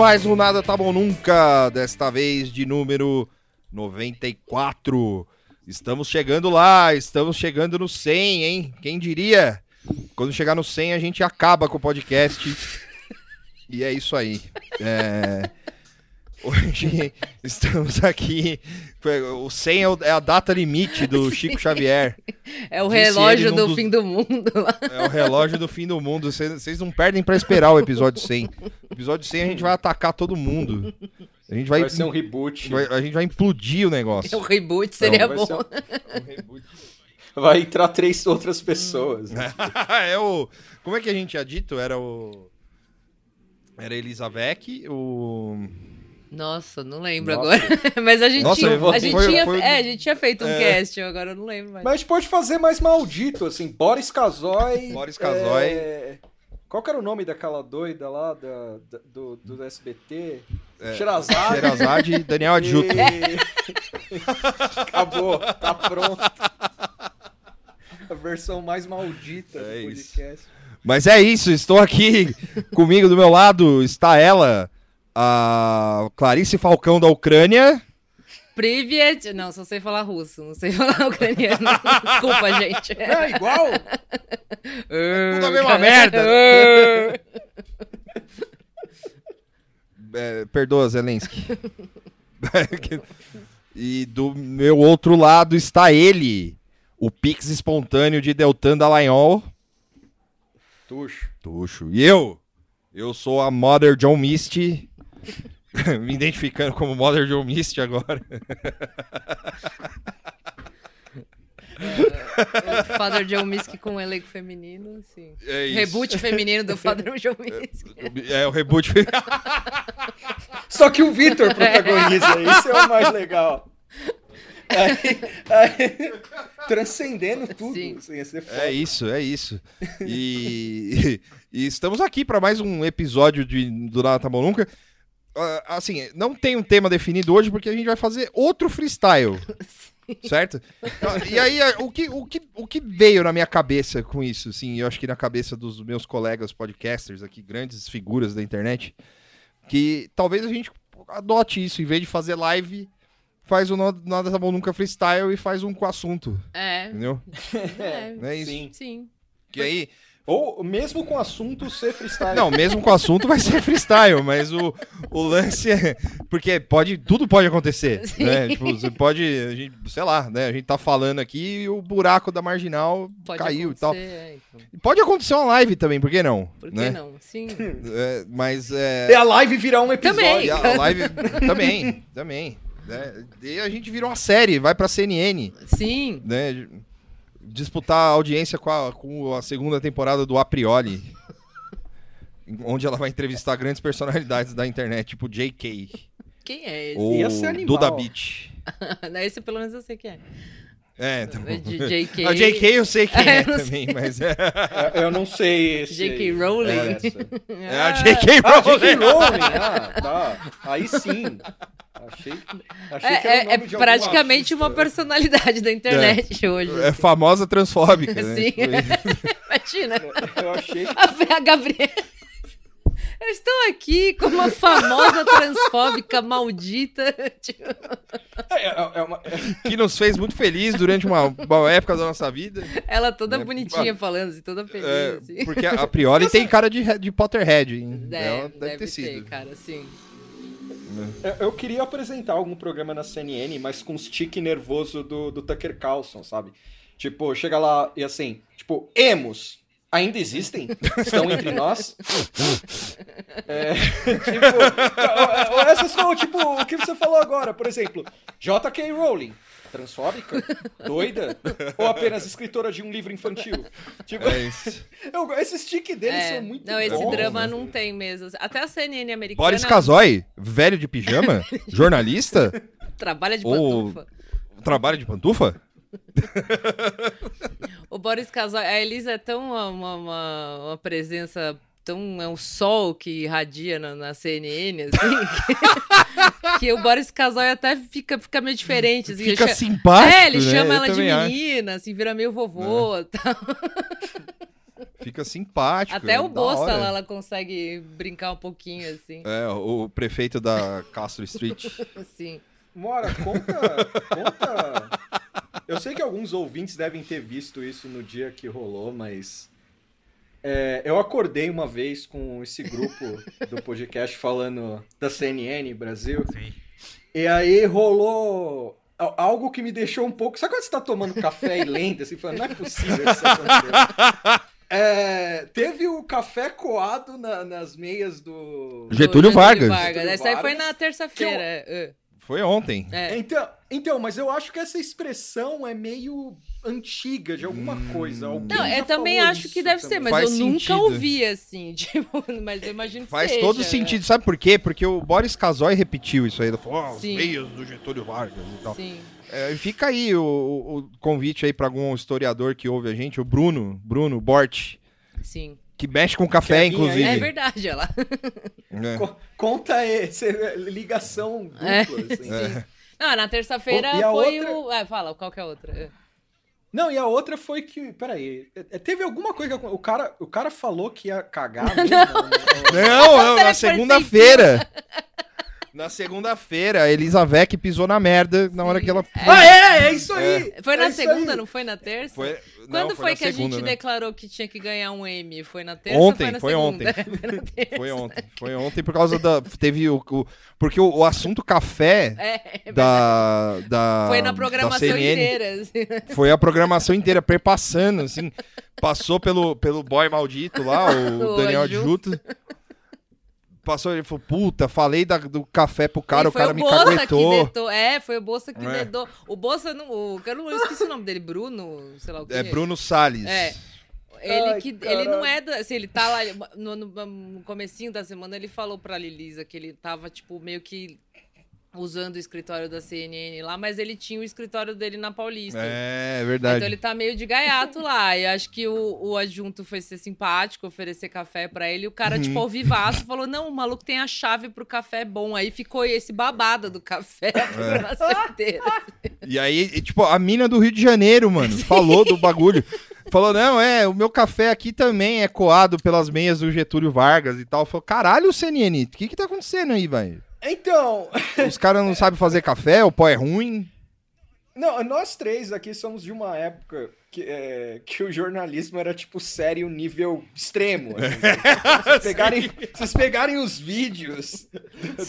mais um Nada Tá Bom Nunca, desta vez de número 94. Estamos chegando lá, estamos chegando no 100, hein? Quem diria? Quando chegar no 100 a gente acaba com o podcast. E é isso aí. É... Hoje estamos aqui. O 100 é é a data limite do Chico Xavier. É o Disse relógio do dos- fim do mundo. É o relógio do fim do mundo. Vocês não perdem pra esperar o episódio 100. O episódio 100 a gente vai atacar todo mundo. A gente vai, Vai ser um reboot. vai- a gente vai implodir o negócio. O reboot seria bom. ser um- Vai entrar três outras pessoas. é o. Como é que a gente tinha dito? Era o. Era Elizabeth, o. Nossa, não lembro Nossa. agora. Mas a gente, Nossa, tinha, foi- a gente foi- tinha, foi- é, a gente tinha feito um É. cast, agora eu não lembro mais. Mas a gente pode fazer mais maldito, assim. Boris Casoy. Boris Casoy. é, Qual que era o nome daquela doida lá da, da- do, do SBT? É, Sherazade. Sherazade e Daniel Adjuto. E- Acabou, tá pronto. A versão mais maldita É do isso. podcast. Mas é isso, estou aqui comigo do meu lado está ela, a Clarice Falcão da Ucrânia. Privet. Não, só sei falar russo, não sei falar ucraniano. Desculpa, gente. É igual? tudo a mesma merda. É, perdoa, Zelensky. e do meu outro lado está ele, o Pix espontâneo de Deltan Dallagnol. Tuxo. Tuxo. E eu? Eu sou a Mother John Misty. Me identificando como Mother John Misty agora. O Father John Misk com um elenco feminino, sim. É isso. Reboot feminino do Father John Misk. É o reboot. Só que o Vitor protagoniza, isso é o mais legal. Aí, aí, transcendendo tudo. Sim. Assim, ia ser foda. É isso, é isso. E, e estamos aqui para mais um episódio de do Nada Tá Bom Nunca. Ah, assim, não tem um tema definido hoje porque a gente vai fazer outro freestyle. Certo? E aí, a- o que, o, que, o que veio na minha cabeça com isso, assim, eu acho que na cabeça dos meus colegas podcasters aqui, grandes figuras da internet, que talvez a gente adote isso, em vez de fazer live, faz o Nada Tá Bom Nunca freestyle e faz um com assunto, É, entendeu? é, É isso. Sim. sim. Que aí, Ou mesmo com assunto ser freestyle. Não, mesmo com o assunto vai ser freestyle, mas o, o lance é. Porque pode, tudo pode acontecer. Sim. Né? Tipo, você pode. A gente, sei lá, né? A gente tá falando aqui e o buraco da marginal Pode caiu e tal. é, então. E Pode acontecer uma live também, por que não? Por que né? não? Sim. É, mas E é. a live virar um episódio. Também. E a live também, também. Né? E a gente virou uma série, vai pra CNN, Sim. né? Disputar a audiência com a, com a segunda temporada do A Priori. Onde ela vai entrevistar grandes personalidades da internet, tipo JK. Quem é esse? Ou Ia ser animal. Duda Beat. Esse pelo menos eu sei quem é. É. É de JK. A JK eu sei quem é não também, mas é, É, Eu não sei esse. J.K. aí. Rowling. É é a JK Ah, J.K. Rowling. Ah, tá. Aí sim. Achei, achei que era É, o é- é praticamente uma personalidade da internet hoje. É famosa transfóbica, né? Sim. Tipo, Imagina. Eu achei que A, a Gabriela. Eu estou aqui como uma famosa transfóbica maldita. É, é- é uma- que nos fez muito feliz durante uma, uma época da nossa vida. ela toda É, bonitinha falando, assim, toda feliz. É, assim. porque a priori tem cara de, de Potterhead. hein? Deve, Ela deve, deve ter sido. cara, sim. eu- eu queria apresentar algum programa na CNN, mas com os tique nervoso do, do Tucker Carlson, sabe? Tipo, chega lá e assim, tipo, emos. Ainda existem? Estão entre nós? É, tipo, ou essas são, tipo, o que você falou agora, por exemplo, J.K. Rowling, transfóbica, doida, ou apenas escritora de um livro infantil? Tipo, É isso. eu- esses tique deles É, são muito não, esse bons, drama né? não tem mesmo. Até a CNN americana Boris Casoy, velho de pijama, jornalista, trabalha de Ou- pantufa. trabalha de pantufa? O Boris Casoy, a Elisa é tão uma, uma, uma- presença tão é um sol que irradia na, na CNN, assim, que, que o Boris Casoy até fica, fica meio diferente. Assim, Fica simpático. É, ele né? chama Eu ela de também acho. É. menina, assim, vira meio vovô. tal. Fica simpático. Até é o lá, ela consegue brincar um pouquinho, assim. É, o prefeito da Castro Street. assim. Mora, conta, conta. Eu sei que alguns ouvintes devem ter visto isso no dia que rolou, mas é, eu acordei uma vez com esse grupo do podcast falando da CNN Brasil. E aí rolou algo que me deixou um pouco. Sabe quando você tá tomando café e lendo, assim, falando, não é possível que isso. É, teve o café coado na- nas meias do. Getúlio Vargas. Vargas. Essa aí foi na terça-feira. Foi ontem. é. Então, então, mas eu acho que essa expressão é meio antiga de alguma coisa. Alguém Não, eu também acho isso que deve ser, também. mas Faz eu nunca sentido. ouvi assim, tipo, mas eu imagino que Faz seja, todo né? sentido. Sabe por quê? Porque o Boris Casoy repetiu isso aí. Ele falou, ó, os meios do Getúlio Vargas e tal. Sim. É, fica aí o, o- convite aí pra algum historiador que ouve a gente, o Bruno, Bruno Bort, Sim. Que mexe com café, aí? inclusive. É verdade, olha lá. É. Co- Conta aí, cê- ligação dupla, É, assim. É. Não, na terça-feira foi outra? o. É, fala, qual que é a outra? É. Não, e a outra foi que. Peraí. é- Teve alguma coisa que. O cara, o cara falou que ia cagar mesmo. né? Não, não, Telefone na segunda-feira. Na segunda-feira, a Elizabeth pisou na merda na hora que ela. Ah, é, é isso aí! Foi é na isso segunda, aí. não foi na terça? Foi, Quando não, foi, na que a segunda, gente né? declarou que tinha que ganhar um M? Foi na terça Ontem, ou foi foi na ontem. segunda? Foi na terça. Foi ontem. Foi ontem por causa da. Teve o. o- porque o, o assunto café É, é verdade. da, da. Foi na da programação CNN, inteira. assim. Foi a programação inteira, perpassando, assim. Passou pelo, pelo boy maldito lá, o O Daniel Aju. Adjuto. Passou, ele falou, puta, falei da- do café pro cara, E o cara foi me o Bolsa caguetou. que. É, foi o Bolsa que É. dedou. O Bolsa não. O, eu não eu esqueci o nome dele, Bruno, sei lá o quê. É Bruno Salles. É. Ele, Ai, que, ele não é da, assim, ele tá lá no, no, no comecinho da semana, ele falou pra Lilisa que ele tava, tipo, meio que usando o escritório da CNN lá, mas ele tinha o escritório dele na Paulista. É, verdade. Então ele tá meio de gaiato lá. E acho que o, o adjunto foi ser simpático, oferecer café pra ele. E o cara, Uhum. tipo, ao vivaço, falou: não, o maluco tem a chave pro café bom. Aí ficou esse babada do café a programação inteira. E aí, e, tipo, a mina do Rio de Janeiro, mano, falou do bagulho. Falou, não, é, o meu café aqui também é coado pelas meias do Getúlio Vargas e tal. Falou, caralho, CNN, o que que tá acontecendo aí, velho? Então, Os caras não sabem fazer café, o pó é ruim. não, nós três aqui somos de uma época que, é, que o jornalismo era tipo sério nível extremo. assim. Se vocês pegarem, vocês pegarem os vídeos.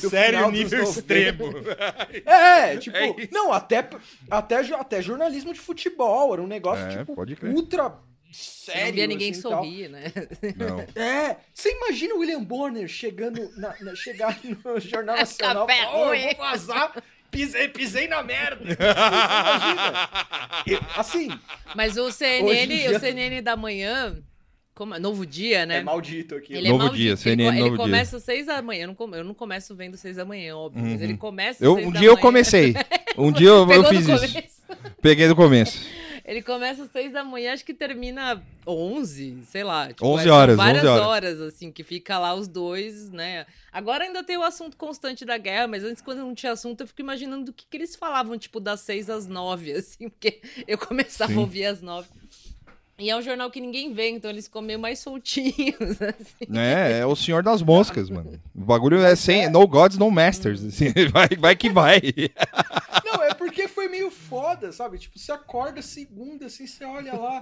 do final dos 90, É, tipo, É não, até, até, até jornalismo de futebol, era um negócio, É, tipo, ultra sério. não via ninguém assim, tal. sorrir, né? Não. É, você imagina o William Bonner chegando, na, na- chegar no Jornal Nacional e falar, "Ô, eu ruim." vou vazar, pisei, pisei na merda. Você imagina? E, assim, Mas o CNN, dia- o CNN da manhã, como, Novo Dia, né? é maldito aqui. Ele Novo é maldito, Dia, ele CNN Ele, Novo Dia. começa às seis da manhã. Eu não, come- eu não começo vendo seis da manhã, óbvio. Mas Uhum. ele começa às Eu, seis um da dia eu manhã. comecei. Um dia eu, eu fiz isso. Peguei do começo. Ele começa às seis da manhã, acho que termina 11, sei lá. Tipo, 11 são horas, várias 11 horas. assim, que fica lá os dois, né? Agora ainda tem o assunto constante da guerra, mas antes, quando não tinha assunto, eu fico imaginando do que, que eles falavam, tipo, das seis às nove, assim, porque eu começava Sim. a ouvir às nove. E é um jornal que ninguém vê, então eles meio mais soltinhos, assim. É, é o senhor das moscas, mano. O bagulho é sem. No gods, no masters. Assim, vai, vai que vai. Não, foi meio foda, sabe? Tipo, você acorda segunda, assim, você olha lá.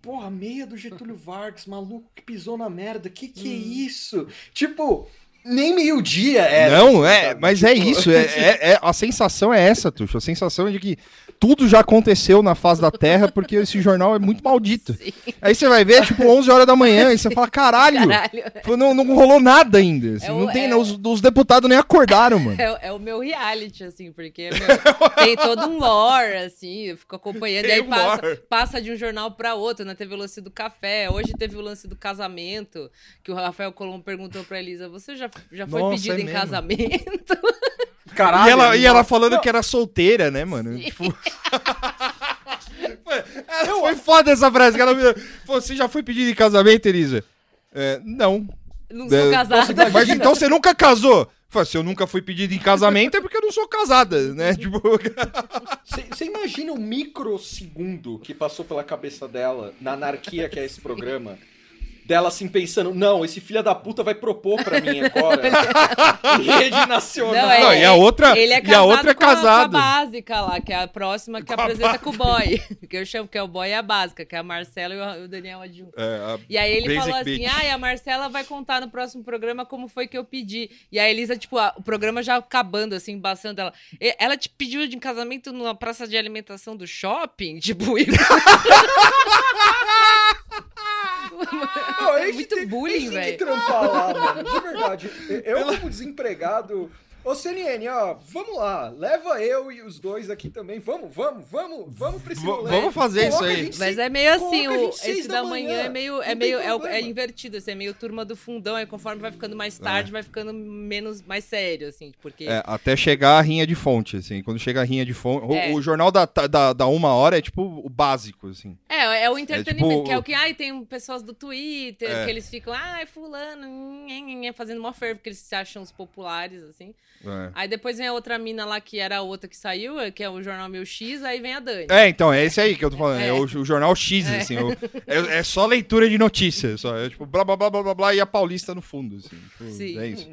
Porra, meia do Getúlio Vargas, maluco que pisou na merda. Que que é isso? Tipo, nem meio-dia era. Não, é, sabe? mas é Tipo, isso. É, é- é- a sensação é essa, Tuxo. A sensação é de que tudo já aconteceu na face da Terra porque esse jornal é muito maldito. Sim. Aí você vai ver, tipo, 11 horas da manhã, e você fala, caralho, Caralho. Pô, Não, não rolou nada ainda. assim, É o- não tem, é- os, os deputados nem acordaram, mano. É, é o meu reality, assim, porque meu, tem todo um lore, assim, eu fico acompanhando. Tem e aí um passa, lore. passa de um jornal pra outro, né? Teve o lance do café, hoje teve o lance do casamento, que o Rafael Colombo perguntou pra Elisa: Você já, já foi Nossa, pedido é em mesmo? casamento? Caralho. e, ela, e ela não. falando que era solteira, né, mano? Sim. Tipo... Ela foi foda essa frase. Que ela Você já foi pedido em casamento, Elisa? É, não. Não sou É, casada. Mas então você nunca casou? Se eu nunca fui pedido em casamento é porque eu não sou casada, né? Tipo, Você imagina o microsegundo que passou pela cabeça dela, na anarquia que é esse programa? Dela assim pensando, não, esse filho da puta vai propor pra mim agora. Rede nacional. Não, é- Não, e a outra- Ele é e a casado outra é com, a, com a casado. básica lá, que é a próxima que Com apresenta com o boy. que eu chamo que é o boy e a básica, que é a Marcela e o- o Daniel Adjunto. é, E aí ele falou assim: bitch. ah, e a Marcela vai contar no próximo programa como foi que eu pedi. E a Elisa, tipo, a- o programa já acabando, assim, embaçando ela. "E- Ela te pediu de casamento numa praça de alimentação do shopping? Tipo, e- Não, a gente muito bullying, gente tem velho. que trampar lá, mano. De verdade. Eu, como desempregado. Ô, CNN, ó, vamos lá. Leva eu e os dois aqui também. Vamos, vamos, vamos, vamos pra esse V- rolê. vamos fazer isso Coloca a aí. Mas é meio assim, o, esse da da manhã, manhã. é meio, é meio, é, é invertido, assim, é meio turma do fundão, aí conforme vai ficando mais tarde, vai ficando menos, mais sério, assim, porque... é, até chegar a rinha de fonte, assim. Quando chega a rinha de fonte. o- É. O, jornal da, da, da uma hora é tipo o básico, assim. É, é o entretenimento, tipo, que é o que, ai, tem pessoas do Twitter, É. que eles ficam, ai, fulano, fazendo mó fervo, porque eles se acham os populares, assim. É. Aí depois vem a outra mina lá, que era a outra que saiu, que é o Jornal Meu X, aí vem a Dani. É, então, é esse aí que eu tô falando. É, É. o, o jornal X, assim. o- é, é só leitura de notícias. Só, é tipo blá blá blá blá blá blá e a Paulista no fundo, assim. tipo, Sim. É isso.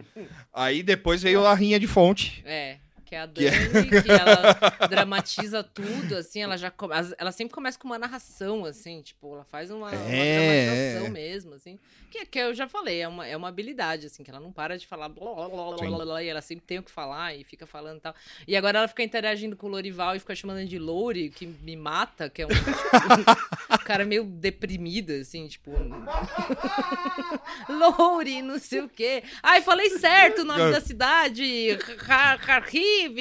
Aí depois veio a rinha de fonte. É, que é a Que Dani, é- que ela dramatiza tudo, assim, ela já come- ela sempre começa com uma narração, assim, tipo, ela faz uma, uma É, dramatização é. mesmo, assim, que, que eu já falei, é uma, é uma habilidade, assim, que ela não para de falar blá, blá, blá, blá, e ela sempre tem o que falar e fica falando e tal. E agora ela fica interagindo com o Lorival e fica chamando de Louri, que me mata, que é um, tipo, um cara meio deprimido, assim, tipo... Louri, não sei o quê. Ai, falei certo o nome da cidade.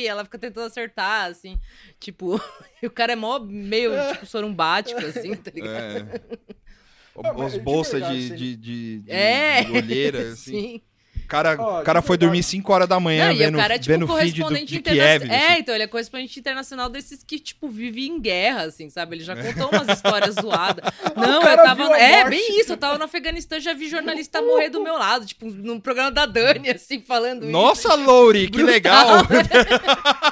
Ela fica tentando acertar, assim. Tipo, e o cara é mó meio, tipo, sorumbático, assim, tá ligado? É. Mas As de bolsas de, de, de, de- É, de olheira, assim. Sim. O cara, Ó, o cara foi verdade. dormir 5 horas da manhã Não, e vendo, o cara é, tipo, vendo feed do, correspondente de internacional. Kiev. É, assim. então, ele é correspondente internacional desses que, tipo, vivem em guerra, assim, sabe? Ele já contou umas histórias zoadas. Não, eu tava. É, bem isso. Eu tava no Afeganistão, já vi jornalista morrer do meu lado, tipo, num programa da Dani, assim, falando isso. Nossa, Louri, que legal!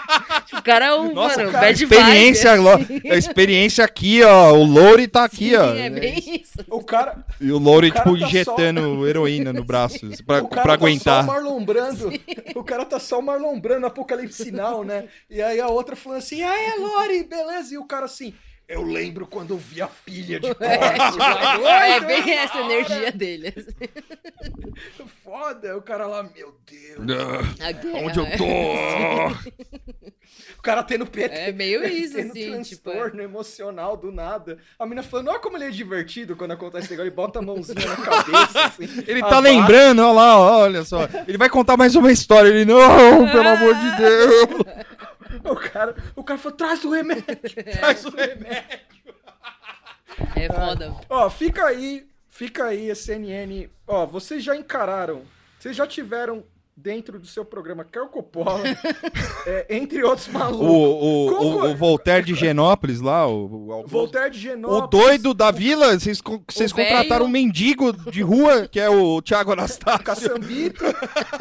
O cara é um, Nossa, mano, cara, bad experiência, vibe, lo- a experiência aqui, ó. O Louri tá aqui, Sim, ó. É bem isso. O cara, E o Louri, tipo, tá injetando heroína no braço assim, pra, o tá aguentar. só o Marlon Brando. O cara tá só o Marlon Brando, Apocalipse Sinal, né? E aí a outra falando assim, ah, é Lori, beleza? E o cara assim, eu lembro quando eu vi a pilha de corte. É, é Doido, bem essa energia dele. assim. Foda, o cara lá, meu Deus. A guerra, Onde eu é. tô? O cara tendo PT. É meio isso, tendo assim, tipo, é. transtorno emocional do nada. A mina falando, olha como ele é divertido quando acontece esse negócio, ele bota a mãozinha na cabeça, assim. Ele tá lembrando, olha lá, olha só. Ele vai contar mais uma história. Ele, não, pelo amor de Deus. O cara, o cara falou, traz o remédio, traz o remédio. É foda. Ó, fica aí, fica aí a CNN. Ó, vocês já encararam, vocês já tiveram dentro do seu programa Caio Coppola, é, entre outros O, malucos. o, Como- o, o Voltaire de Genópolis lá, o, o, Voltaire de o Genópolis. doido da vila, vocês, vocês O contrataram velho- um mendigo de rua, que é o Thiago Anastácio. Caçambito,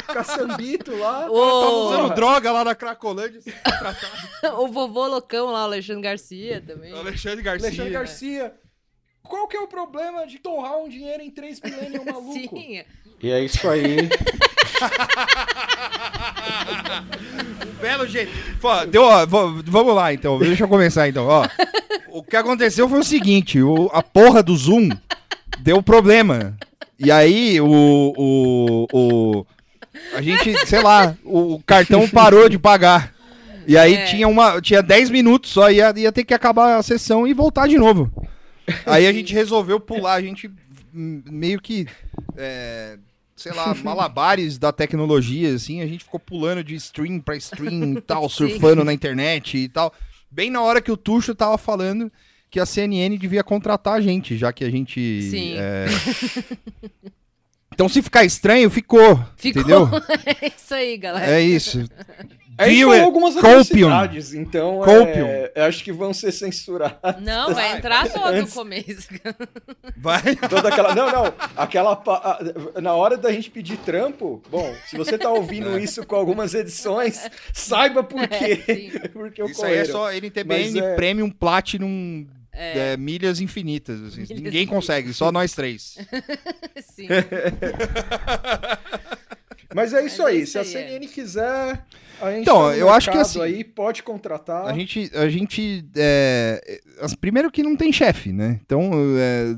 Caçambito lá. Ô, Tava usando droga lá na Cracolândia. o vovô loucão lá, o Alexandre Garcia também. Alexandre Garcia. Alexandre Garcia. Qual que é o problema de torrar um dinheiro em três milênios maluco? Sim. E é isso aí. Belo jeito. Pô, deu, ó, vamos lá então, deixa eu começar então, ó. O que aconteceu foi o seguinte, o, a porra do Zoom deu problema. E aí o, o, o a gente, sei lá, o, o cartão parou de pagar. E aí É. tinha uma, tinha 10 minutos só, ia, ia ter que acabar a sessão e voltar de novo. Aí a gente resolveu pular, a gente meio que é, sei lá, malabares da tecnologia, assim, a gente ficou pulando de stream pra stream e tal, surfando na internet e tal. Bem na hora que o Tuxo tava falando que a CNN devia contratar a gente, já que a gente. Sim. é, Então, se ficar estranho, ficou. Ficou. Entendeu? É isso aí, galera. É isso. Aí Viu, falou é algumas copium. atrocidades, então Copium. é, eu acho que vão ser censuradas. Não, vai entrar todo no Antes- começo. Vai. Toda aquela. Não, não. Aquela. pa- Na hora da gente pedir trampo, bom, se você tá ouvindo isso com algumas edições, saiba por quê. É. Porque Isso aí é ocorreram. só NTBN é- Premium Platinum é, milhas infinitas. assim. Milhas Ninguém infinitas. consegue, só nós três. Sim. Mas é isso Mas é aí. isso Se a aí, é. CNN quiser, a gente Então, tá eu acho que assim, aí pode contratar. A gente. A gente é, as- primeiro que não tem chefe, né? Então. é,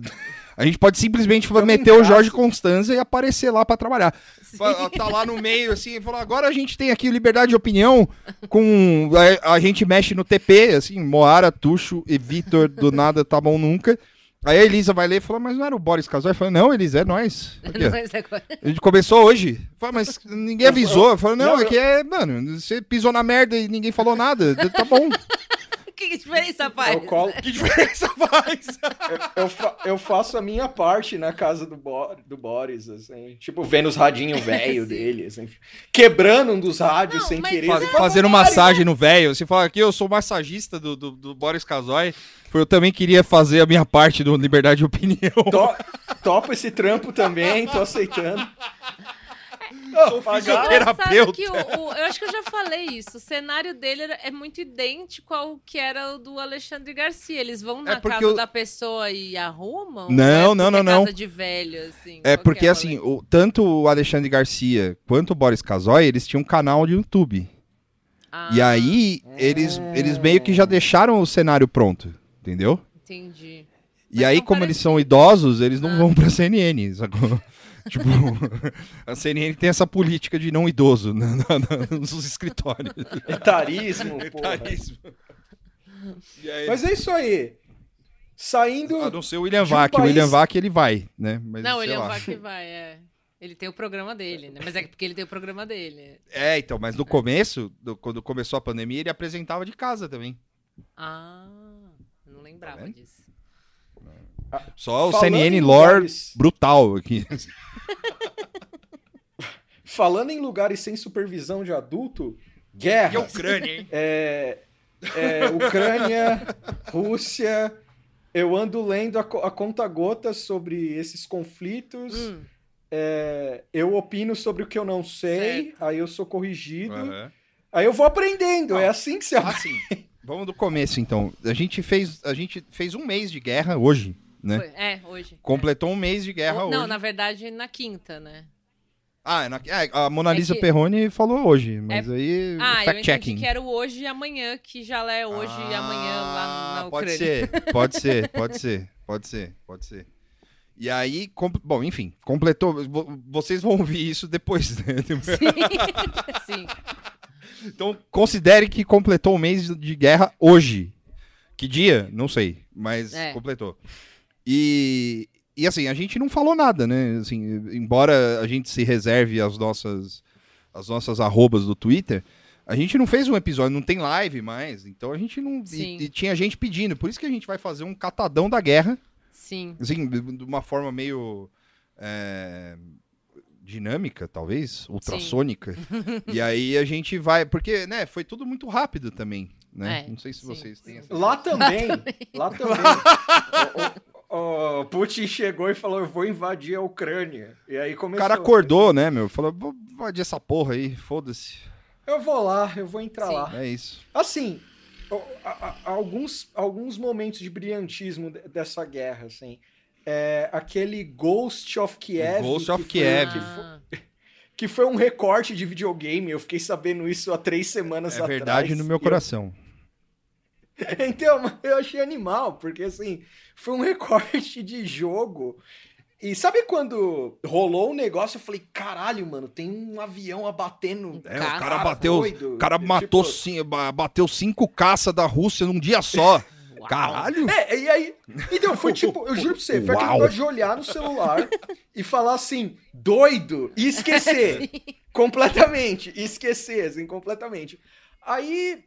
a gente pode simplesmente em meter o. Jorge Constanza e aparecer lá pra trabalhar. Sim. Fa- Tá lá no meio, assim, e falar, agora a gente tem aqui liberdade de opinião com... A, a gente mexe no TP, assim, Moara, Tuxo e Vitor, do nada, tá bom nunca. Aí a Elisa vai ler e fala, mas não era o Boris Casal? Eu falei, não, Elisa, é nós. Aqui, agora- A gente começou hoje. Fala, mas ninguém avisou. Não, Não, aqui é, mano, você pisou na merda e ninguém falou nada. Tá bom. Que diferença faz? Eu, colo- Que diferença faz? eu, fa- eu faço a minha parte na casa do, Bo- do Boris, assim. Tipo, vendo os radinhos velho dele, assim. Quebrando um dos rádios Não, sem querer. é- assim, Fazendo massagem no velho. Você fala aqui, eu sou massagista do, do, do Boris Casoy. Eu também queria fazer a minha parte do Liberdade de Opinião. To, topo esse trampo também, tô aceitando. Sou fisioterapeuta. Que o, o- eu acho que eu já falei isso. O cenário dele é muito idêntico ao que era o do Alexandre Garcia. Eles vão na É casa o- da pessoa e arrumam? Não, Ou não, é não, porque não. casa de velho, assim. É porque assim, o- tanto o Alexandre Garcia quanto o Boris Casoy, eles tinham um canal de YouTube. E Ah, aí, eles, eles meio que já deixaram o cenário pronto, entendeu? Entendi. E Mas aí, como eles são idosos, eles não Ah. vão pra CNN, sacou? Tipo, a CNN tem essa política de não idoso na- na- na- nos escritórios. Etarismo. Etarismo. E aí, Mas é isso aí. Saindo. a não ser o William um Vac. O William Vac, ele vai, né? Mas, Não, lá. um que vai, é. Ele tem o programa dele, né? Mas é porque ele tem o programa dele. É, então, mas no começo, do- quando começou a pandemia, ele apresentava de casa também. Ah, não lembrava Tá disso. Só o Falando CNN lore lugares- brutal aqui. Falando em lugares sem supervisão de adulto, guerra. Ucrânia, hein? É, é, Ucrânia, Rússia. Eu ando lendo a, a conta gotas sobre esses conflitos. Hum, É, eu opino sobre o que eu não sei, Certo. aí eu sou corrigido. Aham. Aí eu vou aprendendo. É assim que você Assim, vamos do começo, então. A gente fez, a gente fez um mês de guerra hoje, né? foi- é, hoje. Completou um mês de É. guerra Não, hoje. na verdade, na quinta, né? Ah, é na- é, a Mona É Lisa que- Perrone falou hoje, mas aí Ah, eu entendi que era o hoje e amanhã, que já é hoje e amanhã lá na Ah, Pode Ucrânia. ser, pode ser, pode ser, pode ser, pode ser. E aí, com- bom, enfim, completou. vo- Vocês vão ouvir isso depois, né? Sim. Então, considere que completou o mês de guerra hoje. Que dia? Não sei, mas É. completou. E, e assim, a gente não falou nada, né? Assim, embora a gente se reserve as nossas, as nossas arrobas do Twitter, a gente não fez um episódio, não tem live mais, então a gente não. E, e tinha gente pedindo, por isso que a gente vai fazer um catadão da guerra, Sim. assim, de uma forma meio. é, dinâmica, talvez, ultrassônica. e aí a gente vai, porque, né, foi tudo muito rápido também, né? É, não sei se sim, vocês têm essa Lá também. Lá também. o, o- o Putin chegou e falou: Eu vou invadir a Ucrânia. E aí O começou. cara acordou, né, meu? Falou, vou invadir essa porra aí, foda-se. Eu vou lá, eu vou entrar Sim. lá. É isso. Assim, o- alguns, alguns momentos de brilhantismo de- dessa guerra, assim. É, aquele Ghost of Kiev. Ghost of que foi- Kiev. que foi- que foi um recorte de videogame. Eu fiquei sabendo isso há três semanas É atrás. verdade no meu E eu- coração. Então, eu achei animal, porque assim, foi um recorte de jogo. E sabe quando rolou um negócio, eu falei, caralho, mano, tem um avião abatendo. É, o Cara bateu, doido. o cara Tipo, matou, ba- bateu cinco caças da Rússia num dia só. uau. Caralho! É, e aí. Então, foi tipo, eu juro pra você, foi aquele negócio de olhar no celular e falar assim, doido, e esquecer. completamente. E esquecer, assim, completamente. Aí.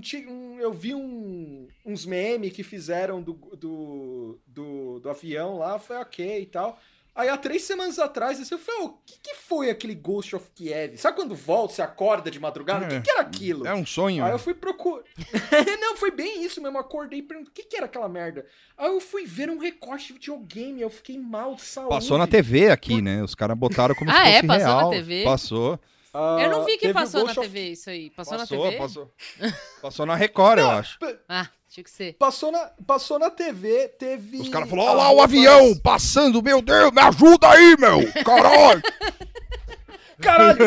Um eu vi um- uns memes que fizeram do, do, do, do avião lá, foi ok e tal. Aí há três semanas atrás, assim, eu falei, o que, que foi aquele Ghost of Kiev? Sabe quando volta, você acorda de madrugada? O que, que era aquilo? É um sonho. Aí eu fui procurar. não, foi bem isso mesmo. Acordei e perguntei o que, que era aquela merda. Aí eu fui ver um recorte de videogame. Eu fiquei mal de saúde. Passou na TV aqui, né? Os caras botaram como Ah, se é? fosse Passou na real. TV? Passou. Ah, Eu não vi que passou na of- TV isso aí. Passou, Passou, na TV? passou. Passou na Record, eu acho. Ah, tinha que ser. Passou na, passou na TV, teve. Os caras falaram, olha lá o avião passando, meu Deus, me ajuda aí, meu! Caralho! Caralho!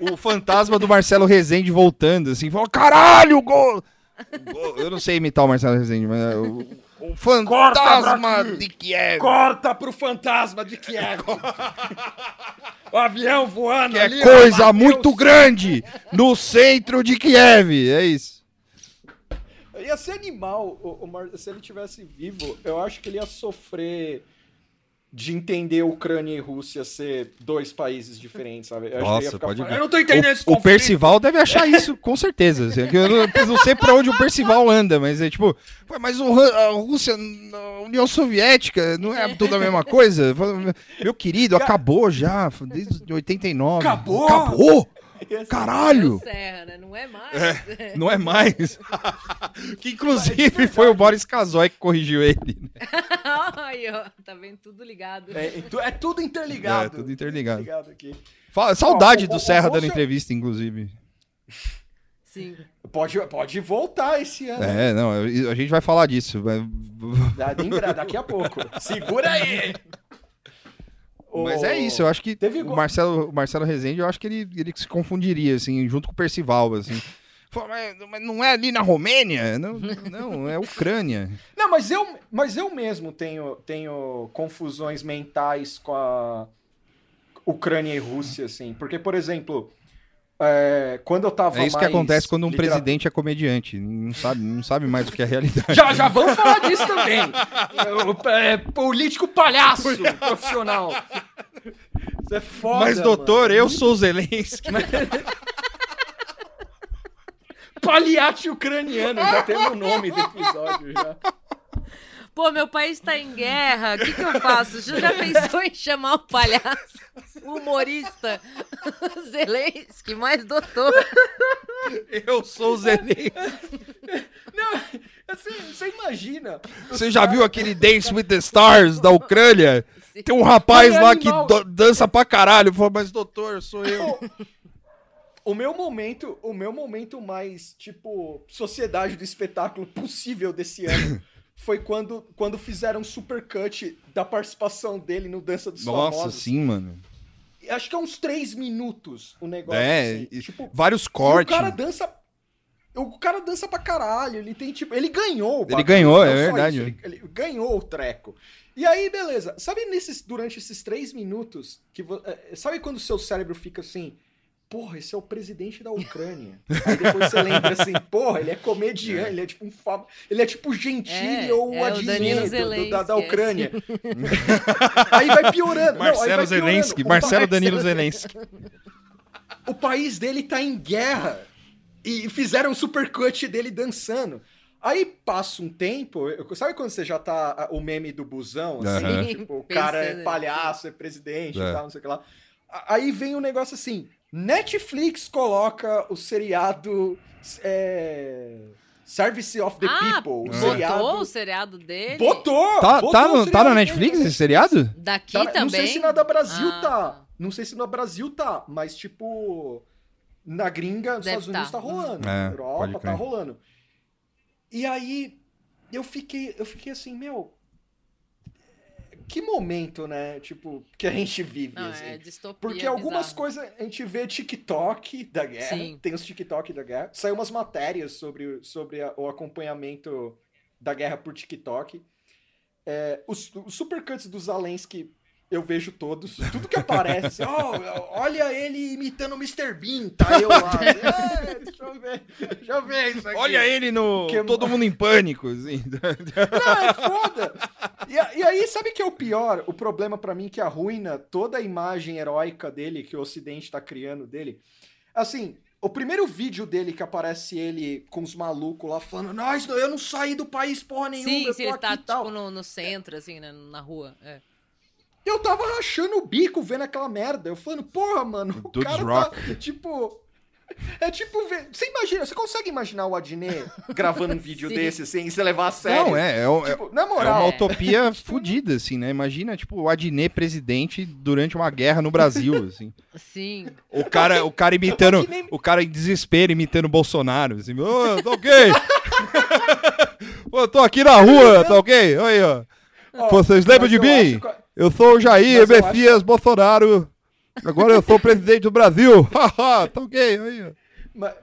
o fantasma do Marcelo Rezende voltando, assim, falou, caralho, gol! Gol- Eu não sei imitar o Marcelo Rezende, mas é o, fantasma de Kiev. Corta pro fantasma de Kiev! o avião voando Que é ali, ó, coisa muito grande no centro de Kiev. É isso. Ia ser animal o, o Mar- se ele tivesse vivo. Eu acho que ele ia sofrer de entender Ucrânia e Rússia ser dois países diferentes, sabe? Eu acho que ele ia Nossa, ficar pode falando, ver. Eu não tô entendendo esse O, o conflito." Percival deve achar isso, com certeza. assim, que Eu não, eu não sei pra onde o Percival anda, mas é tipo, "Pô, mas o a Rússia, a União Soviética, não é tudo a mesma coisa? Meu querido, acabou já, desde 89. Acabou? Acabou? Ser- Caralho! Serra, né? Não é mais. Não é mais. que inclusive foi o Boris Casoy que corrigiu ele. né? Aí, ó. Tá vendo? Tudo ligado. É, é tu- é tudo interligado. É, tudo interligado. Interligado. Fala- Saudade Ó, do o- Serra dando Rússia- entrevista, inclusive. Sim. Pode, pode voltar esse ano. É, não, a gente vai falar disso. mas- Daqui a pouco. Segura aí! Mas é isso, eu acho que Teve o Marcelo, o Marcelo Rezende, eu acho que ele, ele se confundiria, assim, junto com o Percival, assim. Mas, mas não é ali na Romênia? Não, não, é Ucrânia. Não, mas eu, mas eu mesmo tenho, tenho confusões mentais com a Ucrânia e Rússia, assim. Porque, por exemplo, é, quando eu tava É isso que acontece quando um literatura- presidente é comediante. Não sabe, não sabe mais o que é realidade. Já, já vamos falar disso também. O, é, político palhaço profissional. Isso é foda, Mas, doutor, mano. eu sou o Zelensky. Palhate ucraniano, já teve o nome do episódio já. Pô, meu país tá em guerra. O que, que eu faço? Você já pensou em chamar o palhaço, humorista, Zelensky, mais doutor? Eu sou o Zelensky. Não, assim, você imagina. Você já viu aquele Dance with the Stars da Ucrânia? Tem um rapaz lá que dança pra caralho. Falou, mas doutor, sou eu. O meu momento, o meu momento mais, tipo, sociedade do espetáculo possível desse ano foi quando, quando fizeram um supercut da participação dele no Dança dos Nossa, Famosos. sim, mano. Acho que é uns três minutos o negócio. É, assim. e- tipo, vários cortes. o cara dança. O cara dança pra caralho. Ele tem, tipo. Ele ganhou. o Ele ganhou, é verdade. ele, ele ganhou o treco. E aí, beleza. Sabe nesses, durante esses três minutos, que é, sabe quando o seu cérebro fica assim. Porra, esse é o presidente da Ucrânia. Aí depois você lembra assim, porra, ele é comediante, ele é tipo um fa... ele é tipo o Gentili É, ou o é Adnet do- da, da é Ucrânia. aí vai piorando. Não, Marcelo vai piorando. Zelensky, Marcelo Danilo Zelensky. o país dele tá em guerra. E fizeram um supercut dele dançando. Aí passa um tempo, eu- sabe quando você já tá o meme do busão, assim? Aham. Tipo, o cara é Pensando. palhaço, é presidente É. e tal, não sei o que lá. Aí vem um negócio assim: Netflix coloca o seriado é, Service of the ah, People. O botou seriado. o seriado dele? Botou! Tá, botou tá, no, tá na dele Netflix no esse seriado? Daqui Tá- também? Não sei se na da Brasil Ah, tá. Não sei se no Brasil tá, mas tipo. Na gringa, nos Deve Estados Unidos tá. tá rolando. É, na pode Europa tá rolando. E aí eu fiquei, eu fiquei assim, meu. Que momento, né? Tipo, que a gente vive. Não, assim. é distopia Porque algumas bizarra. coisas a gente vê TikTok da guerra, Sim. tem os TikTok da guerra. Saiu umas matérias sobre, sobre a- o acompanhamento da guerra por TikTok. É, os, os supercuts do Zelensky eu vejo todos. Tudo que aparece, oh, olha ele imitando o Mr. Bean, tá eu lá. É, deixa eu ver, deixa eu ver isso aqui. Olha ele no Que- Todo Mundo em Pânico. Assim. Não, é foda. E, e aí, sabe que é o pior? O problema pra mim que arruina toda a imagem heróica dele, que o Ocidente tá criando dele. Assim, o primeiro vídeo dele que aparece ele com os malucos lá falando, nós, eu não saí do país porra nenhuma, Sim, eu se ele aqui tá, e tal. tipo, no, no centro, assim, né, na rua. É. Eu tava rachando o bico vendo aquela merda. Eu falando, porra, mano, o Dudes cara Rock. tá, tipo... É tipo, ver- você imagina, você consegue imaginar o Adnet gravando um vídeo Sim. desse sem se levar a sério? Não, é, é, é- Tipo, na é moral, uma utopia fodida, assim, né? Imagina, tipo, o Adnet presidente durante uma guerra no Brasil, assim. Sim. O cara, o cara imitando, que nem- o cara em desespero imitando o Bolsonaro, assim, ô, tá ok? Pô, eu tô aqui na rua, tá ok? Olha aí, ó. ó, Vocês lembram de mim? Acho Eu sou o Jair Mas Messias Bolsonaro. Agora eu sou o presidente do Brasil. Haha, tá ok, aí. Mas,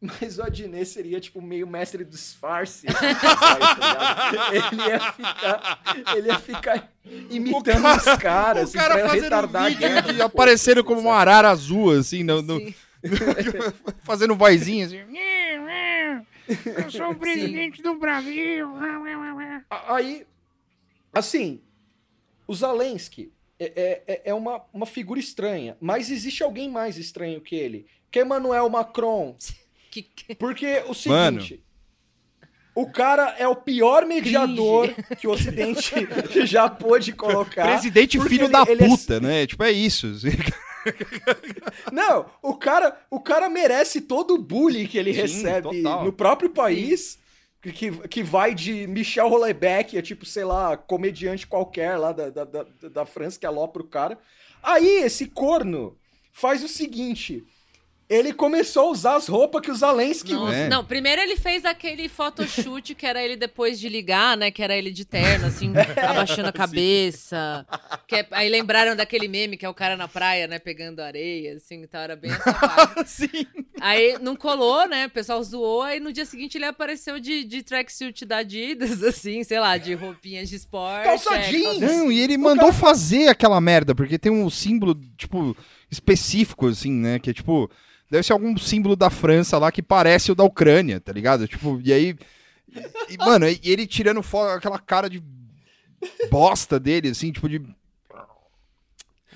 mas o Adnet seria, tipo, meio mestre do disfarce. assim, ele ia ficar. Ele ia ficar imitando cara- os caras. o cara assim, fazendo retardar vídeo guerra do aparecendo povo, como uma arara azul, assim, no, no- Sim. fazendo vozinha, assim. Eu sou o presidente do Brasil. Aí, assim, o Zelensky é, é, é uma, uma figura estranha, mas existe alguém mais estranho que ele, que é Emmanuel Macron. Que, que- Porque o Mano. seguinte. O cara é o pior mediador que o Ocidente já pôde colocar. Presidente filho ele- da ele é- puta, né? Tipo, é isso. Não, o cara, o cara merece todo o bullying que ele Sim, recebe total. no próprio país. Que, que vai de Michel Houellebecq, é tipo, sei lá, comediante qualquer lá da, da, da, da França que alopra o cara. Aí esse corno faz o seguinte: ele começou a usar as roupas que o Zelensky Não, usa. É. não, primeiro ele fez aquele photoshoot que era ele depois de ligar, né? Que era ele de terno, assim, abaixando a cabeça. Que é- aí lembraram daquele meme que é o cara na praia, né? Pegando areia, assim, então era bem essa parte. Sim. Aí não colou, né? O pessoal zoou, aí no dia seguinte ele apareceu de, de tracksuit da Adidas, assim, sei lá, de roupinhas de esporte. Calça é, jeans! Não, e ele mandou fazer aquela merda, porque tem um símbolo, tipo, específico, assim, né? Que é tipo. Deve ser algum símbolo da França lá que parece o da Ucrânia, tá ligado? Tipo, e aí. E, e, mano, e ele tirando foto, aquela cara de bosta dele, assim, tipo, de.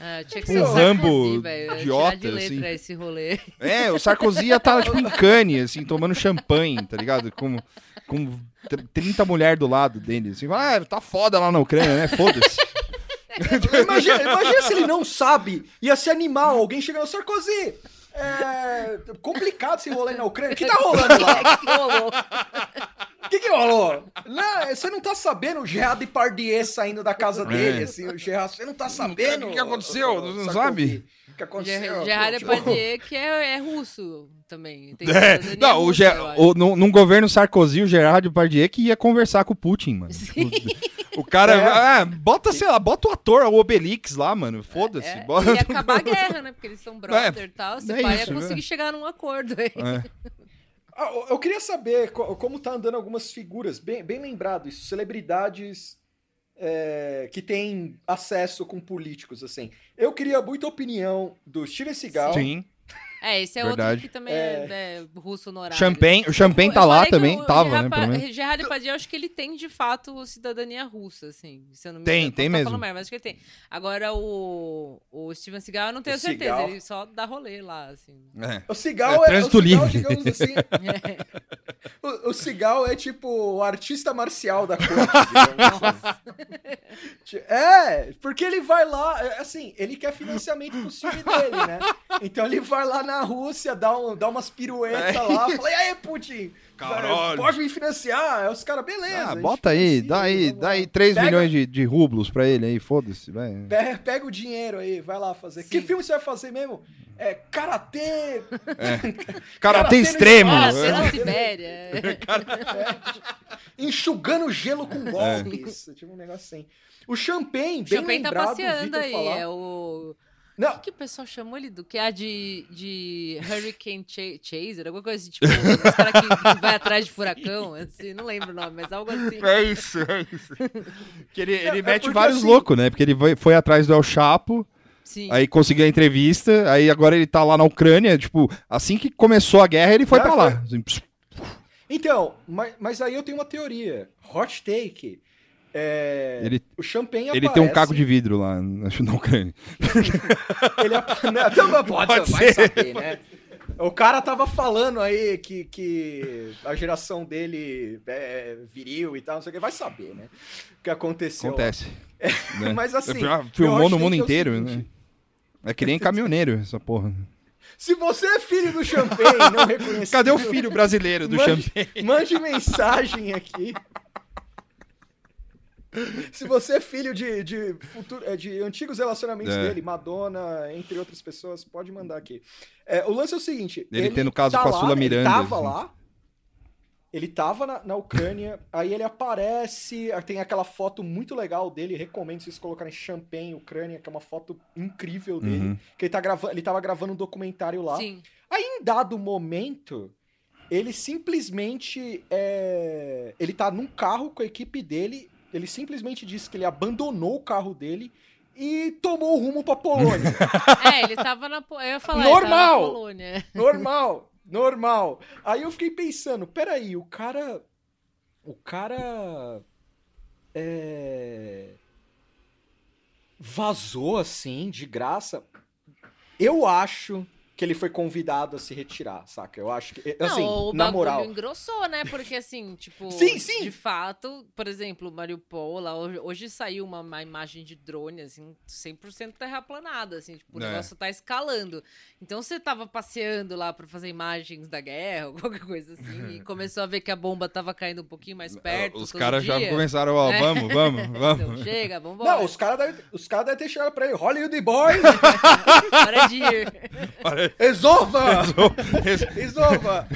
É, tinha que Um ser o Rambo Sarkozy, velho. idiota, de letra assim. esse rolê. É, o Sarkozy ia estar, tipo, em Cannes, assim, tomando champanhe, tá ligado? Com, com tr- 30 mulheres do lado dele, assim. Ah, tá foda lá na Ucrânia, né? Foda-se. Imagina, imagina se ele não sabe, ia ser animal, alguém chegando, Sarkozy, é complicado esse rolê na Ucrânia, o que tá rolando lá? É que rolou. O que que rolou? Não, você não tá sabendo o Gerard Depardieu saindo da casa dele, assim, o Gerard, você não tá sabendo? o que aconteceu? ô, Não sabe? O que aconteceu? Ger- Gerard Tipo, Depardieu, que é, é russo também. Tem É, não, o, russa, Ge- eu acho. o, num, num governo Sarkozy, o Gerard Depardieu que ia conversar com o Putin, mano. Tipo, o cara, É. ah, bota, sei lá, bota o ator, o Obelix lá, mano, foda-se. É, bota- ia acabar a guerra, né? Porque eles são brother e tal. É isso, ia conseguir é. chegar num acordo aí. É. Ah, eu queria saber co- como tá andando algumas figuras, bem, bem lembrado isso, celebridades é, que têm acesso com políticos, assim. Eu queria muita opinião do Steven Seagal. Sim. É, esse é Verdade. outro que também é, é russo honorário. Champagne, o Champagne Eu tá lá também, o tava, né, Gerard pelo Pa- menos. Gerard Depardieu, eu acho que ele tem, de fato, cidadania russa, assim. Se eu não me Tem, engano. tem mesmo. merda, mas acho que ele tem. Agora, o, o Steven Seagal, eu não tenho O certeza. Seagal. Ele só dá rolê lá, assim. É. O Seagal É, é, trânsito o Seagal, livre. digamos assim, o, o Seagal é tipo o artista marcial da corte, assim. É, porque ele vai lá, é, assim, ele quer financiamento pro time dele, né? Então ele vai lá na Rússia, dá, um, dá umas piruetas lá, fala, e aí, Putin? Caralho. Pode me financiar? Aí os caras, beleza. Ah, bota aí, dá aí, dá aí 3 Pega- milhões de, de rublos pra ele aí, foda-se, vai. Pe- Pega o dinheiro aí, vai lá fazer. Que Sim. filme você vai fazer mesmo? É Karatê. Tem no extremo. Ah, É. na Sibéria. enxugando gelo com golpes. Tipo um negócio assim. O Champagne, bem Champagne tá lembrado, o passeando aí. falar. É o. Não, O que o pessoal chamou ele do? Que é a de, de Hurricane Cha- Chaser, alguma coisa assim, tipo, os caras que, que vai atrás de furacão, assim, não lembro o nome, mas algo assim. É isso, é isso. Que ele, ele é mete porque, vários assim- loucos, né? Porque ele foi, foi atrás do El Chapo, Sim. aí conseguiu a entrevista, aí agora ele tá lá na Ucrânia, tipo, assim que começou a guerra, ele foi Ah, pra foi- lá. Assim, Então, mas, mas aí eu tenho uma teoria. Hot take. É, Ele- o Champagne ele aparece, tem um caco de vidro lá, na Ucrânia. Ele não, pode, Pode vai ser. saber, né? O cara tava falando aí que, que a geração dele é viril e tal, não sei o que. Vai saber, né? O que aconteceu. Acontece. né? Mas assim. Filmou no mundo é inteiro, seguinte, né? É que nem caminhoneiro, essa porra. Se você é filho do Champagne, não reconhecido. Cadê o filho brasileiro do mande, Champagne? mande mensagem aqui. Se você é filho de, de, futuro, é, de antigos relacionamentos É. dele, Madonna, entre outras pessoas, pode mandar aqui. É, o lance é o seguinte: Ele tendo caso tá com a lá, Sula Miranda, Ele tava assim. lá. Ele tava na, na Ucrânia, aí ele aparece, tem aquela foto muito legal dele, recomendo vocês colocarem Champagne, Ucrânia, que é uma foto incrível dele, Uhum. que ele, tá gravando, ele tava gravando um documentário lá. Sim. Aí, em dado momento, ele simplesmente. é, Ele tá num carro com a equipe dele. Ele simplesmente disse que ele abandonou o carro dele e tomou o rumo pra Polônia. É, ele tava na. Eu ia falar, Normal! na Polônia. normal, normal. Aí eu fiquei pensando: peraí, o cara. O cara. É. Vazou assim, de graça. Eu acho que ele foi convidado a se retirar, saca? Eu acho que. Assim, não, o na moral. engrossou, né? Porque assim, tipo, Sim, sim. de fato, por exemplo, Mariupol, lá, hoje, hoje saiu uma, uma imagem de drone, assim, 100% terraplanada, assim, tipo, o É. negócio tá escalando. Então você tava passeando lá pra fazer imagens da guerra, ou qualquer coisa assim, e começou a ver que a bomba tava caindo um pouquinho mais perto. Os caras já começaram, ó, É. vamos, vamos, Então vamos. chega, vambora. Não, os caras devem os cara devem ter chegado pra ele. Hollywood Boy! Hora de ir. Resolva! Resolva!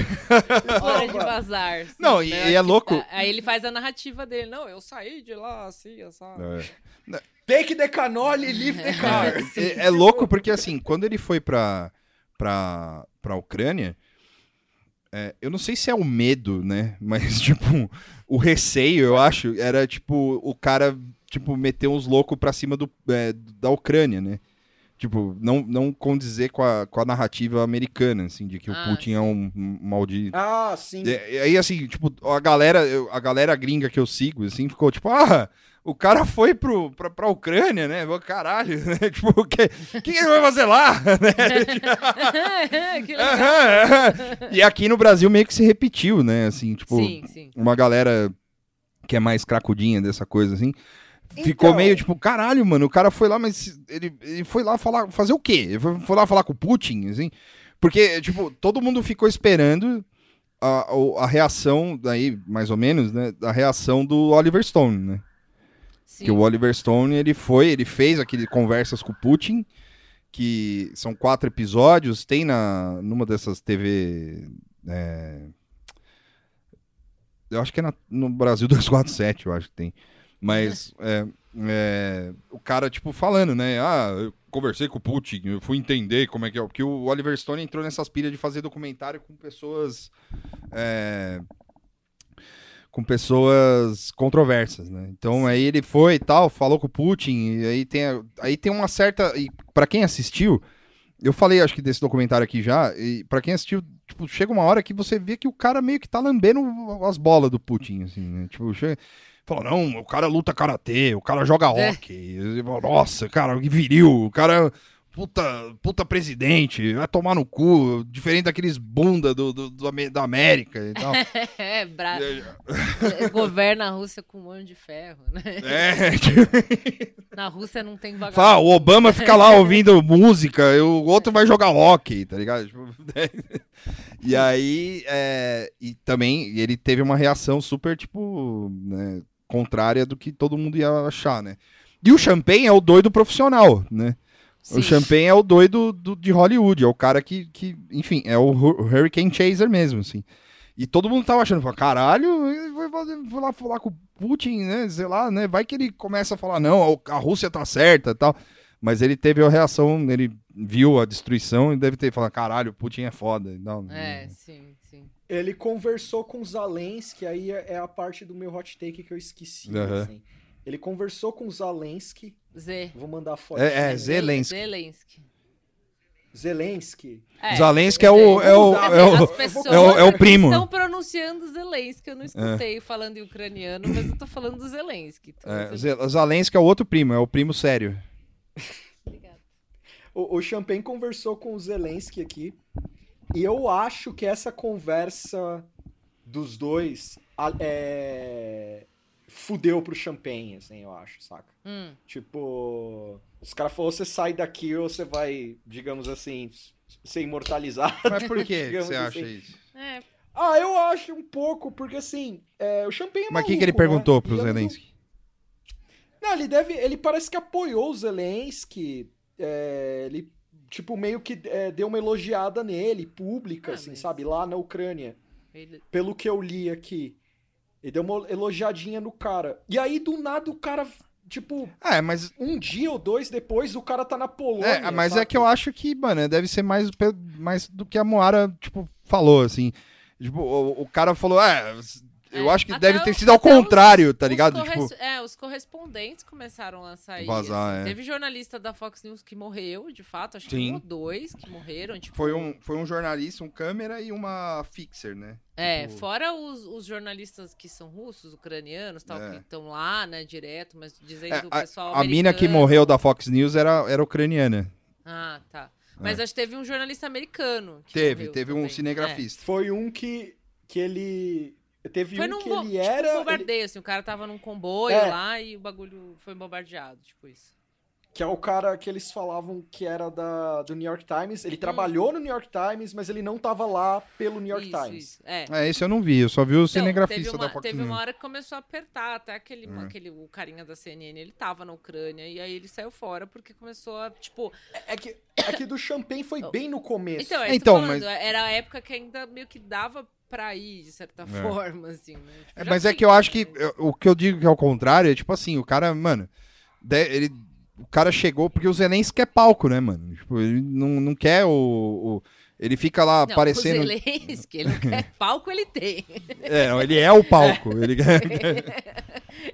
Hora de vazar. sim. Não, e- Eu e acho é louco- tá- Aí ele faz a narrativa dele. Não, eu saí de lá, assim, sabe? É. Take the cannoli, leave the car. É, é louco porque, assim, quando ele foi pra, pra, pra Ucrânia, é, eu não sei se é o medo, né? Mas, tipo, o receio, eu acho, era, tipo, o cara, tipo, meter uns loucos pra cima do, é, da Ucrânia, né? Tipo, não, não condizer com a, com a narrativa americana, assim, de que Ah, o Putin é um, um maldito. Ah, sim. E e aí, assim, tipo, a galera, eu- a galera gringa que eu sigo, assim, ficou tipo, ah, o cara foi pro, pra, pra Ucrânia, né? Caralho, né? Tipo, o que, o que ele vai fazer lá? né? e aqui no Brasil meio que se repetiu, né? Assim, tipo, Sim, sim. uma galera que é mais cracudinha dessa coisa, assim. Ficou Então- meio tipo, caralho, mano, o cara foi lá, mas ele, ele foi lá falar, fazer o quê? Ele foi, foi lá falar com o Putin, assim? Porque, tipo, todo mundo ficou esperando a, a reação, daí, mais ou menos, né? A reação do Oliver Stone, né? sim. Que o Oliver Stone, ele foi, ele fez aquele conversas com o Putin, que são quatro episódios, tem na, numa dessas TV. é, eu acho que é na- no Brasil 247, eu acho que tem. Mas é, é, o cara, tipo, falando, né? Ah, eu conversei com o Putin, eu fui entender como é que é. Porque o Oliver Stone entrou nessas pilhas de fazer documentário com pessoas. é, com pessoas controversas, né? Então aí ele foi e tal, falou com o Putin, e aí tem, aí tem uma certa. E para quem assistiu, eu falei, acho que desse documentário aqui já, e para quem assistiu, tipo, chega uma hora que você vê que o cara meio que tá lambendo as bolas do Putin, assim, né? Tipo, chega. Fala, não, o cara luta karatê, o cara joga É. hockey. Falo, Nossa, cara, que viril, o cara. Puta, puta presidente, vai tomar no cu, diferente daqueles bunda do, do- do da América e tal. É, bra... governa a Rússia com mão de ferro, né? É, tipo, Na Rússia não tem Fala, vagabundo. o Obama fica lá ouvindo música, o outro vai jogar hockey, tá ligado? Tipo, e aí, é, e também ele teve uma reação super, tipo, né, contrária do que todo mundo ia achar, né? E o Champagne é o doido profissional, né? Sim. O Champagne é o doido do- de Hollywood, é o cara que, que enfim, é o, Hu- o Hurricane Chaser mesmo, assim. E todo mundo tava achando, fala, caralho, vou lá falar com o Putin, né? Sei lá, né? Vai que ele começa a falar, não, a Rússia tá certa e tal. Mas ele teve a reação, ele viu a destruição e deve ter falado, caralho, o Putin é foda. e tal. É, sim. Ele conversou com Zelensky, aí é é a parte do meu hot take que eu esqueci. Aham. assim. Ele conversou com Zelensky. Z. Vou mandar a foto. É, é, Ze- Zelensky. Zelensky. Zelensky. É, Zelensky é o, é o, é o, as pessoas é o- é o primo. estão pronunciando Zelensky. Eu não escutei falando em ucraniano, mas eu tô falando do Zelensky. Então, é, você- Zelensky é o outro primo, é o primo sério. Obrigada. O, o Champagne conversou com o Zelensky aqui. E eu acho que essa conversa dos dois é, fudeu pro Champagne, assim, eu acho, saca? Hum. Tipo, os caras falaram, você sai daqui ou você vai, digamos assim, ser imortalizado. Mas por que você acha assim. isso? É, Ah, eu acho um pouco, porque assim, é, o Champagne é Mas o que, que ele né? perguntou pro E eu não- Zelensky? Não, ele deve. Ele parece que apoiou o Zelensky. é, ele, tipo, meio que é, deu uma elogiada nele, pública, Ah, assim, mas- sabe? Lá na Ucrânia. ele- Pelo que eu li aqui. Ele deu uma elogiadinha no cara. E aí, do nada, o cara, tipo, É, mas um dia ou dois depois, o cara tá na Polônia. É, mas é sabe? que eu acho que, mano, deve ser mais, mais do que a Moara, tipo, falou, assim. Tipo, o, o cara falou, é, eu É, acho que até deve ter sido ao os- contrário, tá os ligado? corres- Tipo, É, os correspondentes começaram a sair. Vazar, assim. é. Teve jornalista da Fox News que morreu, de fato, acho que Sim. um ou dois que morreram. Tipo, foi um, foi um jornalista, um câmera e uma fixer, né? É, Tipo- fora os, os jornalistas que são russos, ucranianos, tal, É. que estão lá, né, direto, mas dizendo É, do pessoal a, a mina que morreu da Fox News era, era ucraniana. Ah, tá. Mas acho que teve um jornalista americano. que Teve, teve um também. cinegrafista. Foi um que, que ele. Teve Foi um num que ele tipo, era. ele- bombardeio, assim, o cara tava num comboio É. lá e o bagulho foi bombardeado, tipo isso. Que é o cara que eles falavam que era da, do New York Times. Ele trabalhou no New York Times, mas ele não tava lá pelo New York Hum. isso, Times. isso. É. É, esse eu não vi, eu só vi o Então, cinegrafista teve uma, da Fox teve News. uma hora que começou a apertar, até aquele, É. aquele o carinha da CNN, ele tava na Ucrânia, e aí ele saiu fora porque começou a, tipo... É que, é que do Champagne foi bem no começo. Então, é isso Então, falando, mas- era a época que ainda meio que dava pra ir, de certa forma, assim, né? Tipo, É, mas é que eu acho que eu- o que eu digo que é o contrário é tipo assim, o cara, mano, ele, o cara chegou porque o Zelensky quer palco, né, mano? Tipo, ele não, não quer o, o- ele fica lá Não, aparecendo. o Zelensky, ele quer palco, ele tem. É, não, ele é o palco. Ele quer,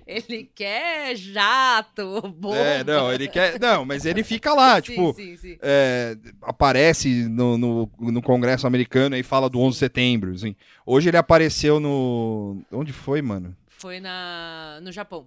Ele quer jato, bomba. é, não, ele quer, não, mas ele fica lá, Sim, tipo, sim, sim. é, aparece no, no, no Congresso americano e fala do 11 de setembro, assim. Hoje ele apareceu no, onde foi, mano? Foi na, no Japão.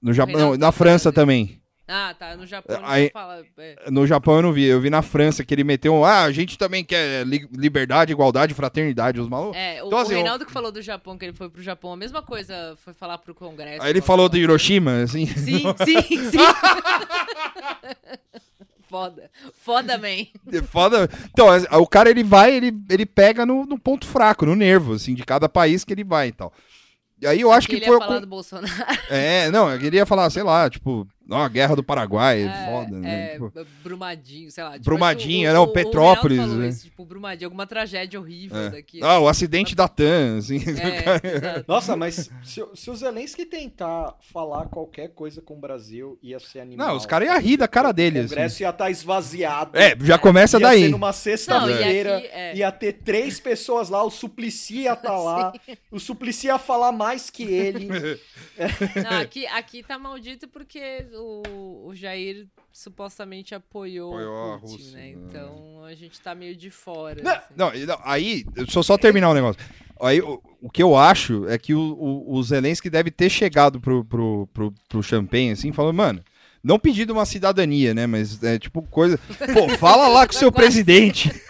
No Japão, não, na França também. Ah, tá, no Japão ele Aí- fala... é. No Japão eu não vi, eu vi na França que ele meteu um, ah, a gente também quer li- liberdade, igualdade, fraternidade, os malucos. É, o, Então, o assim, Reinaldo que falou do Japão, que ele foi pro Japão, a mesma coisa foi falar pro Congresso. Aí ele falou de Hiroshima, assim. Sim, sim, sim. Foda. Foda, man. É Foda. Então, é, o cara ele vai, ele, ele pega no, no ponto fraco, no nervo, assim, de cada país que ele vai e tal. E aí eu acho que ele foi. ia falar con- do Bolsonaro. É, não, eu queria falar, sei lá, tipo, ó, a guerra do Paraguai, É, foda, né? é, Tipo, Brumadinho, sei lá. tipo, Brumadinho, acho que não, o Petrópolis, falou né? isso, tipo, Brumadinho, alguma tragédia horrível é. daqui. Ah, o acidente da TAM, assim. É. Nossa, mas se, o- se o Zelensky tentar falar qualquer coisa com o Brasil, ia ser animal. Não, os caras iam rir da cara dele, O assim. Congresso ia estar esvaziado. É, já começa ia daí. ser numa Não, sexta-feira, e é. ia ter três pessoas lá, o Suplicy ia estar lá, o Suplicy ia falar mais que ele. Não, aqui, aqui tá maldito porque o, o Jair supostamente apoiou, Apoiou a o Putin, Rússia, né? né? Então a gente tá meio de fora. Não, assim. Não, não, aí, deixa eu só terminar o negócio. Aí, o, o que eu acho é que o, o, o Zelensky deve ter chegado pro, pro, pro, pro Champagne, assim, falando, mano, não pedindo uma cidadania, né? Mas é tipo coisa. Pô, fala lá com o seu presidente.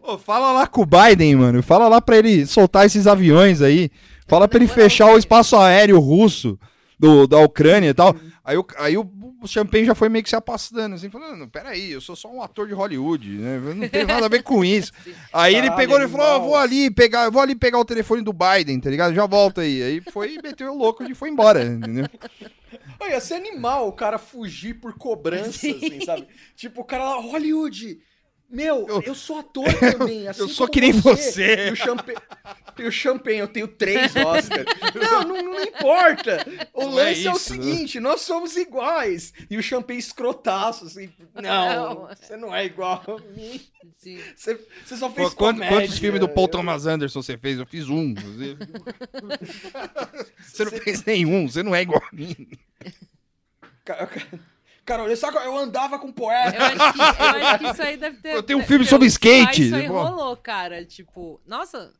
Pô, fala lá com o Biden, mano. Fala lá pra ele soltar esses aviões aí. Fala pra ele fechar o espaço aéreo russo do, da Ucrânia e tal. Aí, o, aí o, o Champagne já foi meio que se afastando, assim, falando, peraí, eu sou só um ator de Hollywood, né? Eu não tenho nada a ver com isso. Aí ele pegou e falou, "Ah, eu vou ali pegar, vou ali pegar o telefone do Biden, tá ligado? Já volto aí. Aí foi meteu o louco e foi embora, entendeu? Olha, ia ser animal o cara fugir por cobrança, Sim. assim, sabe? Tipo, o cara lá, Hollywood, meu, eu, Eu- sou ator também, assim eu sou que nem você. E o Champagne, e o Champagne, eu tenho três Oscars. não, não, não importa. O Não é lance é, o isso, né? seguinte, nós somos iguais. E o Champagne escrotaço, assim, não, Não. você não é igual a mim. Sim. Você, você só fez Pô, quanto- comédia. quantos filmes do Paul Eu- Thomas Anderson você fez? Eu fiz um. Você, você não fez nenhum, você não é igual a mim. Ca- ca- Cara, olha só, eu andava com poeta. Eu acho, que, eu acho que isso aí deve ter. Eu tenho um filme sobre Ah, skate. Isso aí Pô. rolou, cara. Tipo, nossa,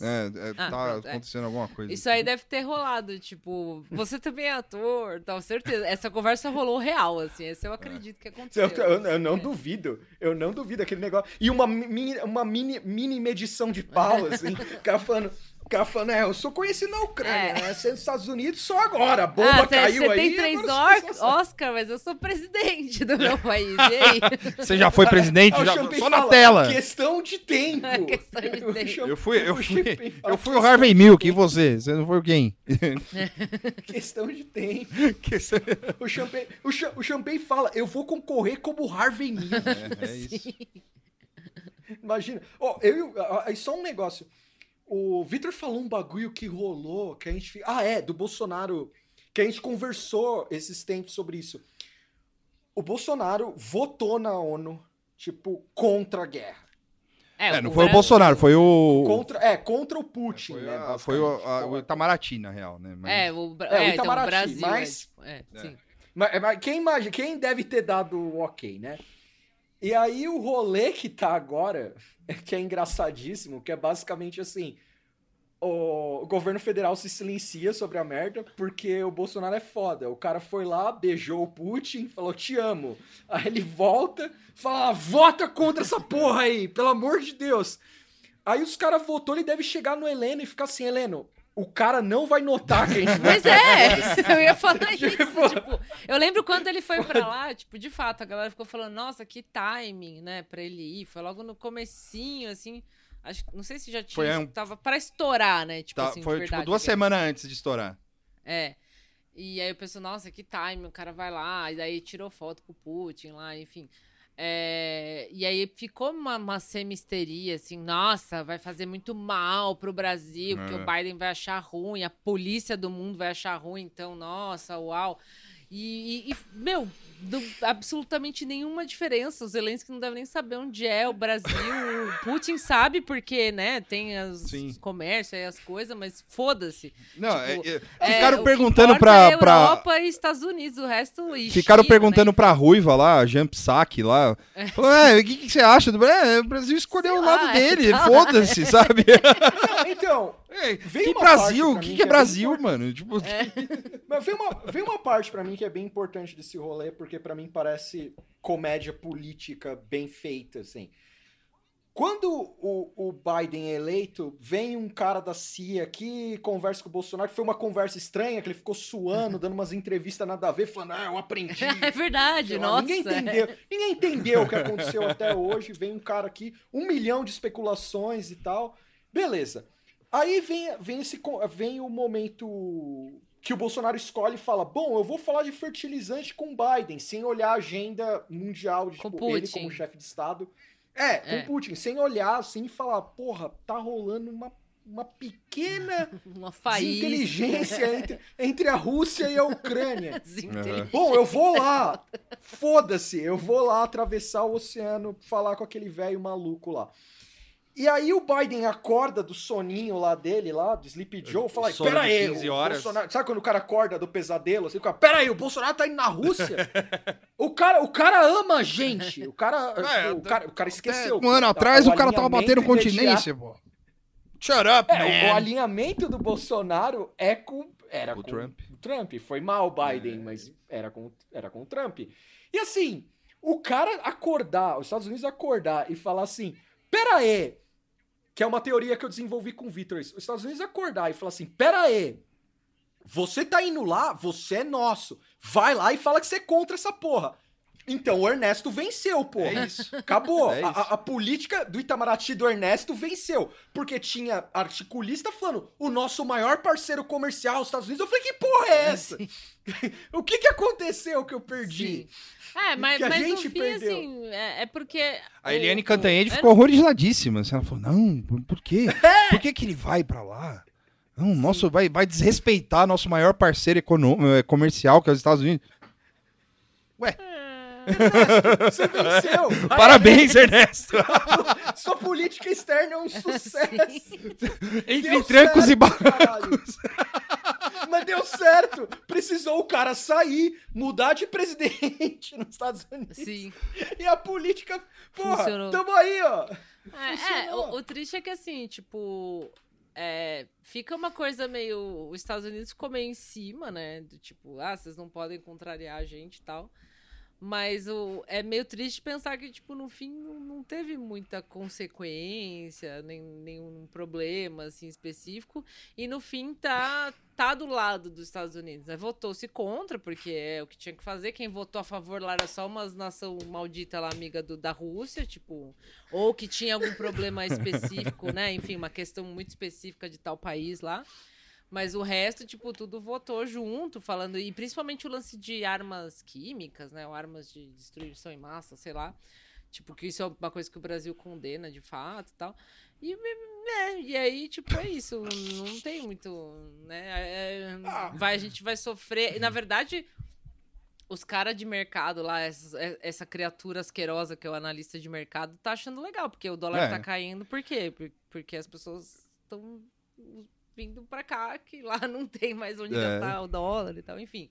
É, é, Ah, tá pronto, é. acontecendo alguma coisa. Isso aí deve ter rolado, tipo, você também é ator, tal, certeza. Essa conversa rolou real, assim, esse eu acredito que aconteceu. Eu, eu- eu não É. duvido, eu não duvido aquele negócio. E uma, mini, uma mini, mini medição de pau, assim, o cara falando. O cara falando, é, eu sou conhecido na Ucrânia, É. né? Sendo nos Estados Unidos só agora. A bomba ah, caiu você aí. tem três or-. Oscar, mas eu sou presidente do meu país. E aí? Você já foi presidente? Já- só na fala, tela. Questão de tempo. É questão de O tempo. Eu fui, eu o fui, eu fui o Harvey Milk, e você? Você não foi quem? Questão de tempo. Você- O Champagne, o, Cha- o Champagne fala, eu vou concorrer como Harvey Milk. É, é isso. Imagina. Ó, eu, o- aí só um negócio. O Vitor falou um bagulho que rolou, que a gente. Ah, é, do Bolsonaro. Que a gente conversou esses tempos sobre isso. O Bolsonaro votou na ONU, tipo, contra a guerra. É, não o foi o Brasil- Bolsonaro, foi o. Contra, é, contra o Putin, Foi, né? a- foi o, a- o Itamaraty, na real, né? Mas- É, o, Bra- É, o é, então, o Itamaraty, Brasil. é, mas- É, É. sim. Mas, mas quem, imagina, quem deve ter dado o ok, né? E aí o rolê que tá agora, que é engraçadíssimo, que é basicamente assim: o, governo federal se silencia sobre a merda porque o Bolsonaro é foda. O cara foi lá, beijou o Putin, falou te amo. Aí ele volta, fala: vota contra essa porra aí, pelo amor de Deus. Aí os caras votou, ele deve chegar no Heleno e ficar assim: Heleno, o cara não vai notar que a gente Pois é, eu ia falar isso. Tipo- Tipo, eu lembro quando ele foi pra lá, tipo, de fato, a galera ficou falando, nossa, que timing, né, pra ele ir. Foi logo no comecinho, assim. Acho, não sei se já tinha. Foi um- Tava pra estourar, né? Tipo Tá, assim, de foi verdade, tipo duas guerra. semanas antes de estourar. É. E aí eu penso, nossa, que time, o cara vai lá, e daí tirou foto com o Putin lá, enfim. É, e aí ficou uma, uma semi-histeria, assim, nossa, vai fazer muito mal pro Brasil, porque É. o Biden vai achar ruim, a polícia do mundo vai achar ruim, então, nossa, uau. E, e- e, meu, do- absolutamente nenhuma diferença. O Zelensky não deve nem saber onde é o Brasil. O Putin sabe porque, né, tem as- Sim. os comércios e as coisas, mas foda-se. Não, Tipo, é- é- É, ficaram o que perguntando pra, é pra. Europa e Estados Unidos, o resto. E Ficaram China, perguntando né? pra Ruiva lá, a Jump Sack lá. Falou, é, o que, que você acha do Brasil? É, o Brasil escolheu Sei o lá, lado dele, tá. foda-se, sabe? Então, É, Veio que Brasil? O que, que é que é Brasil, mano? Tipo, Mas vem uma, vem uma parte pra mim que é bem importante desse rolê, porque pra mim parece comédia política bem feita, assim. Quando o, o Biden é eleito, vem um cara da CIA aqui, conversa com o Bolsonaro, que foi uma conversa estranha, que ele ficou suando, dando umas entrevistas nada a ver, falando, ah, eu aprendi. É verdade, nossa. Ninguém entendeu, ninguém entendeu o que aconteceu até hoje. Vem um cara aqui, um milhão de especulações e tal. Beleza. Aí vem, vem, esse, vem o momento que o Bolsonaro escolhe e fala: Bom, eu vou falar de fertilizante com Biden, sem olhar a agenda mundial de Com tipo, ele como chefe de Estado. É, com É. Putin, sem olhar e falar: Porra, tá rolando uma, uma pequena Uma inteligência entre, entre a Rússia e a Ucrânia. Bom, eu vou lá. Foda-se, eu vou lá atravessar o oceano, falar com aquele velho maluco lá. E aí o Biden acorda do soninho lá dele, lá, do Sleepy Joe, fala, pera aí, 15 o horas." Bolsonaro... Sabe quando o cara acorda do pesadelo, assim, pera aí, o Bolsonaro tá indo na Rússia? o, cara, o cara ama a gente, o cara, É, tipo, o cara, o cara esqueceu. um ano que atrás o o cara tava batendo alinhamento continência, pô. Shut up, é, o, o man. alinhamento do Bolsonaro é com. Era O com Trump. o Trump. Foi mal o Biden, É. mas era com, era com o Trump. E assim, o cara acordar, os Estados Unidos acordar e falar assim: pera aí, que é uma teoria que eu desenvolvi com o Victor. isso. Os Estados Unidos acordar e falar assim: pera aí, você tá indo lá, você é nosso. Vai lá e fala que você é contra essa porra. Então o Ernesto venceu, porra. É isso. Acabou. É a, isso. a- a política do Itamaraty do Ernesto venceu. Porque tinha articulista falando o nosso maior parceiro comercial, os Estados Unidos. Eu falei, que porra é essa? o que que aconteceu que eu perdi? Sim. É, mas, Que a mas no gente fim, perdeu. assim, é, é porque. A o- Eliane o- Cantanhede eu ficou horrorizadíssima. assim, Ela falou, não, por, quê? É! Por que, que ele vai pra lá? Não, nosso, vai, vai desrespeitar nosso maior parceiro econômico, eh, comercial, que é os Estados Unidos. Você venceu. Parabéns, Ernesto! Sua política externa é um sucesso. Entre Deu trancos e barrancos. caralho. Mas deu certo. Precisou o cara sair, mudar de presidente nos Estados Unidos. Sim. E a política, porra, Funcionou. tamo aí, ó. É, é, o, o triste é que assim, tipo. é, fica uma coisa meio. Os Estados Unidos ficou meio em cima, né? Do tipo, ah, vocês não podem contrariar a gente e tal. Mas o, é meio triste pensar que, tipo, no fim não, não teve muita consequência, nem nenhum problema, assim, específico. E no fim tá, tá do lado dos Estados Unidos. Né? Votou-se contra, porque é o que tinha que fazer. Quem votou a favor lá era só uma nação maldita lá, amiga do, da Rússia, tipo... Ou que tinha algum problema específico, né? Enfim, uma questão muito específica de tal país lá. Mas o resto, tipo, tudo votou junto, falando. E principalmente o lance de armas químicas, né? Ou armas de destruição em massa, sei lá. Tipo, que isso é uma coisa que o Brasil condena de fato e tal. E, é, e aí, tipo, é isso. Não tem muito. Né? É, Ah. vai, a gente vai sofrer. E, na verdade, os caras de mercado lá, essa, essa criatura asquerosa que é o analista de mercado, tá achando legal, porque o dólar É. tá caindo. Por quê? Por- Porque as pessoas estão vindo pra cá, que lá não tem mais onde É. gastar o dólar e tal, enfim.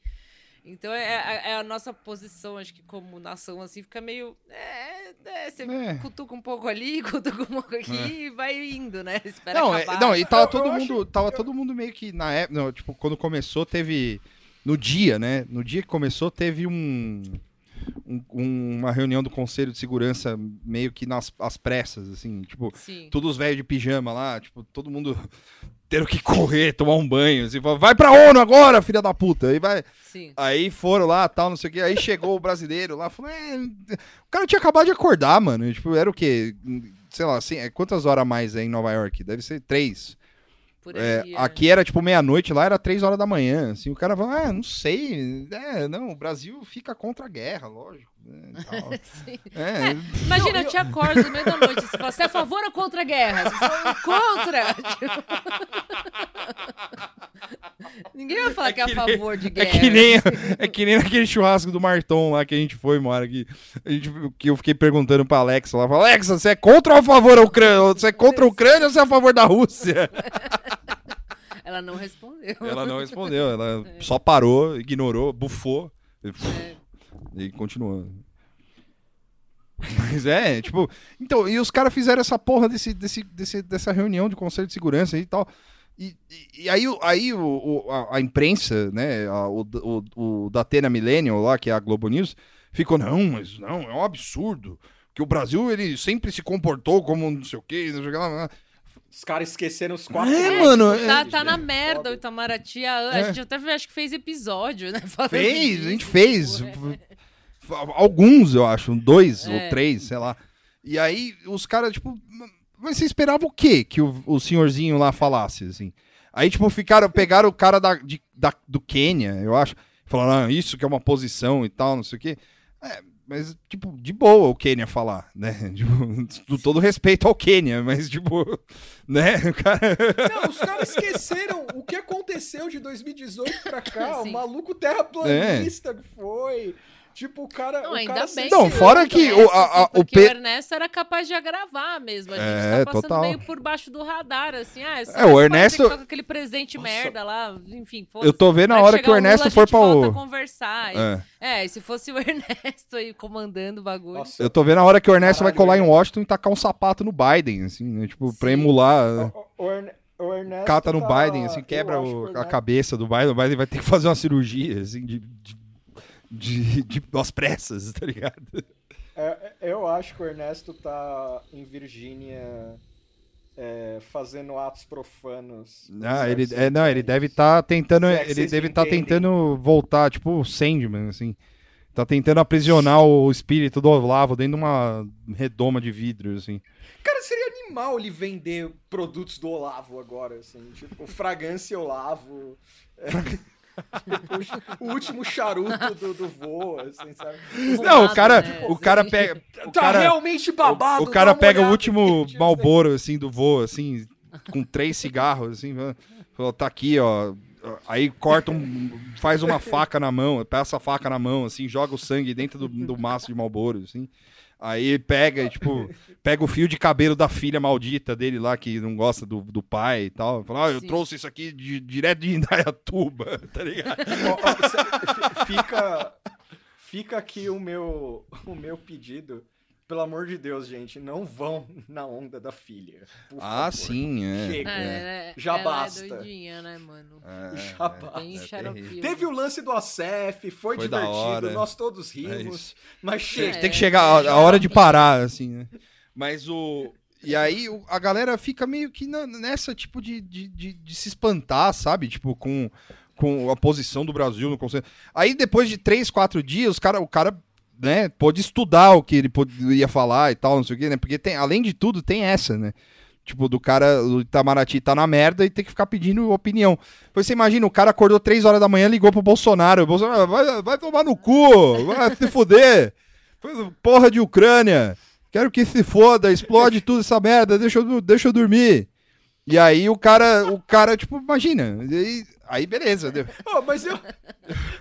Então é, é- é a nossa posição, acho que como nação, assim, fica meio. É, é, você É. cutuca um pouco ali, cutuca um pouco aqui e vai indo, né? Espera Não, é- acabar. não, e tava Eu- todo eu acho- mundo, tava todo mundo meio que na época, não, tipo, quando começou teve no dia, né? No dia que começou teve um, um- uma reunião do Conselho de Segurança meio que nas às pressas, assim, tipo, Sim. todos os velhos de pijama lá, tipo, todo mundo tendo que correr, tomar um banho, assim, fala, vai pra ONU agora, filha da puta, aí vai, Sim. Aí foram lá, tal, não sei o que. Aí chegou o brasileiro lá, falou: é, o cara tinha acabado de acordar, mano. E, Tipo, era o quê? Sei lá, assim, é, quantas horas a mais é em Nova York? Deve ser três. Por É, aí, é. aqui era tipo meia-noite, lá era três horas da manhã. Assim, o cara falou: ah, não sei. É, não, o Brasil fica contra a guerra, lógico. Né. Sim. É, Imagina, Não, eu te acordo no meio da noite. Você fala, você é a favor ou contra a guerra? Você fala, contra! Ninguém vai falar É que é que a nem- favor de É guerra. que, nem, é que nem naquele churrasco do Marton lá que a gente foi, uma hora que, a gente, que eu fiquei perguntando pra Alexa lá. falei, Alexa, você é contra ou a favor da Ucrânia? Você é contra a Ucrânia ou você é a favor da Rússia? Ela não respondeu. Ela não respondeu, ela só parou, ignorou, bufou É. e continuou. Mas é, tipo. Então, e os caras fizeram essa porra desse, desse, desse- dessa reunião de conselho de segurança e tal. E, e- e aí, aí o, o- a, a imprensa, né, a- o, o, o da Atena Millennial lá, que é a Globo News, ficou, não, mas não, é um absurdo. Que o Brasil, ele sempre se comportou como não sei o quê, não sei o que lá. Os caras esqueceram os quatro. É, mano, do é- Tá, tá na merda o. Itamaraty. A, a É. gente até acho que fez episódio, né? falando Fez, disso, a gente fez. é. Alguns, eu acho, dois É. ou três, sei lá. E aí os caras, tipo, mas você esperava o quê que o, o senhorzinho lá falasse, assim? Aí, tipo, ficaram, pegaram o cara da, de- da- do Quênia, eu acho, falaram, ah, isso que é uma posição e tal, não sei o quê. É, mas, tipo, de boa o Quênia falar, né? Tipo, com todo respeito ao Quênia, mas, tipo, né? O cara... Não, os caras esqueceram o que aconteceu de 2018 pra cá. Sim. O maluco terraplanista que foi. Tipo, o cara. Não, o ainda cara bem. se- Não, fora que o- a- a- assim, o Pe- o Ernesto era capaz de agravar mesmo. A gente É, tá passando total. meio por baixo do radar, assim. Ah, É, o Ernesto- que toca aquele presente Nossa. merda lá, enfim. Eu tô vendo a Vai hora que o Ernesto for pra o... conversar. E- É. É, e se fosse o Ernesto aí comandando o bagulho. Nossa, Eu tô vendo a hora que o Ernesto vai Caralho, colar em Ernesto. Washington e tacar um sapato no Biden, assim, né? Tipo, pra Sim. emular. o, o, Erne- o Ernesto. Cata no tá- Biden, assim, quebra o- a Ernesto- cabeça do Biden. O Biden vai ter que fazer uma cirurgia, assim, de. de, de, de às pressas, tá ligado? É, é, eu acho que o Ernesto tá em Virgínia é, fazendo atos profanos. Ah, Se ele, é, não, ele deve estar tentando. É que ele deve estar entendem. tentando voltar, tipo o Sandman, assim. Tá tentando aprisionar o espírito do Olavo dentro de uma redoma de vidro, assim. Cara, seria animal ele vender produtos do Olavo agora, assim. Tipo, fragrância Olavo. o último charuto do, do vô, assim, sabe? Não, o cara, né? o cara pega. O tá cara, realmente babado. O, o cara pega o olhada último aqui, Malboro, assim, do voo, assim, com três cigarros, assim, falou, tá aqui, ó. Aí corta um. faz uma faca na mão, passa a faca na mão, assim, joga o sangue dentro do, do maço de Malboro, assim. Aí pega, e, tipo, pega o fio de cabelo da filha maldita dele lá, que não gosta do, do pai e tal. Fala, ah, eu Sim. trouxe isso aqui de- direto de Indaiatuba, tá ligado? Ó, ó, fica, fica aqui o meu, o meu pedido pelo amor de Deus, gente, não vão na onda da filha. por Ah, favor. sim, é. Chega. É, ela- Já ela basta. É doidinha, né, mano? É, Já basta. É xaropinho. terrível. Teve o lance do ACF, foi, Foi da divertido, hora. nós todos É rimos, mas chega. Tem que É, chegar a, a hora de parar, assim, né? Mas o. E aí o- a galera fica meio que na- nessa, tipo, de, de, de, de se espantar, sabe? Tipo, com, com a posição do Brasil no Conselho. Aí depois de três, quatro dias, os cara, o cara, né, pôde estudar o que ele podia falar e tal, não sei o quê, né? Porque tem, além de tudo, tem essa, né? Tipo, do cara, o Itamaraty tá na merda e tem que ficar pedindo opinião. Você imagina, o cara acordou três horas da manhã, ligou pro Bolsonaro. O Bolsonaro, vai, vai tomar no cu, vai se fuder. Porra de Ucrânia. Quero que se foda, explode tudo essa merda, deixa eu, deixa eu dormir. E aí o cara, o cara, tipo, imagina. e Aí, beleza. deu- Oh, mas, eu,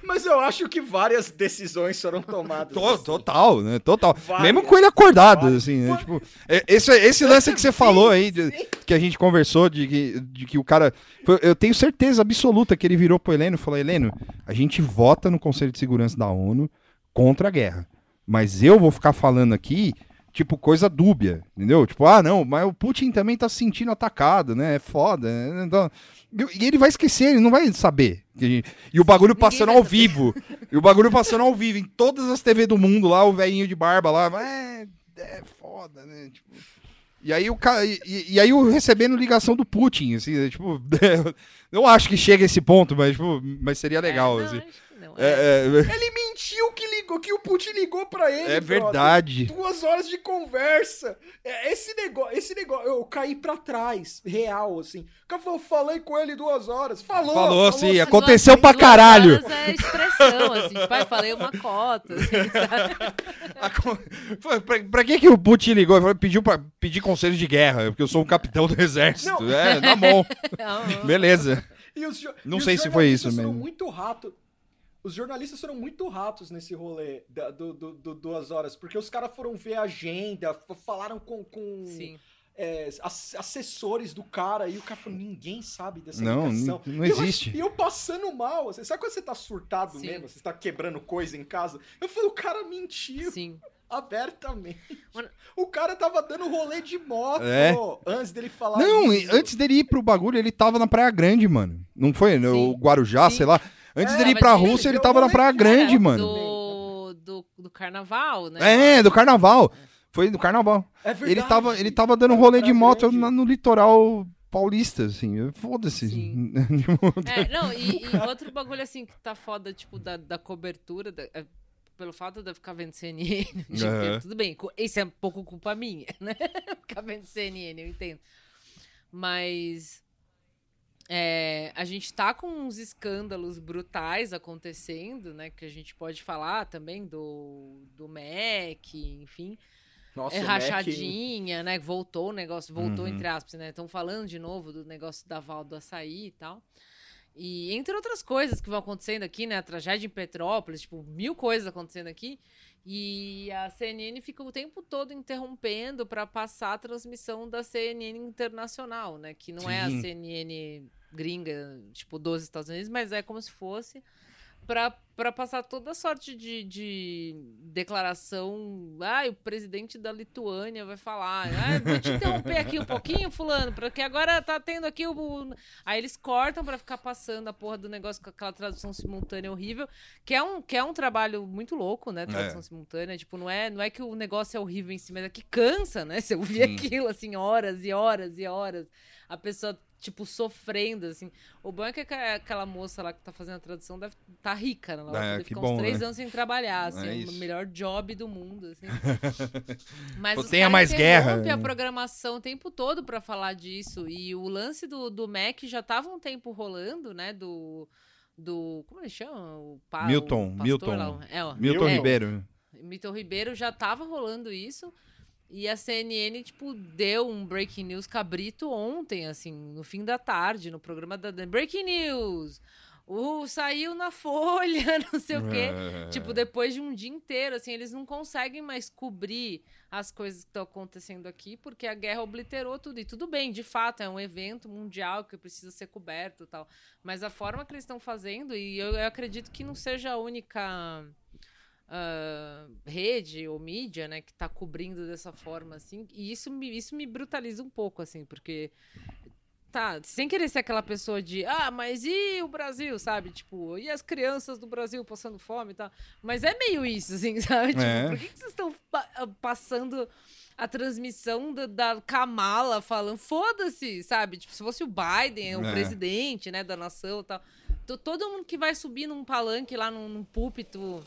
mas eu acho que várias decisões foram tomadas. To- assim. Total, né? Total. Várias. Mesmo com ele acordado, Várias. assim, né? Tipo, é- esse, esse lance que você falou aí, de- que a gente conversou, de que, de que o cara. Eu tenho certeza absoluta que ele virou pro Heleno e falou: Heleno, a gente vota no Conselho de Segurança da ONU contra a guerra. Mas eu vou ficar falando aqui, tipo, coisa dúbia, entendeu? Tipo, ah, não, mas o Putin também tá se sentindo atacado, né? É foda. né? Então, e ele vai esquecer, ele não vai saber. E o bagulho passando ao vivo. E o bagulho passando ao vivo em todas as TV do mundo lá, o velhinho de barba lá. É, é foda, né? Tipo, e aí o cara. E, e aí eu recebendo ligação do Putin, assim, né? tipo. não acho que chega a esse ponto, mas, tipo, mas seria legal, É, não, assim. Acho que não. É, é, Ele mentiu que ligou, que o Putin ligou pra ele. é brother. verdade. Duas horas de conversa. É, Esse negócio, esse negócio, eu caí pra trás, real, assim. O cara falou, falei com ele duas horas. Falou, Falou, sim, sim. aconteceu Duas- pra duas caralho. horas É expressão, assim. Tipo, ai, falei uma cota, assim, sabe? Foi, pra, pra que, que o Putin ligou? Ele falou, Pediu pra pedir conselho de guerra, porque eu sou um capitão do exército. Não. É, tá bom. Não, Beleza. E os jo- Não e os sei se foi isso mesmo. muito rato. Os jornalistas foram muito ratos nesse rolê da- do, do- do duas horas, porque os caras foram ver a agenda, falaram com, com Sim. é, ass- assessores do cara, e o cara falou, ninguém sabe dessa Não, ligação. não- não E eu- existe. E eu, passando mal, assim, sabe quando você tá surtado Sim. mesmo? Você tá quebrando coisa em casa? Eu falei, o cara mentiu Sim. abertamente. Mano- O cara tava dando rolê de moto É. antes dele falar Não, isso. antes dele ir pro bagulho, ele tava na Praia Grande, mano. Não foi? No Sim. Guarujá, Sim. sei lá. Antes É, dele ir pra Rússia, ele tava na Praia de- Grande, é, mano. Do, do, do carnaval, né? É, do carnaval. Foi do carnaval. É verdade. Ele tava, ele tava dando rolê de moto na- no litoral paulista, assim. Foda-se. É, não, e, e outro bagulho assim que tá foda, tipo, da, da cobertura, da- é, pelo fato de eu ficar vendo CNN, o dia Aham. inteiro, tudo bem, isso é um pouco culpa minha, né? ficar vendo CNN, eu entendo. Mas é, a gente tá com uns escândalos brutais acontecendo, né? Que a gente pode falar também do, do MEC, enfim. Nossa, É o Mac- rachadinha, né? Voltou o negócio, voltou Uhum. entre aspas, né? Estão falando de novo do negócio da Val do Açaí e tal. E entre outras coisas que vão acontecendo aqui, né? A tragédia em Petrópolis, tipo, mil coisas acontecendo aqui. E a CNN fica o tempo todo interrompendo para passar a transmissão da CNN internacional, né? Que não é a Sim. CNN gringa, tipo, dos Estados Unidos, mas é como se fosse para passar toda sorte de, de declaração. Ah, o presidente da Lituânia vai falar. Ah, vou te interromper aqui um pouquinho, fulano, porque agora tá tendo aqui o. o-" Aí eles cortam para ficar passando a porra do negócio com aquela tradução simultânea horrível, que é um, que é um trabalho muito louco, né? Tradução É. simultânea. Tipo, não é, não é que o negócio é horrível em si, mas é que cansa, né? Você ouvir Sim. aquilo, assim, horas e horas e horas. A pessoa, tipo, sofrendo, assim. O bom é que aquela moça lá que tá fazendo a tradução deve tá rica, né? Ela vai É, poder ficar bom, uns três né? anos sem trabalhar, assim. É o melhor job do mundo, assim. Mas Pô, os tenha mais guerra, a né? programação o tempo todo pra falar disso. E o lance do, do Mac já tava um tempo rolando, né? Do... Do. Como ele chama? O pa, Milton, o Milton. lá, é, ó. Milton É, Ribeiro. Milton Ribeiro já tava rolando isso. E a CNN, tipo, deu um breaking news cabrito ontem, assim, no fim da tarde, no programa da Breaking News! O, saiu na Folha, não sei o quê. É. Tipo, depois de um dia inteiro, assim, eles não conseguem mais cobrir as coisas que estão acontecendo aqui, porque a guerra obliterou tudo. E tudo bem, de fato, é um evento mundial que precisa ser coberto e tal. Mas a forma que eles estão fazendo, e eu, eu acredito que não seja a única ah, rede ou mídia, né, que tá cobrindo dessa forma, assim, e isso me, isso me brutaliza um pouco, assim, porque tá, sem querer ser aquela pessoa de, ah, mas e o Brasil, sabe? Tipo, e as crianças do Brasil passando fome e tal. Mas é meio isso, assim, sabe? Tipo, É. por que, que vocês estão pa- ah, passando a transmissão da, da Kamala falando, foda-se, sabe? Tipo, se fosse o Biden, o É. presidente, né, da nação e tal. To- Todo mundo que vai subir num palanque lá, num, num púlpito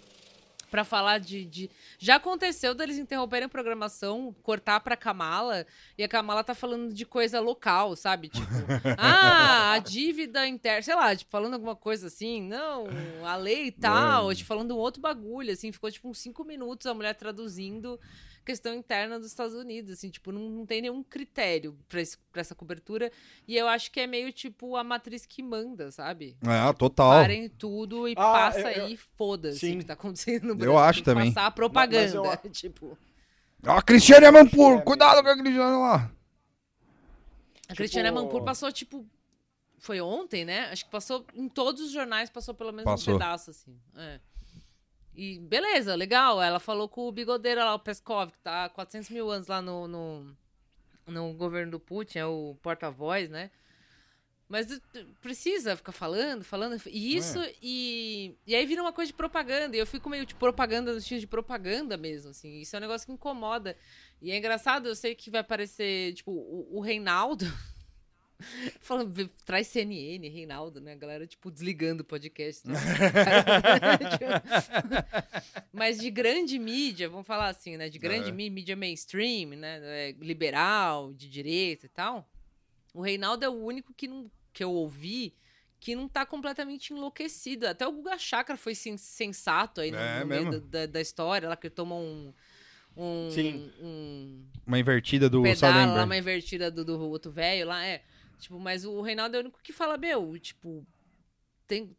pra falar de, de- Já aconteceu deles interromperem a programação, cortar pra Kamala, e a Kamala tá falando de coisa local, sabe? Tipo, ah, a dívida interna, sei lá, tipo, falando alguma coisa assim, não, a lei e tal, tipo, falando um outro bagulho, assim, ficou tipo uns cinco minutos a mulher traduzindo questão interna dos Estados Unidos, assim, tipo, não, não tem nenhum critério pra essa cobertura, e eu acho que é meio tipo a matriz que manda, sabe? É, total. Parem tudo e Ah, passa eu- eu- aí, foda-se o Sim. que tá acontecendo no Eu Brasil. acho Tem que também. Passar a propaganda, Mas- mas tipo... Ó, a Cristiane Amanpour, É, cuidado com a Cristiane lá. A Tipo- Cristiane Amanpour passou, tipo... Foi ontem, né? Acho que passou em todos os jornais, passou pelo menos Passou. um pedaço, assim. É. E beleza, legal. Ela falou com o bigodeiro lá, o Peskov, que tá há 400 mil anos lá no, no, no governo do Putin, é o porta-voz, né? Mas uh, precisa ficar falando, falando. E isso, e, e aí vira uma coisa de propaganda. E eu fico meio de propaganda no estilo de propaganda mesmo, assim. Isso é um negócio que incomoda. E é engraçado, eu sei que vai parecer, tipo, o, o Reinaldo. Falando, vê- traz CNN, Reinaldo, né? A galera, tipo, desligando o podcast. né? Mas de grande mídia, vamos falar assim, né? De grande É. mí- mídia mainstream, né? é, Liberal, de direita e tal. O Reinaldo é o único que, não, que eu ouvi que não tá completamente enlouquecido. Até o Guga Chakra foi sen- sensato aí no, É no meio da, da- história, lá que tomou um. Um, Sim. um Uma invertida do lá, Soderbergh. uma invertida do, do outro velho lá, é. Tipo, mas o Reinaldo é o único que fala, meu, tipo, tem,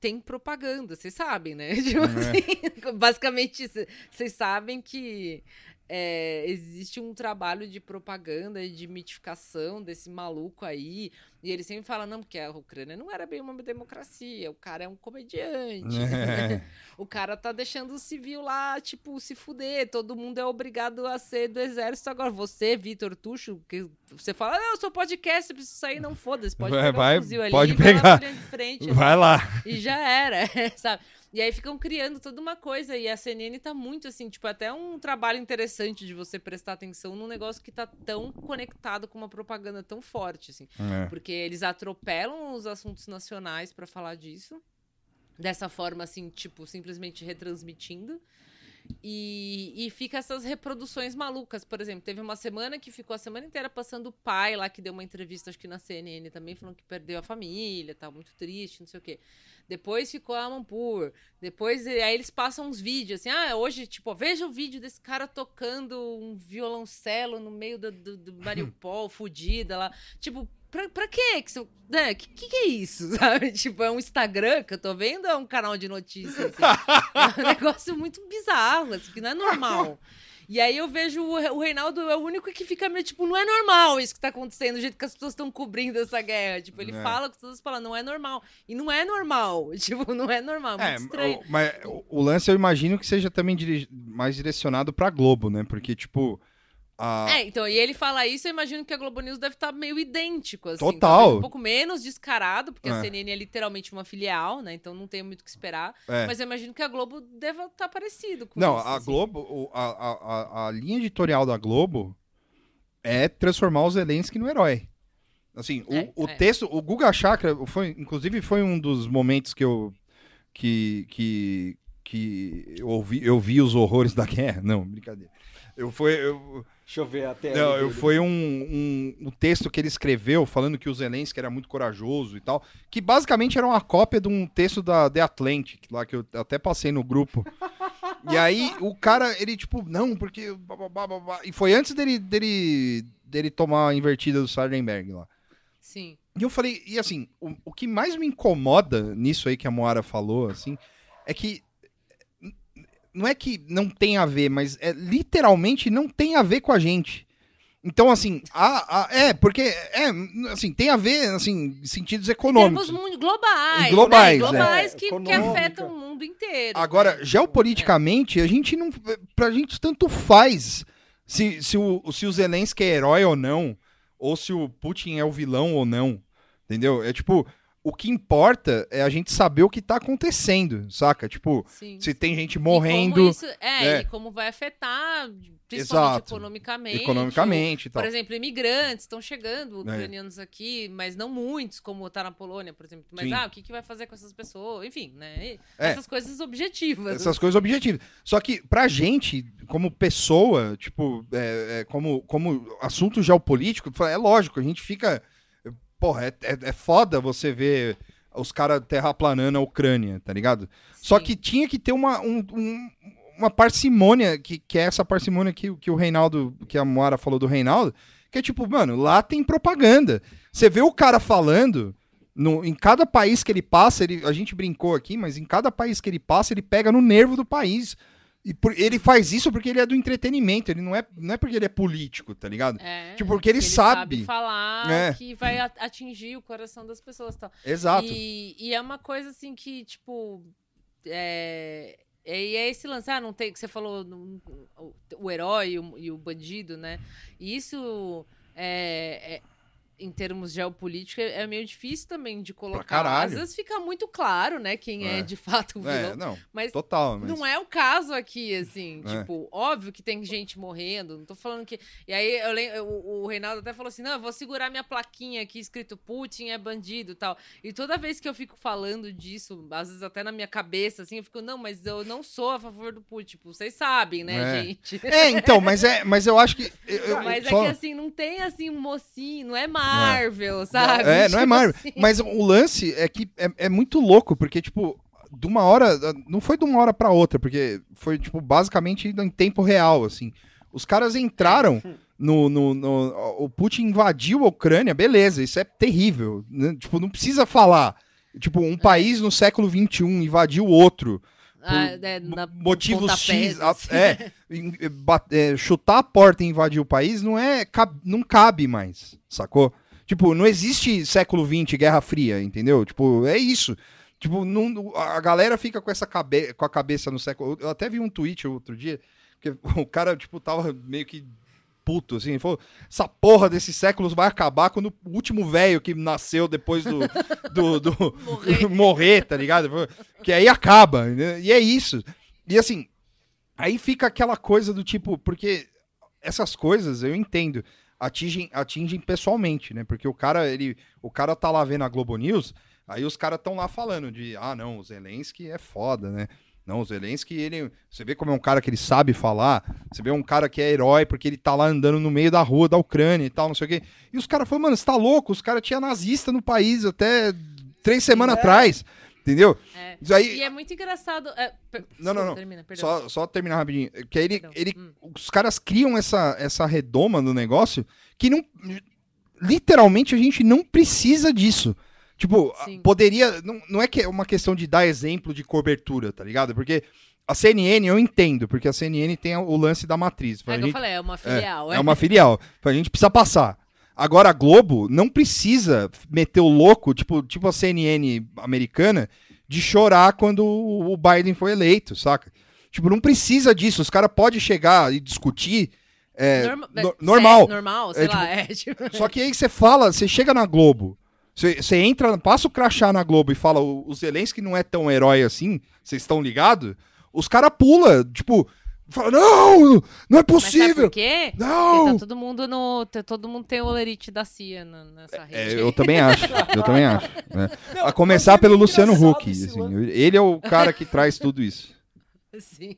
tem propaganda, vocês sabem, né? Tipo É. assim, basicamente, vocês sabem que é, existe um trabalho de propaganda e de mitificação desse maluco aí. E ele sempre fala, não, porque a Ucrânia não era bem uma democracia, o cara é um comediante. É. O cara tá deixando o civil lá, tipo, se fuder. Todo mundo é obrigado a ser do exército. Agora, você, Vitor Tuxo, que você fala, não, eu sou podcast, preciso sair. Não foda-se, pode Vai, pegar vai, o fuzil ali pode e vai lá pegar. frente. Vai lá. E já era, sabe? E aí ficam criando toda uma coisa. E a CNN tá muito assim, tipo, até um trabalho interessante de você prestar atenção num negócio que tá tão conectado com uma propaganda tão forte, assim. É. Porque eles atropelam os assuntos nacionais pra falar disso. Dessa forma, assim, tipo, simplesmente retransmitindo. E, e fica essas reproduções malucas. Por exemplo, teve uma semana que ficou a semana inteira passando o pai lá, que deu uma entrevista, acho que na CNN também, falando que perdeu a família, tá muito triste, não sei o quê. Depois ficou a Amanpur. Depois, aí eles passam uns vídeos, assim, ah, hoje, tipo, veja o vídeo desse cara tocando um violoncelo no meio do, do, do Mariupol, fudida lá. Tipo, pra, pra quê? Que, você- né? que, que que é isso, sabe? Tipo, é um Instagram que eu tô vendo é um canal de notícias? assim? é um negócio muito bizarro, assim, que não é normal. E aí eu vejo o, Re- o Reinaldo é o único que fica meio, tipo, não é normal isso que tá acontecendo, do jeito que as pessoas estão cobrindo essa guerra. Tipo, ele É. fala com as pessoas falam, não é normal. E não é normal. Tipo, não é normal, é É, muito estranho. o, mas o, o lance eu imagino que seja também dire- mais direcionado pra Globo, né? Porque, tipo. A... É, então, e ele fala isso, eu imagino que a Globo News deve estar meio idêntico, assim. Total. Um pouco menos descarado, porque a É. CNN é literalmente uma filial, né? Então não tem muito o que esperar. É. Mas eu imagino que a Globo deva estar parecido com Não, isso. a assim. Globo, o- a, a, a, a linha editorial da Globo é transformar o Zelensky no herói. Assim, o, É, o é. texto, o Guga Chakra, foi, inclusive foi um dos momentos que eu que, que, que eu, ouvi, eu vi os horrores da guerra. Não, brincadeira. Eu foi, eu, Deixa eu ver até. não, eu, foi um, um, um texto que ele escreveu falando que o Zelensky era muito corajoso e tal, que basicamente era uma cópia de um texto da The Atlantic, lá que eu até passei no grupo. E aí o cara, ele tipo, não, porque. blá, blá, blá, blá, blá. E foi antes dele, dele, dele tomar a invertida do Sardenberg lá. Sim. E eu falei, e assim, o, o que mais me incomoda nisso aí que a Moara falou, assim, é que. Não é que não tem a ver, mas é literalmente não tem a ver com a gente. Então, assim, a, a- é, porque, é, assim, tem a ver, assim, em sentidos Em econômicos. termos globais. Globais, né? é. globais que, que Econômica. afetam o mundo inteiro. Agora, né? geopoliticamente, a gente não. Pra gente tanto faz se, se, o, se o Zelensky é herói ou não, ou se o Putin é o vilão ou não. Entendeu? É tipo, o que importa é a gente saber o que tá acontecendo, saca? Tipo, Sim. se tem gente morrendo isso- é, é. e como vai afetar, principalmente Exato. economicamente. economicamente e tal. Por exemplo, imigrantes estão chegando, É. ucranianos aqui, mas não muitos, como tá na Polônia, por exemplo. Mas Sim. ah, o que, que vai fazer com essas pessoas? Enfim, né? É. Essas coisas objetivas. Essas coisas objetivas. Só que pra gente, como pessoa, tipo, é, é, como, como assunto geopolítico, é lógico, a gente fica. Porra, é, é, é foda você ver os caras terraplanando a Ucrânia, tá ligado? Só Sim. que tinha que ter uma, um- um- uma parcimônia, que, que é essa parcimônia que, que o Reinaldo, que a Moara falou do Reinaldo, que é tipo, mano, lá tem propaganda. Você vê o cara falando, no, em cada país que ele passa, ele, a gente brincou aqui, mas em cada país que ele passa, ele pega no nervo do país. E por- ele faz isso porque ele é do entretenimento, ele não é, não é porque ele é político, tá ligado? É, Tipo, porque ele sabe. falar É. que vai atingir o coração das pessoas e tal. Exato. E, e é uma coisa assim que, tipo. É, é, e é esse lance, ah, não tem. Que você falou o, o herói e o, e o bandido, né? E isso. É, é- em termos geopolíticos, é é meio difícil também de colocar. Às vezes fica muito claro, né, quem é, É. de fato o vilão. É, não, mas total. Mas... não é o caso aqui, assim. É. Tipo, óbvio que tem gente morrendo. Não tô falando que. E aí eu lem- o, Reinaldo até falou assim: não, eu vou segurar minha plaquinha aqui escrito Putin é bandido e tal. E toda vez que eu fico falando disso, às vezes até na minha cabeça, assim, eu fico, não, mas eu não sou a favor do Putin. Tipo, vocês sabem, né, É. gente? É, então, mas, é, mas eu acho que. eu- Mas só- é que assim, não tem assim um mocinho, não é Marvel, sabe? É, não é Tipo Marvel. assim. Mas o lance é que é, é muito louco, porque, tipo, de uma hora. Não foi de uma hora pra outra, porque foi, tipo, basicamente em tempo real, assim. Os caras entraram no. no, no- o Putin invadiu a Ucrânia, beleza, isso é terrível. né? Tipo, não precisa falar. Tipo, um país no século XXI invadiu outro. Ah, é, na- motivos pontapés, X. a- assim. é, bat- é, chutar a porta e invadir o país não é cab- não cabe mais, sacou? Tipo, não existe século XX, Guerra Fria, entendeu? Tipo, é isso. Tipo, não- a galera fica com essa cabe com a cabeça no século. Eu até vi um tweet outro dia, que o cara, tipo, tava meio que puto, assim, ele falou, essa porra desses séculos vai acabar quando o último velho que nasceu depois do, do, do- Morrer. morrer, tá ligado? Que aí acaba, né? e é isso. E assim, aí fica aquela coisa do tipo, porque essas coisas eu entendo, atingem, atingem pessoalmente, né? Porque o cara, ele, o cara tá lá vendo a Globo News, aí os caras estão lá falando de, ah, não, o Zelensky é foda, né? Não, o Zelensky, ele, você vê como é um cara que ele sabe falar, você vê um cara que é herói porque ele tá lá andando no meio da rua da Ucrânia e tal, não sei o quê. E os caras falam, mano, você tá louco? Os caras tinham nazista no país até três semanas É. atrás, entendeu? É. Aí, E é muito engraçado. é, per- Não, não, desculpa, não. Termina, só, só terminar rapidinho. Que aí ele, Perdão. ele, Hum. os caras criam essa, essa redoma no negócio que não. Literalmente a gente não precisa disso. Tipo, Sim. poderia. Não, não é que é uma questão de dar exemplo de cobertura, tá ligado? Porque a CNN eu entendo, porque a CNN tem o lance da matriz. É Pra que gente- eu falei, é uma filial. é uma filial. A gente precisa passar. Agora a Globo não precisa meter o louco, tipo, tipo a CNN americana, de chorar quando o Biden foi eleito, saca? Tipo, não precisa disso. Os caras podem chegar e discutir. é, Norma- no- é, normal. normal, sei É, lá. É, tipo... Só que aí você fala, você chega na Globo, você, entra, passa o crachá na Globo e fala, o, o Zelensky não é tão herói assim, vocês estão ligados? Os caras pulam, tipo, fala, não, não é Mas sabe possível. por quê? Não! Porque tá todo mundo no. tá- Todo mundo tem o olerite da CIA nessa É, rede. eu também acho, eu também acho. né? Não, A começar é pelo Luciano Huck, assim, ele é o cara que traz tudo isso. Sim.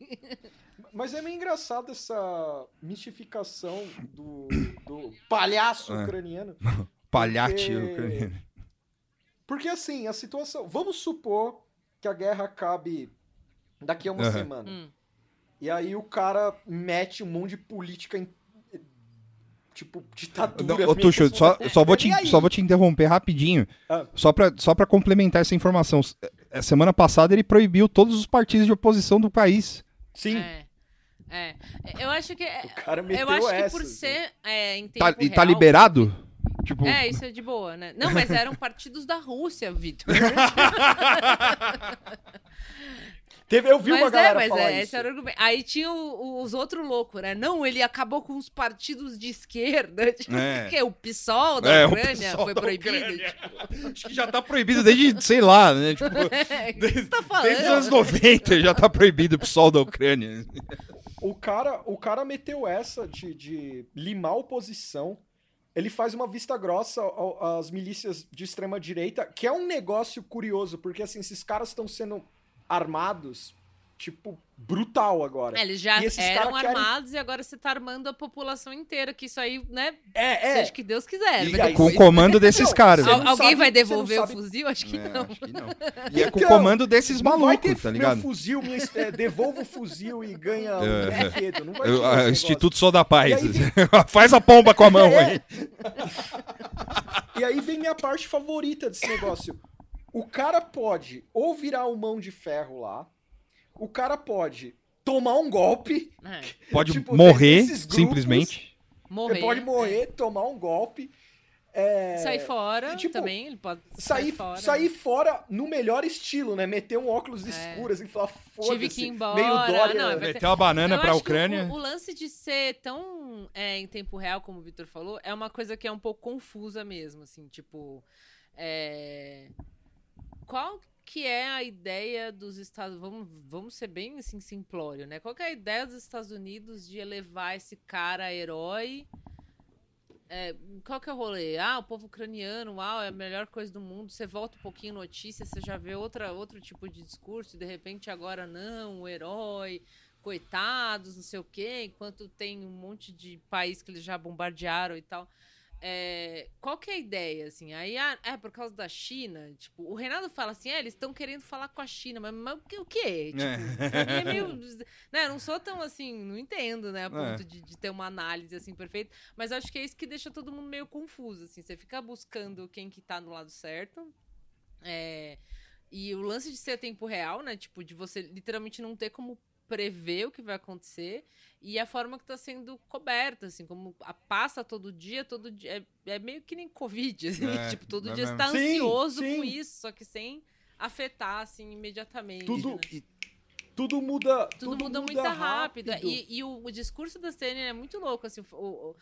Mas é meio engraçado essa mistificação do, do palhaço É. ucraniano. Palhate. Porque- ucraniano. Porque assim, a situação. Vamos supor que a guerra acabe daqui a uma Aham. semana. Hum. E aí o cara mete um monte de política em. Tipo, ditadura. Não, Tuxo, só, na só, vou te, só vou te interromper rapidinho, Ah. só pra, só pra complementar essa informação. Eh, Semana passada ele proibiu todos os partidos de oposição do país. Sim. É. É. Eu acho que. é- O cara meteu eu acho que essa, por assim. ser é, em tempo Tá- e tá real- liberado? Tipo, É, isso é de boa, né? Não, mas eram partidos da Rússia, Vitor. Teve, eu vi uma mas é, galera mas falar é, isso. esse era o argumento. Aí tinha o- os outros loucos, né? Não, ele acabou com os partidos de esquerda. Tipo, É. que é o PSOL da É, Ucrânia PSOL foi da proibido. Ucrânia. acho que já tá proibido desde, sei lá, né? Tipo, Tipo, o que você tá desde os anos falando? 90 já tá proibido o PSOL da Ucrânia. O cara, o cara meteu essa de, de limar a oposição. Ele faz uma vista grossa às milícias de extrema direita, que é um negócio curioso, porque assim, esses caras estão sendo armados, tipo, brutal agora. É, eles já E esses eram cara querem- armados e agora você tá armando a população inteira, que isso aí, né? É, é. Seja que Deus quiser. E né? aí, com o comando desses Não, caras. Al- alguém sabe- vai devolver sabe- o fuzil? Acho que É, não. acho que não. E é com o Então, comando desses malucos, tá meu ligado? fuzil, minha, é, devolva o fuzil e ganha um É. brinquedo. Não vai Eu- ter a- esse negócio. Instituto Sou da Paz. E aí vem- Faz a pomba com a mão É. aí. E aí vem minha parte favorita desse negócio. O cara pode ou virar o mão de ferro lá, o cara pode tomar um golpe, É, Pode Tipo, morrer, grupos- simplesmente. morrer. ele pode morrer, tomar um golpe, é, Sair fora e, tipo, também, ele pode sair, fora. sair fora no melhor estilo, né? Meter um óculos É. escuros e falar, foda-se. Tive que ir embora. Meio Dória. Não, é né? Meteu a banana Eu pra Ucrânia. O, o lance de ser tão é, em tempo real, como o Victor falou, é uma coisa que é um pouco confusa mesmo, assim, tipo. é, Qual que é a ideia dos Estados vamos Vamos ser bem assim, simplório, né? Qual que é a ideia dos Estados Unidos de elevar esse cara a herói? É, qual que é o rolê? Ah, o povo ucraniano, uau, é a melhor coisa do mundo. Você volta um pouquinho notícia, você já vê outra, outro tipo de discurso, e de repente agora não, o herói, coitados, não sei o quê, enquanto tem um monte de país que eles já bombardearam e tal. É, qual que é a ideia, assim? Aí, ah, é por causa da China, tipo, o Renato fala assim, é, eles estão querendo falar com a China, mas, mas o quê? Tipo, É. mim é meio, né, não sou tão, assim, não entendo, né, a É. ponto de, de ter uma análise, assim, perfeita, mas acho que é isso que deixa todo mundo meio confuso, assim, você fica buscando quem que tá no lado certo, é, e o lance de ser tempo real, né? Tipo, de você literalmente não ter como prever o que vai acontecer e a forma que tá sendo coberta, assim, como a passa todo dia, todo dia. É, é meio que nem Covid, assim, É, tipo, todo é dia você mesmo. tá Sim, ansioso sim. com isso, só que sem afetar, assim, imediatamente. Tudo- né? E- Tudo muda. Tudo, muda, muito rápido. E, e o, o discurso da CNN é muito louco, assim, o, o-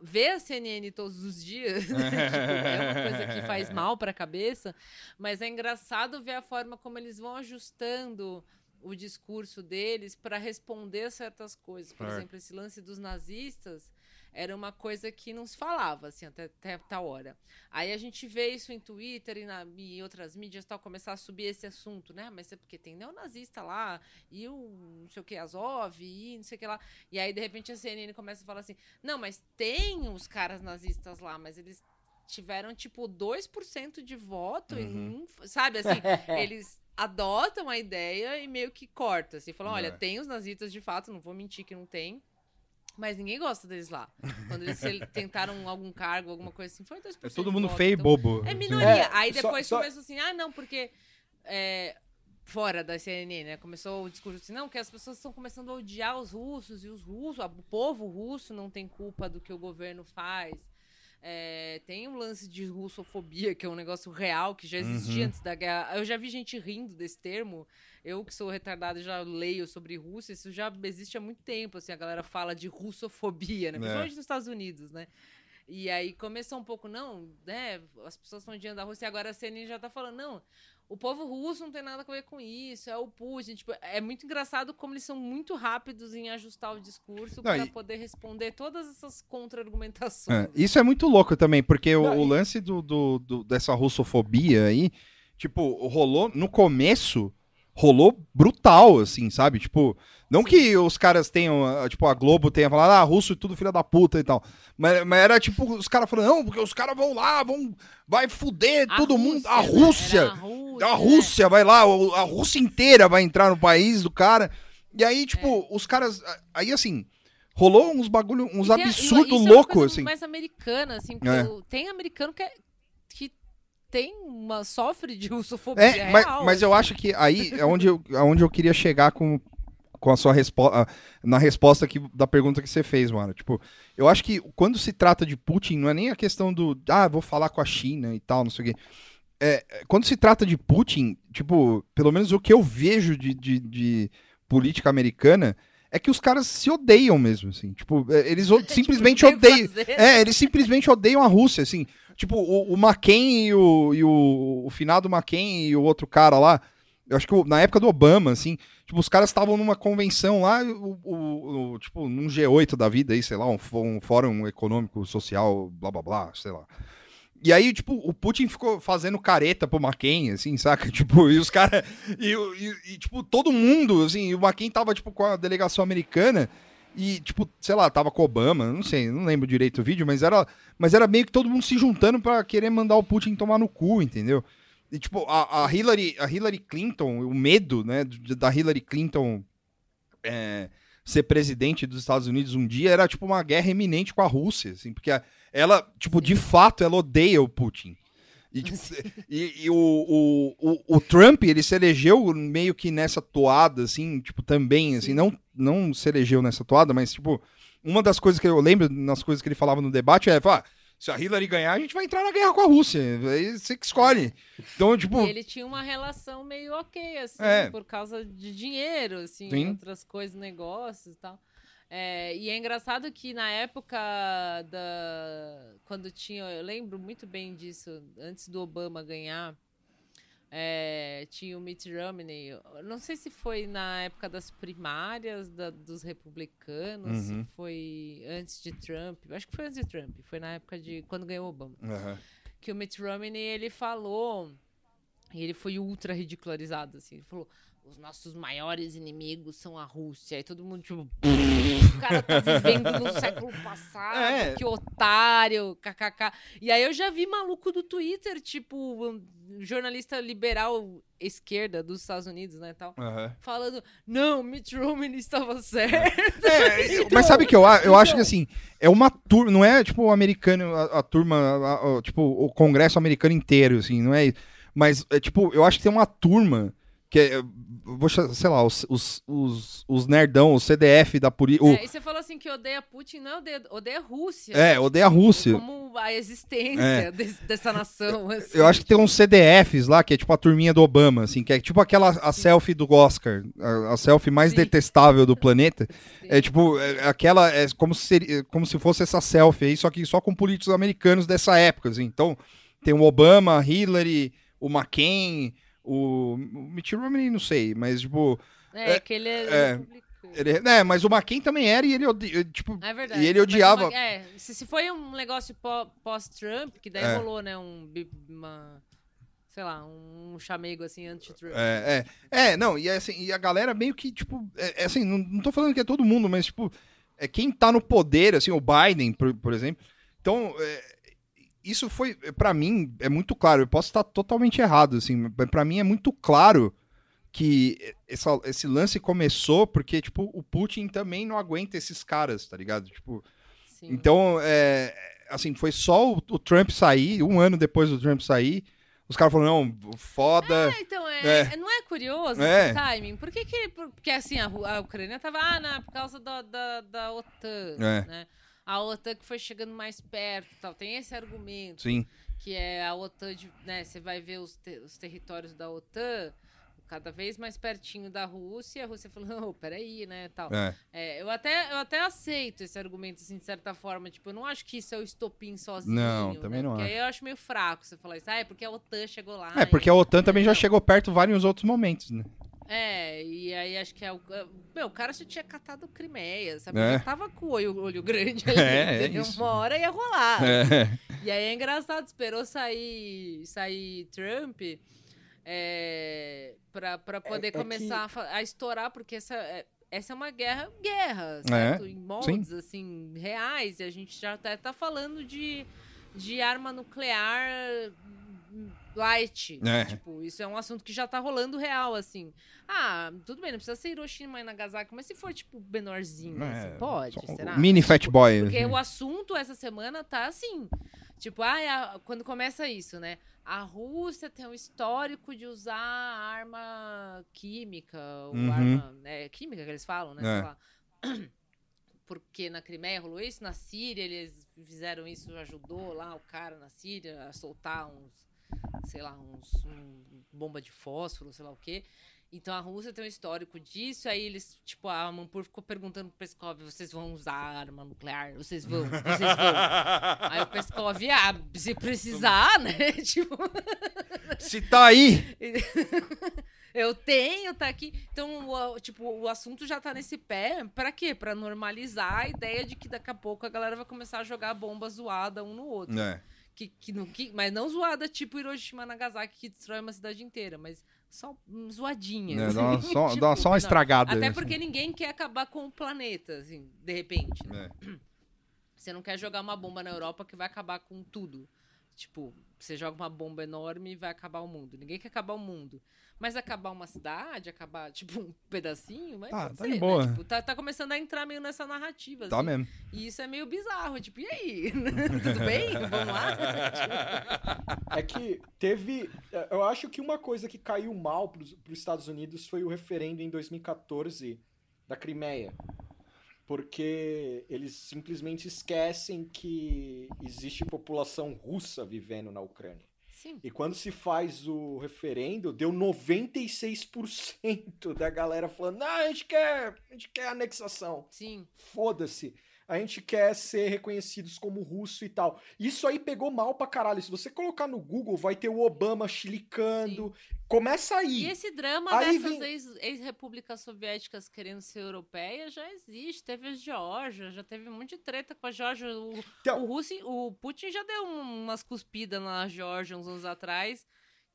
ver a CNN todos os dias tipo, é uma coisa que faz mal pra cabeça, mas é engraçado ver a forma como eles vão ajustando o discurso deles para responder certas coisas. Por exemplo, esse lance dos nazistas era uma coisa que não se falava assim até, até tal hora. Aí a gente vê isso em Twitter e, na, e outras mídias tal começar a subir esse assunto, né? Mas é porque tem neonazista lá e o não sei o que Azov e não sei o que lá. E aí de repente a CNN começa a falar assim: "Não, mas tem os caras nazistas lá, mas eles tiveram tipo 2% de voto e Uhum. não, sabe assim, eles adotam a ideia e meio que cortam, assim, falam, olha, É. tem os nazistas de fato, não vou mentir que não tem, mas ninguém gosta deles lá. Quando eles tentaram algum cargo, alguma coisa assim, foi 2% É todo mundo voto, feio e então- bobo. é assim. minoria. É, Aí só- depois só- começou assim, ah, não, porque. é, fora da CNN, né? Começou o discurso assim, não, que as pessoas estão começando a odiar os russos e os russos, o povo russo não tem culpa do que o governo faz. É, tem um lance de russofobia, que é um negócio real, que já existia Uhum. antes da guerra. Eu já vi gente rindo desse termo. Eu, que sou retardada, já leio sobre Rússia. Isso já existe há muito tempo, assim. A galera fala de russofobia, né? É. Principalmente nos Estados Unidos, né? E aí começou um pouco, não, né? As pessoas estão odiando a Rússia e agora a CNN já tá falando, não, o povo russo não tem nada a ver com isso, é o Putin. Tipo, é muito engraçado como eles são muito rápidos em ajustar o discurso para e- poder responder todas essas contra-argumentações. É, isso é muito louco também, porque o, Não, o e- lance do, do- do- dessa russofobia aí, tipo, rolou no começo, rolou brutal, assim, sabe? Tipo, não que os caras tenham, ah, tipo, a Globo tenha falado, ah, russo é tudo filha da puta e tal. Mas, mas era tipo, os caras falando, não, porque os caras vão lá, vão, vai fuder A todo mundo. A né? Rússia! Era a Rússia, A é. Rússia vai lá, a Rússia inteira vai entrar no país do cara. E aí, tipo, os caras. Aí, assim, rolou uns bagulho, uns E a- absurdos é loucos, assim. mais americana, assim, porque É. tem americano que, é- que tem uma sofre de russofobia É, mas, real, mas eu assim. acho que aí é onde eu, aonde eu queria chegar com, com a sua resposta na resposta que, da pergunta que você fez, mano. Tipo, eu acho que quando se trata de Putin, não é nem a questão do ah, vou falar com a China e tal, não sei o quê. É, quando se trata de Putin, tipo, pelo menos o que eu vejo de, de, de política americana é que os caras se odeiam mesmo, assim. Tipo, é, eles o- Tipo, simplesmente odeiam. fazer. É, eles simplesmente odeiam a Rússia, assim. Tipo, o, o McCain e o, e o, o finado McCain e o outro cara lá, eu acho que na época do Obama, assim, tipo, os caras estavam numa convenção lá, o, o- o- tipo, num G8 da vida aí, sei lá, um, um fórum econômico, social, blá blá blá, sei lá. E aí, tipo, o Putin ficou fazendo careta pro McCain, assim, saca? Tipo, e os caras. E, e- e, tipo, todo mundo, assim, o McCain tava, tipo, com a delegação americana. E, tipo, sei lá, tava com Obama, não sei, não lembro direito o vídeo, mas era, mas era meio que todo mundo se juntando pra querer mandar o Putin tomar no cu, entendeu? E, tipo, a, a Hillary, a Hillary Clinton, o medo, né, da Hillary Clinton é, ser presidente dos Estados Unidos um dia era, tipo, uma guerra iminente com a Rússia, assim, porque a- ela, tipo, de fato, ela odeia o Putin. E, tipo, e, e o, o, o, o Trump, ele se elegeu meio que nessa toada, assim, tipo, também, assim, não, não se elegeu nessa toada, mas, tipo, uma das coisas que eu lembro, nas coisas que ele falava no debate, é, ah, se a Hillary ganhar, a gente vai entrar na guerra com a Rússia. Aí você que escolhe. Então, tipo, E ele tinha uma relação meio ok, assim, É. por causa de dinheiro, assim, Sim. outras coisas, negócios e tal. É, e é engraçado que na época da. Quando tinha. Eu lembro muito bem disso, antes do Obama ganhar. é, tinha o Mitt Romney. Não sei se foi na época das primárias da- dos republicanos, Uhum. se foi antes de Trump. Acho que foi antes de Trump. Foi na época de quando ganhou Obama aham. que o Mitt Romney ele falou e ele foi ultra ridicularizado assim. Ele falou: "Os nossos maiores inimigos são a Rússia". E todo mundo tipo, o cara tá vivendo no século passado, É. que otário, kkk. E aí eu já vi maluco do Twitter, tipo, um jornalista liberal esquerda dos Estados Unidos, né, tal, aham. falando: "Não, Mitt Romney estava certo". É, Então, mas sabe que eu, eu acho que então. assim, é uma turma, não é tipo o americano, a, a turma, a- a- tipo o congresso americano inteiro, assim, não é Mas, é, tipo, eu acho que tem uma turma que é, vou, sei lá, os, os, os, os nerdão, o CDF da polícia. É, e você falou assim que odeia Putin, não odeia, odeia Rússia. É, odeia a Rússia. Como a existência É. des- dessa nação. assim. Eu acho que tem uns CDFs lá, que é tipo a turminha do Obama, assim, que é tipo aquela a selfie do Oscar, a, a selfie mais Sim. detestável do planeta. Sim. É tipo, é, aquela, é como se, seria- como se fosse essa selfie aí, só que só com políticos americanos dessa época, assim. Então, tem o Obama, Hillary, o McCain, o, Mitt Romney, não sei, mas tipo, É, é, que ele é, é, ele, é, mas o McCain também era e ele, odi- tipo, É verdade. e ele Mas odiava- uma- é, se, se foi um negócio pó- pós-Trump, que daí É. rolou, né, um... Uma, sei lá, um chamego, assim, anti-Trump. É, é, é, não, e, assim, e a galera meio que, tipo, é, é assim, não, não tô falando que é todo mundo, mas, tipo, é quem tá no poder, assim, o Biden, por, por exemplo. Então, é, isso foi, pra mim, é muito claro, eu posso estar totalmente errado, assim, mas pra mim é muito claro que essa- esse lance começou porque, tipo, o Putin também não aguenta esses caras, tá ligado? Tipo, Sim. então, é, assim, foi só o, o Trump sair, um ano depois do Trump sair, os caras falaram, não, foda... É, então, é, É. é- não é curioso É. esse timing? Por que que... por- Porque, assim, a, a Ucrânia tava, ah, não, por causa da, da, da OTAN, É. né? A OTAN que foi chegando mais perto tal. Tem esse argumento. Sim. que é a OTAN, de, né, você vai ver os, te- os territórios da OTAN cada vez mais pertinho da Rússia, a Rússia falando, não, peraí, né, tal. É. É, eu, até, eu até aceito esse argumento, assim, de certa forma, tipo, eu não acho que isso é o estopim sozinho, Não, também né? não Porque acho. aí eu acho meio fraco você falar isso, ah, é porque a OTAN chegou lá. É, porque e- a OTAN também já Não. chegou perto vários outros momentos, né? É, e aí acho que é o. Meu, o cara já tinha catado Crimeia, sabe? É. Já tava com o olho, olho grande ali, É, é entendeu? isso. Uma hora ia rolar. É. E aí é engraçado, esperou sair, sair Trump é, pra, pra poder é que- começar a, fa- a estourar, porque essa é, essa é uma guerra, guerra, certo? em moldes, assim, reais. E a gente já até tá falando de, de arma nuclear light. É. Tipo, isso é um assunto que já tá rolando real, assim. Ah, tudo bem, não precisa ser Hiroshima e Nagasaki, mas se for, tipo, menorzinho, É, assim, pode, será? Mini Fat Boy. Porque o assunto essa semana tá assim. Tipo, ah, é a- quando começa isso, né? A Rússia tem um histórico de usar arma química, ou Uhum. arma né, química que eles falam, né? É. Porque na Crimeia rolou isso, na Síria eles fizeram isso, ajudou lá o cara na Síria a soltar uns, sei lá, uns um bomba de fósforo, sei lá o quê. Então a Rússia tem um histórico disso, aí eles, tipo, a Mampur ficou perguntando pro Peskov, vocês vão usar arma nuclear? Vocês vão, vocês vão. Aí o Peskov, ah, se precisar, né? Tipo, Se tá aí. eu tenho, tá aqui. Então, o, tipo, o assunto já tá nesse pé. Pra quê? Pra normalizar a ideia de que daqui a pouco a galera vai começar a jogar bomba zoada um no outro. É. Que, que, não- que- mas não zoada tipo Hiroshima Nagasaki, que destrói uma cidade inteira, mas só zoadinha. É, assim. dá, só, Tipo, dá uma- só uma não. estragada. Até assim. porque ninguém quer acabar com o planeta, assim, de repente. né? É. Você não quer jogar uma bomba na Europa que vai acabar com tudo. Tipo, você joga uma bomba enorme e vai acabar o mundo. Ninguém quer acabar o mundo. Mas acabar uma cidade, acabar, tipo, um pedacinho, mas Tá, pode tá ser, de né? boa. Tipo, tá, tá começando a entrar meio nessa narrativa. Tá assim. mesmo. E isso é meio bizarro. Tipo, e aí? Tudo bem? Vamos lá? É que teve. Eu acho que uma coisa que caiu mal para os Estados Unidos foi o referendo em 2014 da Crimeia. Porque eles simplesmente esquecem que existe população russa vivendo na Ucrânia. Sim. E quando se faz o referendo, deu 96% da galera falando: não, a gente quer, a gente quer anexação Sim. foda-se. A gente quer ser reconhecidos como russo e tal. Isso aí pegou mal pra caralho. Se você colocar no Google, vai ter o Obama chilicando. Começa aí. E esse drama Aí dessas vem- ex- ex-repúblicas soviéticas querendo ser europeias já existe. Teve a Geórgia, já teve um monte de treta com a Geórgia. O, Então- o, Russi- o Putin já deu um- umas cuspidas na Geórgia uns anos atrás.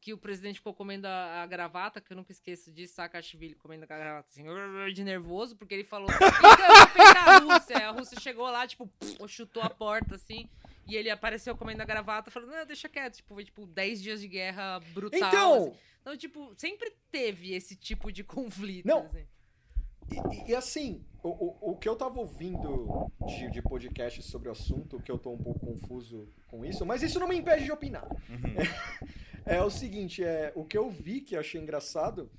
Que o presidente ficou comendo a, a gravata, que eu nunca esqueço disso, Saakashvili comendo a gravata assim, de nervoso, porque ele falou: a Rússia. A Rússia chegou lá, tipo, chutou a porta assim. E ele apareceu comendo a gravata, falando: Não, deixa quieto. Tipo, foi tipo 10 dias de guerra brutal. Então, assim. Então, tipo, sempre teve esse tipo de conflito. Não. assim. E, e assim, o, o, o que eu tava ouvindo de, de podcast sobre o assunto, que eu tô um pouco confuso com isso, mas isso não me impede de opinar. É, é o seguinte, é, o que eu vi que eu achei engraçado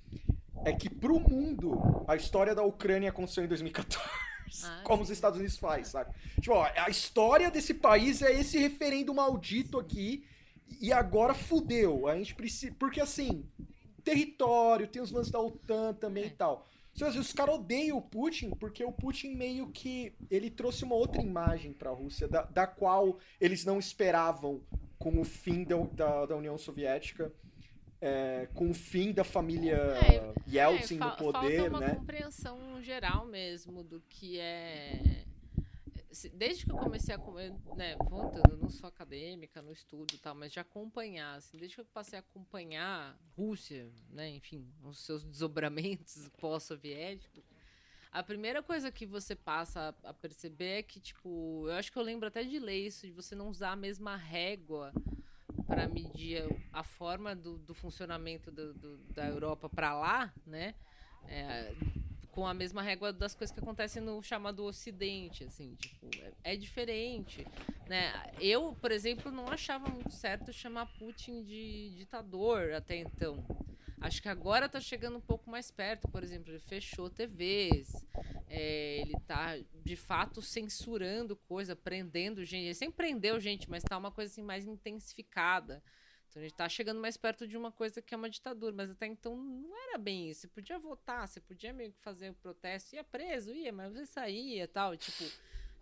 é que pro mundo a história da Ucrânia aconteceu em 2014. Ah, como os Estados Unidos faz, sabe? Tipo, ó, a história desse país é esse referendo maldito aqui e agora fudeu. A gente precisa. Porque assim, território, tem os lances da OTAN também É. e tal. Os caras odeiam o Putin porque o Putin meio que ele trouxe uma outra imagem pra Rússia, da, da qual eles não esperavam com o fim da, da, da União Soviética, é, com o fim da família É, Yeltsin É, no poder, falta uma né? compreensão geral mesmo do que é. Desde que eu comecei a né, voltando, não sou acadêmica, no estudo e tal, mas de acompanhar, assim, desde que eu passei a acompanhar Rússia, né, enfim, os seus desdobramentos pós-soviéticos, a primeira coisa que você passa a perceber é que, tipo, eu acho que eu lembro até de ler isso, de você não usar a mesma régua para medir a forma do, do funcionamento do- do- da Europa para lá, né? É, com a mesma régua das coisas que acontecem no chamado Ocidente, assim, tipo, é, é diferente, né? Eu, por exemplo, não achava muito certo chamar Putin de ditador até então. Acho que agora tá chegando um pouco mais perto, por exemplo, ele fechou TVs, é, ele tá de fato censurando coisa, prendendo gente. Ele sempre prendeu gente, mas tá uma coisa assim mais intensificada. Então a gente tá chegando mais perto de uma coisa que é uma ditadura, mas até então não era bem isso. Você podia votar, você podia meio que fazer o protesto, ia preso, ia, mas você saía e tal, tipo,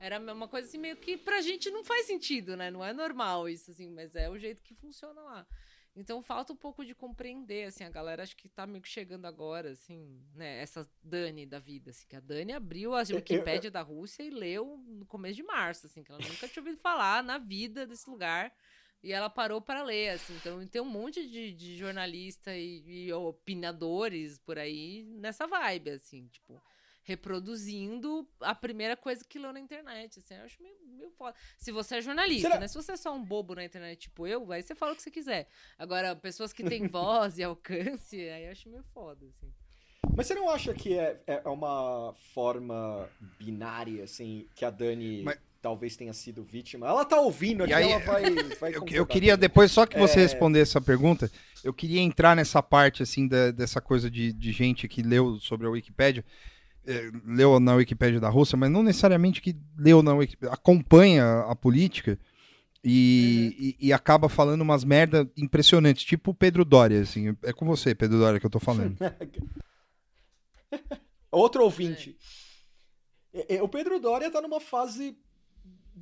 era uma coisa assim meio que pra gente não faz sentido, né? Não é normal isso assim, mas é o jeito que funciona lá. Então falta um pouco de compreender, assim, a galera acho que tá meio que chegando agora, assim, né, essa Dani da vida, assim, que a Dani abriu a eu- Wikipédia da Rússia e leu no começo de março, assim, que ela nunca tinha ouvido falar na vida desse lugar. E ela parou para ler, assim. Então tem um monte de, de jornalista e, e opinadores por aí nessa vibe, assim, tipo, reproduzindo a primeira coisa que leu na internet. Assim, eu acho meio, meio foda. Se você é jornalista, Será- né? Se você é só um bobo na internet, tipo eu, aí você fala o que você quiser. Agora, pessoas que têm voz e alcance, aí eu acho meio foda, assim. Mas você não acha que é, é uma forma binária, assim, que a Dani Mas- talvez tenha sido vítima. Ela tá ouvindo aqui, E aí, ela vai. vai Eu, eu queria, depois, só que você É. responder essa pergunta, eu queria entrar nessa parte, assim, da- dessa coisa de, de gente que leu sobre a Wikipédia, eh, leu na Wikipédia da Rússia, mas não necessariamente que leu na Wikipédia, acompanha a política e, e- e acaba falando umas merda impressionantes, tipo o Pedro Doria, assim, é com você, Pedro Doria, que eu tô falando. Outro ouvinte. É, é, O Pedro Doria tá numa fase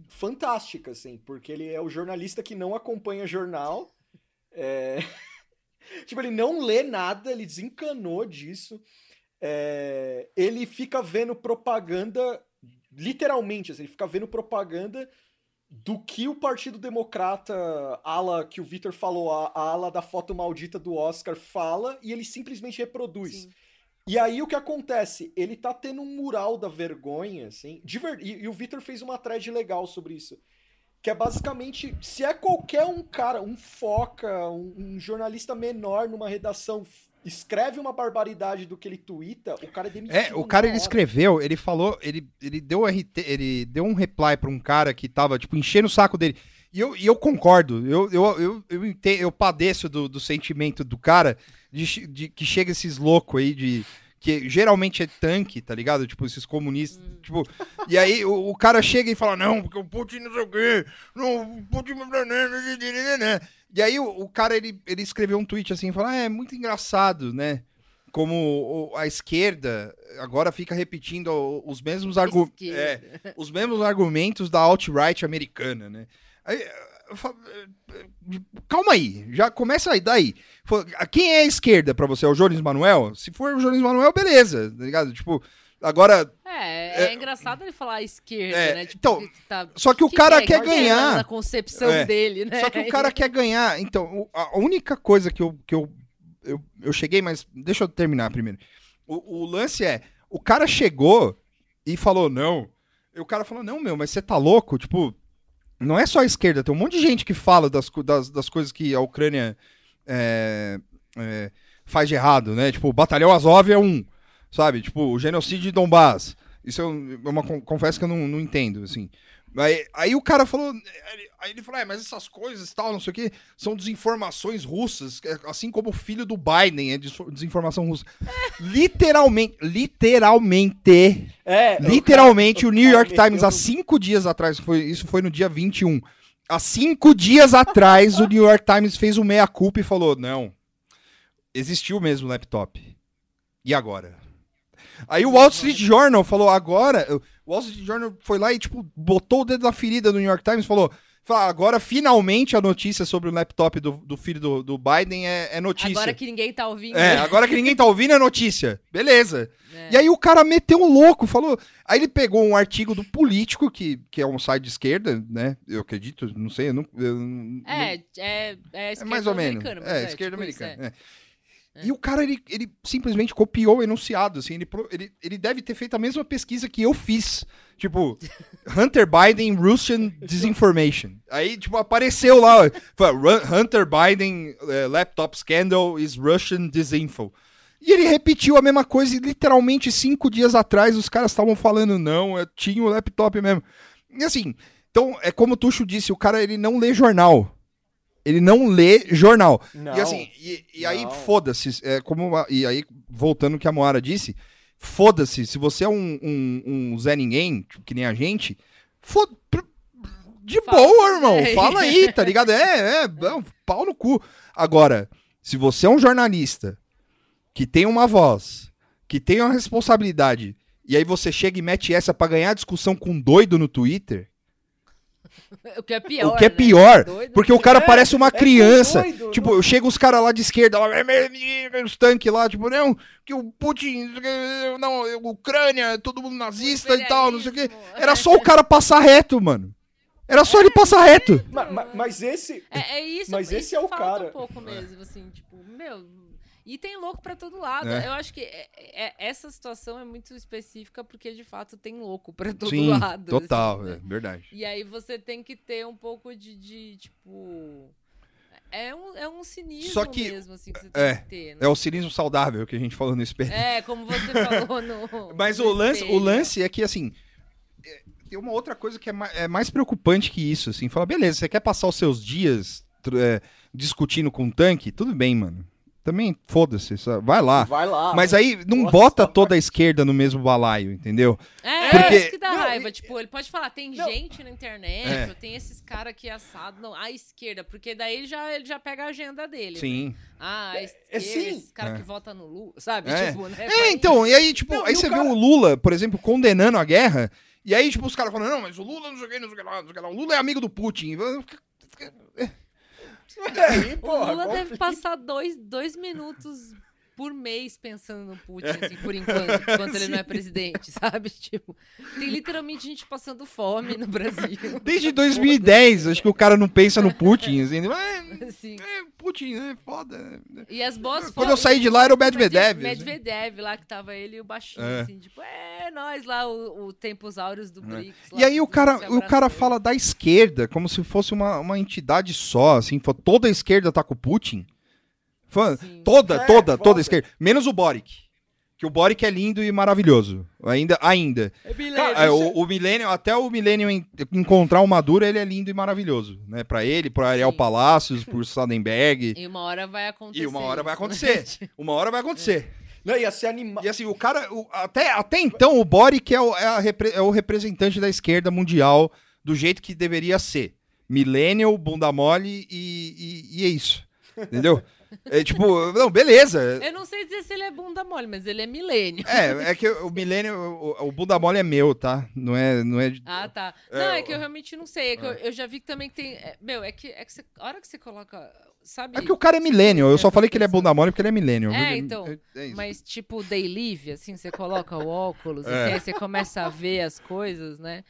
fantástica, assim, porque ele é o jornalista que não acompanha jornal. É, tipo, ele não lê nada, ele desencanou disso. É, Ele fica vendo propaganda, literalmente, assim, ele fica vendo propaganda do que o Partido Democrata, ala que o Vitor falou, a, ala da foto maldita do Oscar fala, e ele simplesmente reproduz. Sim. E aí o que acontece? Ele tá tendo um mural da vergonha, assim. ver- e, e o Vitor fez uma thread legal sobre isso. Que é basicamente, se é qualquer um cara, um foca, um, um jornalista menor numa redação, escreve uma barbaridade do que ele twitta, o cara é demitido. É, o cara ele hora. escreveu, ele falou, ele, ele deu RT, ele deu um reply pra um cara que tava, tipo, enchendo o saco dele. E eu, e eu concordo, eu, eu, eu, eu, eu padeço do, do sentimento do cara de, de- que chega esses loucos aí de. Que geralmente é tanque, tá ligado? Tipo, esses comunistas. Tipo, e aí o, o cara chega e fala: Não, porque o Putin não sei o quê. Não, o Putin. E aí o, o cara ele, ele escreveu um tweet assim: fala, ah, É muito engraçado, né? Como o- a esquerda agora fica repetindo os mesmos argumentos. Esquerda. os mesmos argumentos da alt-right americana, né? Aí, eu falo, eh, calma aí, já começa aí, daí. Fala, Quem é a esquerda pra você? É o Jones Manuel? Se for o Jones Manuel, beleza, tá ligado? Tipo, agora. É, é, É, engraçado ele falar esquerda, é, né? Tipo, então, tá- Só que o que cara é? quer Que é ganhar. Na concepção É. dele, né? Só que o cara quer ganhar. Então, o- a única coisa que eu, que eu, eu, eu cheguei, mas deixa eu terminar primeiro. O, o lance é: o cara chegou e falou não. E o cara falou: não, meu, mas você tá louco? Tipo, não é só a esquerda, tem um monte de gente que fala das, das, das coisas que a Ucrânia é, é, faz de errado, né? Tipo, o Batalhão Azov é um, sabe? Tipo, o genocídio de Donbass. Isso eu, é uma con- confesso que eu não, não entendo, assim. Aí, aí o cara falou. Aí ele falou: é, mas essas coisas tal, não sei o que, são desinformações russas, é, assim como o filho do Biden é des- desinformação russa. Literalmente, literalmente, É, literalmente, o, cara- New cara York Times, há cinco dias atrás, foi, isso foi no dia 21. Há cinco dias atrás, o New York Times fez o meia-culpa e falou: não, existiu mesmo laptop. E agora? Aí o Wall Street Journal falou, agora. O Wall Streat Journal foi lá e, tipo, botou o dedo na ferida do New York Times e falou. Agora finalmente a notícia sobre o laptop do, do filho do, do Biden é, é notícia. Agora que ninguém tá ouvindo. É, agora que ninguém tá ouvindo é notícia. Beleza. É. E aí o cara meteu um louco, falou. Aí ele pegou um artigo do Político, que, que é um site de esquerda, né? Eu acredito, não sei, eu não. eu não- É, é, é, é esquerda mais ou menos. É, mas esquerda tipo americana. É. E o cara, ele, ele simplesmente copiou o enunciado, assim, ele, ele, ele deve ter feito a mesma pesquisa que eu fiz. Tipo, Hunter Biden, Russian Disinformation. Aí, tipo, apareceu lá, ó, fala, "Ru- Hunter Biden eh, laptop scandal is Russian disinfo. E ele repetiu a mesma coisa e literalmente cinco dias atrás os caras estavam falando, não, eu tinha o laptop mesmo. E assim, então, é como o Tuxo disse, o cara, ele não lê jornal. Ele não lê jornal. Não, e assim, e, e aí foda-se. É como a- e aí, voltando ao que a Moara disse, foda-se. Se você é um, um, um Zé Ninguém, tipo, que nem a gente, foda de Fala boa, irmão. Fala aí, tá ligado? É, é, é um pau no cu. Agora, se você é um jornalista que tem uma voz, que tem uma responsabilidade, e aí você chega e mete essa pra ganhar discussão com um doido no Twitter, O que é pior. o que é né? pior, Doido. porque o cara É, parece uma é criança. doido, tipo, eu chego os caras lá de esquerda, lá, os tanques lá, tipo, não, que o Putin, não, Ucrânia, todo mundo nazista e tal, não sei o quê. Era só o cara passar reto, mano. Era só ele passar reto. Ma- ma- mas esse. É, é isso, Mas esse é o falta cara. um pouco mesmo, assim, tipo, meu. E tem louco pra todo lado. É. Eu acho que é- é- essa situação é muito específica porque de fato tem louco pra todo Sim, lado. total, assim, é né? verdade. E aí você tem que ter um pouco de, de, tipo. É um, é um cinismo Só que- mesmo, assim, que você tem é, que ter. né? É o cinismo saudável que a gente falou no espelho. É, como você falou no. Mas no o lance, o lance é que, assim, é, tem uma outra coisa que é mais, é mais preocupante que isso, assim. Fala, beleza, você quer passar os seus dias é, discutindo com um tanque? Tudo bem, mano. Também, foda-se, só- vai lá. Vai lá. Mas aí não Nossa, bota mas- toda a esquerda no mesmo balaio, entendeu? É, Porque- isso que dá Não, raiva. e- Tipo, ele pode falar, tem Não. gente na internet, É. tem esses caras aqui assados, não, à esquerda, porque daí ele já, ele já pega a agenda dele. né? Sim. Ah, a É, esquerda, é sim. esse cara É. que vota no Lula, sabe? É. Tipo, né? É, então, e aí, tipo, Não, aí você cara- vê o Lula, por exemplo, condenando a guerra, e aí, tipo, os caras falando, não, mas o Lula não que, não sei o que lá, não que lá, o Lula é amigo do Putin. Aí, O porra, Lula deve passar dois, dois minutos por mês pensando no Putin, assim, por enquanto, enquanto ele não é presidente, sabe? Tipo, tem literalmente gente passando fome no Brasil. Desde 2010, acho que o cara não pensa no Putin, assim, é, Assim. é, Putin, é foda. E as boas Quando eu saí de lá era o Medvedev. assim. Medvedev lá que tava ele e o baixinho, É. assim, tipo, é nós lá, o, o Tempos Áureos do BRICS. lá, E aí o cara, o cara fala da esquerda, como se fosse uma, uma entidade só, assim, toda a esquerda tá com o Putin. Fala, Sim. toda, É, toda, foda. toda a esquerda. Menos o Boric. Que o Boric é lindo e maravilhoso. Ainda, ainda. É milênio. Cara, É, isso o, o Millennium, até o Millennium en- encontrar o Maduro, ele é lindo e maravilhoso, né? Pra ele, pro Ariel Sim. Palácios, por Sadenberg. E uma hora vai acontecer. E uma hora vai né? acontecer. Uma hora vai acontecer. Não, ia ser animal. E assim, o cara. o- até, até então, o Boric é o, é, a repre- é o representante da esquerda mundial do jeito que deveria ser. Millennial, bunda mole e, e, e é isso. Entendeu? É tipo, não, beleza. Eu não sei dizer se ele é bunda mole, mas ele é milênio. É, é que o Millennial, o, o bunda mole é meu, tá? Não é. Não é Ah, tá. É, Não, é o- que eu realmente não sei. É que eu, eu já vi que também que tem. é, meu, é que, é que você, a hora que você coloca. Sabe? É porque o cara é millennial. Eu só falei que ele é bunda mole porque ele é millennial. É, então, é isso. Mas tipo, day live, assim, você coloca o óculos, É. assim, aí você começa a ver as coisas, né?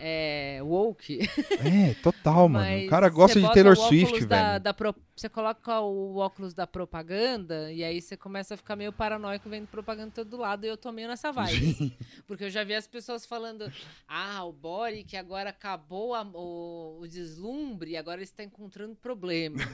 É, woke. É, total, mano. O cara gosta de Taylor Swift, da, velho. da pro- Você coloca o óculos da propaganda e aí você começa a ficar meio paranoico vendo propaganda todo lado e eu tô meio nessa vibe. assim. Porque eu já vi as pessoas falando, ah, o Boric agora acabou a- o, o deslumbre e agora ele está encontrando problemas.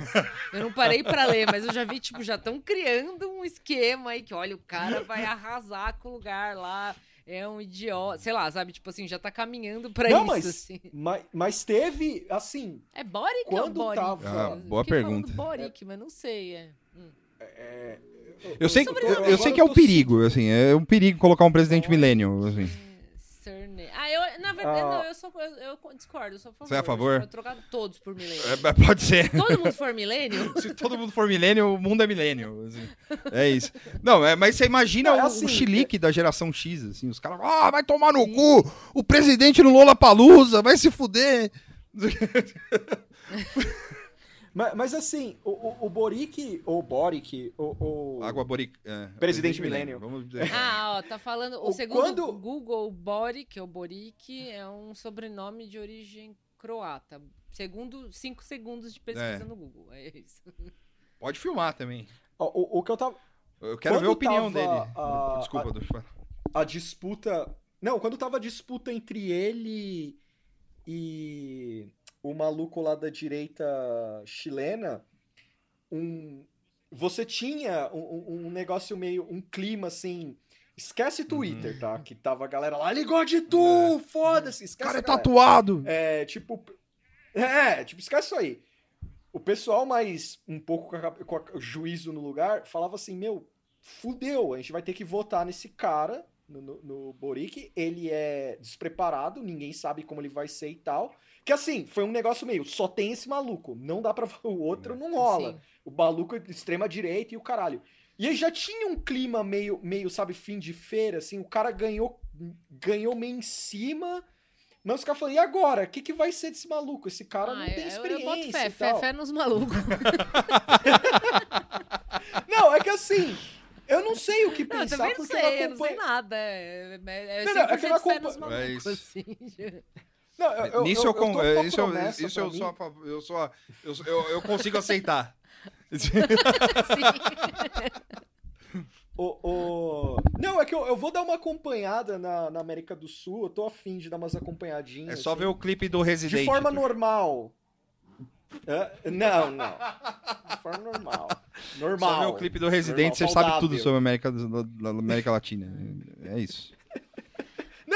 eu não parei pra ler, mas eu já vi, tipo, já estão criando um esquema aí que, olha, o cara vai arrasar com o lugar lá. É um idiota, sei lá, sabe? Tipo assim, já tá caminhando pra Não, isso, mas, assim. mas, mas teve, assim, É Boric ou Quando Boric? tava- Ah, boa pergunta. Boric, mas não sei. É. Hum. Eu sei, tô- eu, eu agora sei que é eu um tô perigo, assim. É um perigo colocar um presidente millennial, assim. Na verdade, Ah. não, eu, sou, eu, eu discordo, eu sou a favor. Você é a favor? Eu trocar todos por milênio. É, pode ser. Todo mundo for milênio? Se todo mundo for millennial, o mundo é millennial. assim. É isso. Não, é, mas você imagina Não, é o, assim, o chilique da geração X, assim. Os caras, ah, vai tomar no cu! O presidente no Lola Palusa, vai se fuder! Mas, mas assim, o, o, o Boric, ou Boric, o, o... Água Boric. é, Presidente millennial. Vamos dizer. Ah, ó, tá falando. O O- segundo quando- Google, Boric, ou Boric, é um sobrenome de origem croata. Segundo, cinco segundos de pesquisa É. no Google. É isso. Pode filmar também. O, o que eu tava... Eu quero Quando ver a opinião tava, dele. ah, Desculpa, a- deixa a disputa. Não, quando tava a disputa entre ele e o maluco lá da direita chilena, um. Você tinha um, um- negócio meio. um clima assim. Esquece Twitter, tá? Que tava a galera lá, gosta de tu! Foda-se! O Esquece cara é tatuado! É, tipo. É, tipo, esquece isso aí. O pessoal mais um pouco com, a- com a- juízo no lugar falava assim: meu, fudeu, a gente vai ter que votar nesse cara, no, no, no Boric. Ele é despreparado, ninguém sabe como ele vai ser e tal. Que assim, foi um negócio meio, só tem esse maluco, não dá pra. O outro não rola. Sim. O maluco é de extrema direita e o caralho. E aí já tinha um clima meio, meio, sabe, fim de feira, assim, o cara ganhou, ganhou meio em cima. Mas os caras falaram, e agora? O que, que vai ser desse maluco? Esse cara Ah, não tem eu- experiência. Eu boto fé, e fé, tal. fé nos malucos. Não, é que assim, eu não sei o que Não, eu pensar, também não porque sei, eu eu não sei acompanho. nada. É, é, é Não, não, é que eu 100% fé acompanho- nos malucos, isso. assim. Não, eu, Nisso eu, com isso, eu, isso eu sou, a eu sou, a- eu, sou- eu, eu consigo aceitar. Sim. O, o- Não, é que eu, eu vou dar uma acompanhada na, na América do Sul, eu tô afim de dar umas acompanhadinhas. É só assim. ver o clipe do Resident. De forma normal. Hã? Não, não. De forma normal. Normal. Só ver o clipe do Resident, Normal, você sabe tudo saudável. sobre a América, do- da América Latina. É isso.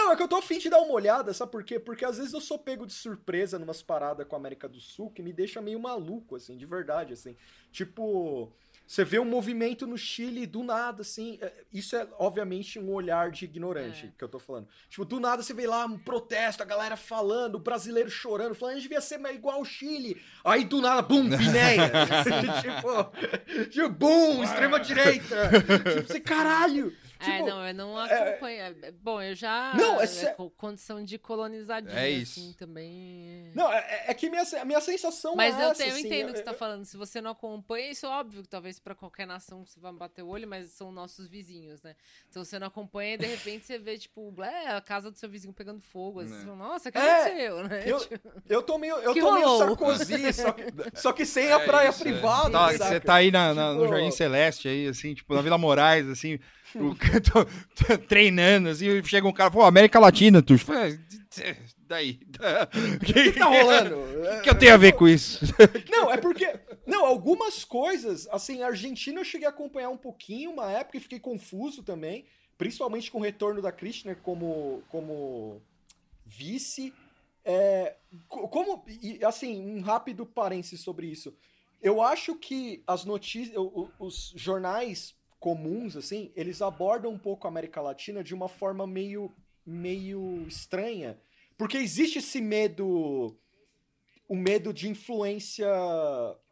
Não, é que eu tô afim de dar uma olhada, sabe por quê? Porque às vezes eu sou pego de surpresa numas paradas com a América do Sul que me deixa meio maluco, assim, de verdade, assim. Tipo, você vê um movimento no Chile do nada, assim. é- Isso é, obviamente, um olhar de ignorante É. que eu tô falando. Tipo, do nada você vê lá um protesto, a galera falando, o brasileiro chorando, falando, a gente devia ser igual ao Chile. Aí do nada, bum, Pinéia. tipo, tipo, bum, extrema-direita. tipo, você, caralho. É, Tipo, não, eu não é- acompanho. é- Bom, eu já. Não, é é sé- co- condição de colonizadinha, É isso. assim, também. Não, é, é que minha, a minha sensação Mas é eu, essa, eu assim, entendo o que você tá falando. Se você não acompanha, isso é óbvio que talvez pra qualquer nação você vai bater o olho, mas são nossos vizinhos, né? Então você não acompanha e de repente você vê, tipo, é, a casa do seu vizinho pegando fogo. Assim, Né. você fala, Nossa, o que É, aconteceu, né? Eu, Tipo, eu tô meio, eu Que tô meio rolou? Sarkozy, só que, só que sem É a praia isso, é. privada. Tá, saca? você tá aí na, na- no Tipo- Jardim Celeste, aí, assim, tipo, na Vila Moraes, assim, o- tô, tô treinando, assim, chega um cara, pô, América Latina, tu. Daí. O O que tá rolando? O que eu tenho a ver com isso? Não, é porque. Não, algumas coisas, assim, a Argentina eu cheguei a acompanhar um pouquinho uma época e fiquei confuso também. Principalmente com o retorno da Kirchner como, como vice. É, co- como. Assim, um rápido parênteses sobre isso. Eu acho que as notícias. Os jornais comuns, assim, eles abordam um pouco a América Latina de uma forma meio, meio estranha. Porque existe esse medo o medo de influência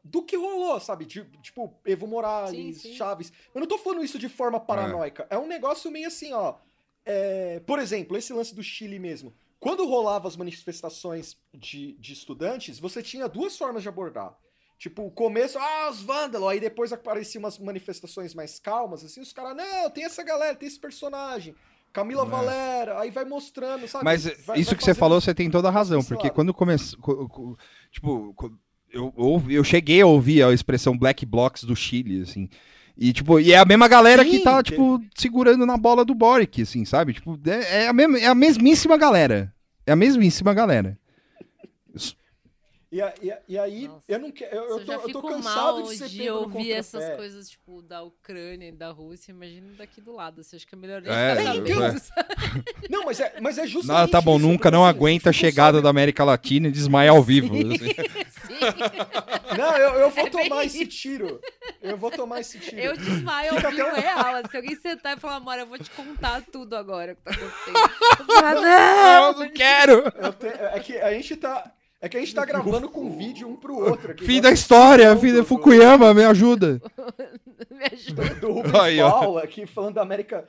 do que rolou, sabe? De- tipo, Evo Morales, Sim, sim. Chaves. Eu não tô falando isso de forma paranoica. É, um negócio meio assim, ó. É, por exemplo, esse lance do Chile mesmo. Quando rolava as manifestações de, de estudantes, você tinha duas formas de abordar. Tipo, o começo, ah, os vândalos. Aí depois apareciam umas manifestações mais calmas, assim, os caras, não, tem essa galera, tem esse personagem. Camila É. Valera, aí vai mostrando, sabe? Mas Vai- isso vai que você falou, você tem toda a razão, porque quando começou. co- co- Tipo, eu, ouvi- eu cheguei a ouvir a expressão Black Blocs do Chile, assim. E, tipo, e é a mesma galera que Sim, tá, que- tipo, segurando na bola do Boric, assim, sabe? Tipo, é, é a, mesma, é a mesmíssima galera. É a mesmíssima galera. E, a- e a- e aí, Nossa. eu não quero. Eu, eu tô, eu tô cansado de ser de pego no ouvir essas coisas, tipo, da Ucrânia e da Rússia. Imagina daqui do lado. Você acha que é melhor nem É, ficar então- sabendo, sabe? Não, mas é, mas é justamente. Não, tá bom, isso, nunca não assim, aguenta a chegada sabe- da América Latina e desmaia ao vivo. Sim. assim. Sim. Não, eu, eu vou É bem tomar esse isso. tiro. Eu vou tomar esse tiro. Eu desmaio ao Fica vivo até real. Se alguém sentar e falar, amor, eu vou te contar tudo agora que tá acontecendo. Eu falar, não! Eu não quero! Eu te- É que a gente tá. É que a gente tá gravando com vídeo um pro outro aqui. Fim Nós da história, estamos fim da do- Fukuyama, me ajuda. Me ajuda. Do Rubens Aí. Paula aqui falando da América.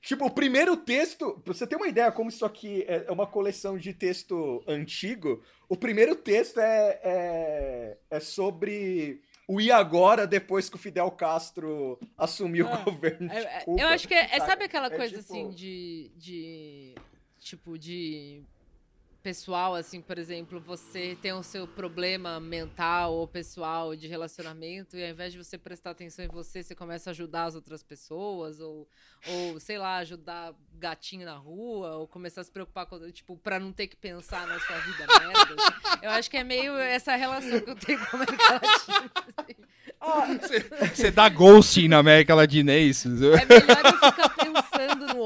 Tipo, o primeiro texto, pra você ter uma ideia como isso aqui é é uma coleção de texto antigo, o primeiro texto é, é, é sobre o e agora depois que o Fidel Castro assumiu Ah, o governo de Cuba. eu acho que é, é- sabe aquela É coisa tipo- assim de, de tipo de pessoal assim, por exemplo, você tem o seu problema mental ou pessoal de relacionamento e ao invés de você prestar atenção em você, você começa a ajudar as outras pessoas ou ou sei lá, ajudar gatinho na rua ou começar a se preocupar com tipo para não ter que pensar na sua vida merda. assim. Eu acho que é meio essa relação que eu tenho com a América Latina. assim. Você dá ghosting na América Latina, é isso? É melhor eu ficar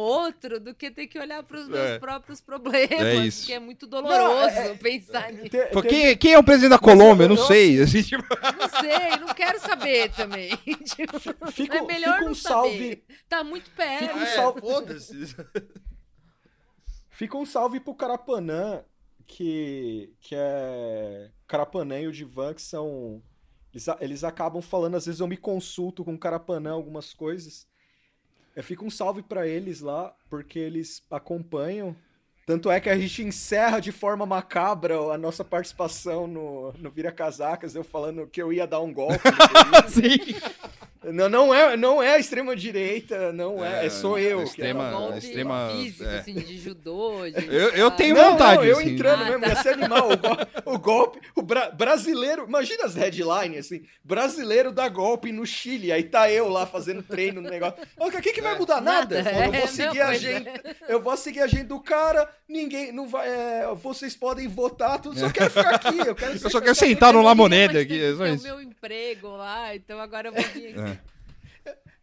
outro do que ter que olhar para os meus É. próprios problemas, É isso. que é muito doloroso Não, é- pensar nisso. Te- quem, quem é o presidente da Colômbia? Eu não sei. assim, tipo, Não sei, não quero saber também. Tipo, Fica, é melhor fica um não salve. saber. Tá muito perto. Fica um salve. foda-se. Fica um salve pro Carapanã, que, que é. Carapanã e o Divan, que são. Eles, eles acabam falando, às vezes eu me consulto com o Carapanã algumas coisas. É, fica um salve pra eles lá, porque eles acompanham. Tanto é que a gente encerra de forma macabra a nossa participação no, no Vira Casacas, eu falando que eu ia dar um golpe. Sim. Não, não, é, não é a extrema-direita, não é, é, sou eu. a que extrema- um golpe extrema- físico, é. assim, de judô. De, Eu- eu tenho. Não, vontade, não, eu assim. entrando Ah, mesmo, tá. ia ser animal. O, go- o golpe, o bra- brasileiro, imagina as headlines, assim, brasileiro dá golpe no Chile, aí tá eu lá fazendo treino no negócio. O que, que vai mudar? Nada. Nada, Eu é, vou seguir não, a agenda, eu vou seguir a agenda do cara, ninguém, não vai, é, vocês podem votar, tudo, só quero ficar aqui, eu quero Eu só quero sentar Eu no queria La Moneda muito aqui, é o meu emprego lá, então agora eu vou vir aqui.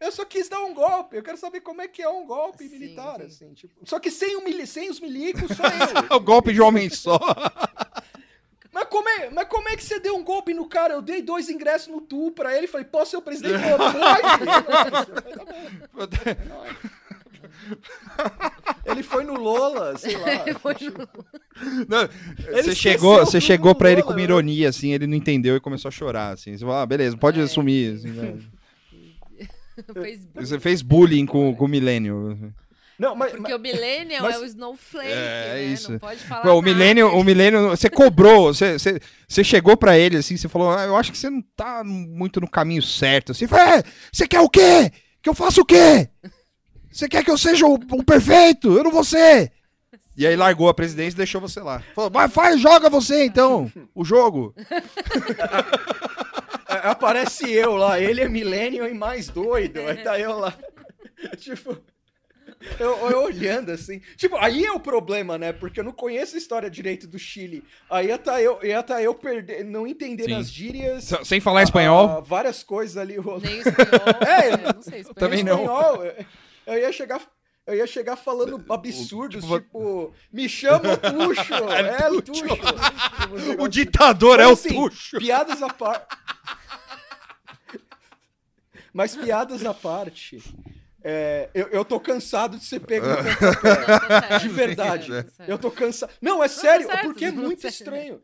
Eu só quis dar um golpe. Eu quero saber como é que é um golpe Sim, militar, sim. assim, tipo. Só que sem, o mili sem os milicos, só eu. O golpe de homem só. mas, como é, mas como é que você deu um golpe no cara? Eu dei dois ingressos no Tu pra ele. Falei, posso ser o presidente? Ele falou, pode. Tá bom. Ele foi no Lola, sei lá. Foi no- Não, você chegou, você chegou pra ele com uma né? ironia, assim, ele não entendeu e começou a chorar, assim. Você falou, ah, beleza, pode É, assumir, assim, né? Facebook. Você fez bullying com, com o milênio. Não, mas, Porque o Millennial mas- é o Snowflake, É, né? é isso. Não pode falar Pô, o milênio, o milênio, você cobrou, você, você, você chegou pra ele, assim, você falou, ah, eu acho que você não tá muito no caminho certo, assim. "É, você quer o quê? Que eu faça o quê? Você quer que eu seja o, o perfeito? Eu não vou ser. E aí largou a presidência e deixou você lá. Falou, mas faz, joga você então, o jogo. a- aparece eu lá, ele é millennial e mais doido. Aí tá eu lá. tipo. Eu, eu olhando assim. Tipo, aí é o problema, né? Porque eu não conheço a história direito do Chile. Aí ia tá eu, ia tá eu perder, não entendendo Sim. as gírias. S- Sem falar espanhol. ah, várias coisas ali rolando. Nem espanhol. É, é, não sei espanhol. também não. espanhol, eu- eu ia chegar. Eu ia chegar falando absurdos, tipo, tipo, me chama Tuxo, é Tuxo. Tipo, O ditador é o assim, Tuxo. Piadas à parte. Mas piadas à parte. é, eu, eu tô cansado de ser pego no De verdade. certo. Eu tô cansado. Não, é sério, certo, porque é muito certo. estranho.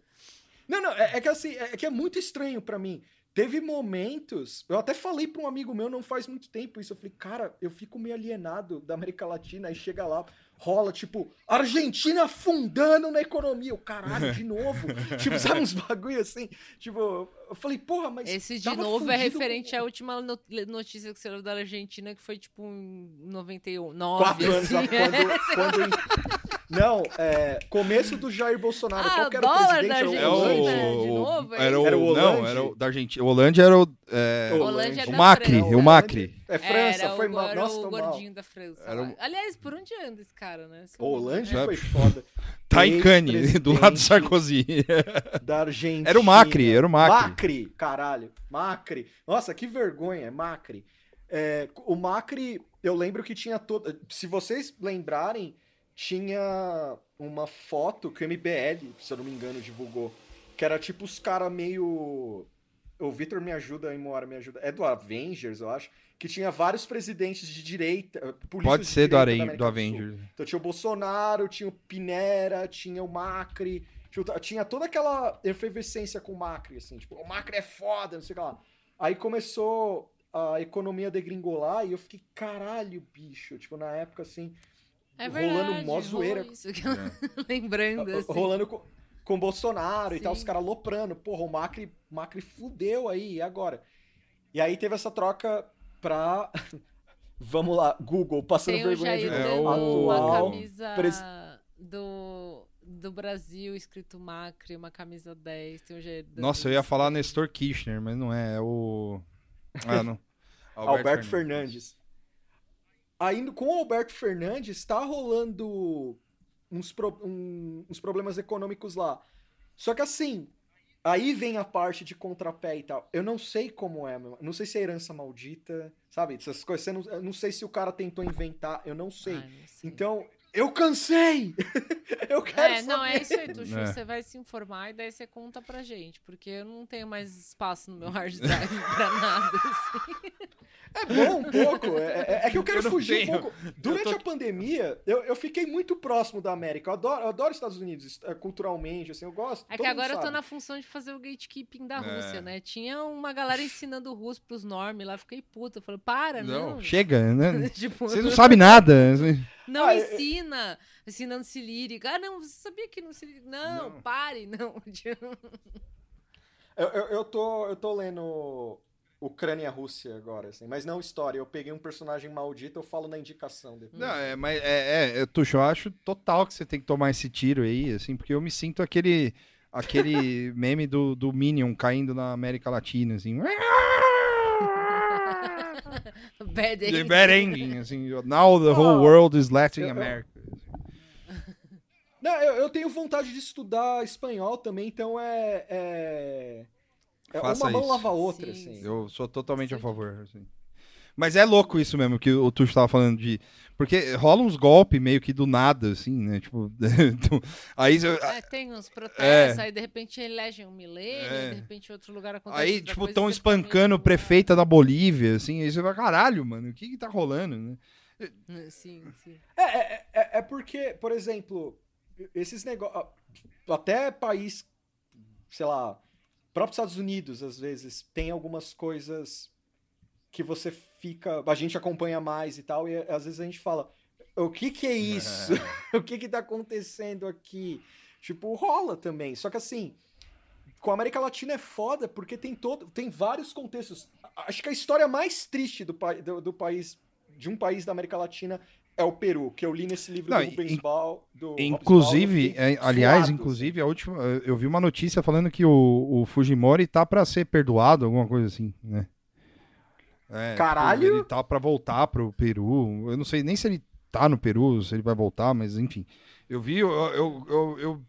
Não, não, é, é que assim, é, é que é muito estranho pra mim. Teve momentos, eu até falei pra um amigo meu não faz muito tempo isso. Eu falei, cara, eu fico meio alienado da América Latina. Aí chega lá, rola, tipo, Argentina afundando na economia. O caralho, de novo. tipo, sabe uns bagulho assim? Tipo, eu falei, porra, mas. Esse de novo é referente com- à última no- notícia que você leu da Argentina, que foi tipo em 99. Quatro anos assim. lá, quando, quando- Não, é. Começo do Jair Bolsonaro. Ah, Qual que era o dólar da presidente? É Era o Argentina. Hollande? de novo, é era o, Era o não, era o da Argentina. O Hollande era o. é, O Holândia é o Macri, França. o Macri. É França, era foi o, mal. era Nossa, o tô mal. gordinho da França. Era Aliás, por onde anda esse cara, né? Esse O Hollande É. foi foda. Tá em Cannes, do lado do Sarkozy. Da Argentina. Era o Macri, era o Macri. Macri, caralho. Macri. Nossa, que vergonha, Macri. É, o Macri, eu lembro que tinha toda. Se vocês lembrarem, tinha uma foto que o MBL, se eu não me engano, divulgou. Que era tipo os caras meio. O Vitor me ajuda, a Moara me ajuda. É do Avengers, eu acho. Que tinha vários presidentes de direita. eh, Pode de ser do, América do. Avengers. Então tinha o Bolsonaro, tinha o Pinera, tinha o Macri, tinha, o- tinha toda aquela efervescência com o Macri, assim, tipo, o Macri é foda, não sei o que lá. Aí começou a economia degringolar e eu fiquei, caralho, bicho, tipo, na época, assim, É rolando verdade, mó zoeira. isso. Lembrando, assim. rolando com, com Bolsonaro e tal, Sim. os caras loprando, porra, o Macri, Macri fudeu aí, e agora? E aí teve essa troca pra... Vamos lá, Google, passando Tem vergonha de Jair É uma camisa pres- do, do Brasil escrito Macri, uma camisa 10. Tem o Jair dando Nossa, eu ia falar Nestor Kirchner, mas não é, é o. Ah, não. Alberto, Fernandes. Aí, no- com o Alberto Fernandes, tá rolando uns, pro- um- uns problemas econômicos lá. Só que assim, aí vem a parte de contrapé e tal. Eu não sei como é, meu. Não sei se é herança maldita, sabe? Essas coisas. Não, eu não sei se o cara tentou inventar, eu não sei. Ai, não sei. Então, eu cansei! eu quero É, não, saber. é isso aí, Tuxu. É. Você vai se informar e daí você conta pra gente. Porque eu não tenho mais espaço no meu hard drive pra nada. assim. É bom um pouco. É, é- é que eu quero Eu fugir tenho. um pouco. Durante a pandemia, eu, eu fiquei muito próximo da América. Eu adoro, eu adoro os Estados Unidos, eh, culturalmente, assim, eu gosto. É que agora eu tô sabe. na função de fazer o gatekeeping da É. Rússia, né? Tinha uma galera ensinando russo pros normes lá, fiquei puta. Eu falei, para, Não, não. chega, né? tipo, Vocês não sabem nada. assim. Não Ah, eu- ensina, ensinando cilírica. Ah, não, você sabia que não cilírica. Não, Não. pare, não. Eu, eu, eu tô, eu tô lendo Ucrânia-Rússia agora, assim, mas não história. Eu peguei um personagem maldito, eu falo na indicação depois. Não, é, mas é, é, é, Tuxo, eu acho total que você tem que tomar esse tiro aí, assim, porque eu me sinto aquele, aquele meme do, do Minion caindo na América Latina, assim. Bad The end. bad ending, assim. Now the whole Oh, world is Latin America. Não, eu, eu tenho vontade de estudar espanhol também, então é. é... é Faça uma mão isso. lava a outra, Sim, assim. Eu sou totalmente a favor, assim. Mas é louco isso mesmo que o Tuxo tava falando de. Porque rola uns golpes meio que do nada, assim, né? Tipo. aí. você- É, tem uns protestos, É. aí de repente elegem um milênio, É. de repente outro lugar acontece Aí, outra tipo, estão espancando meio- o prefeita da Bolívia, assim, aí você vai, caralho, mano, o que que tá rolando, né? É, Sim, sim. É, é, é, é porque, por exemplo, esses negócios. Até país, sei lá, próprio Estados Unidos, às vezes, tem algumas coisas que você fica. A gente acompanha mais e tal, e às vezes a gente fala. O que que é isso? o que que tá acontecendo aqui? Tipo, rola também. Só que assim, com a América Latina é foda porque tem todo, tem vários contextos. Acho que a história mais triste do, do, do país, de um país da América Latina é o Peru, que eu li nesse livro Não, do Rubens in- Bal. Do Inclusive, Bal, eu fiquei é, aliás, suado, inclusive, a última, eu vi uma notícia falando que o, o Fujimori tá pra ser perdoado, alguma coisa assim, né? É, tipo, Caralho! ele tá pra voltar pro Peru. Eu não sei nem se ele tá no Peru, se ele vai voltar, mas enfim. Eu vi, eu, eu, eu, eu,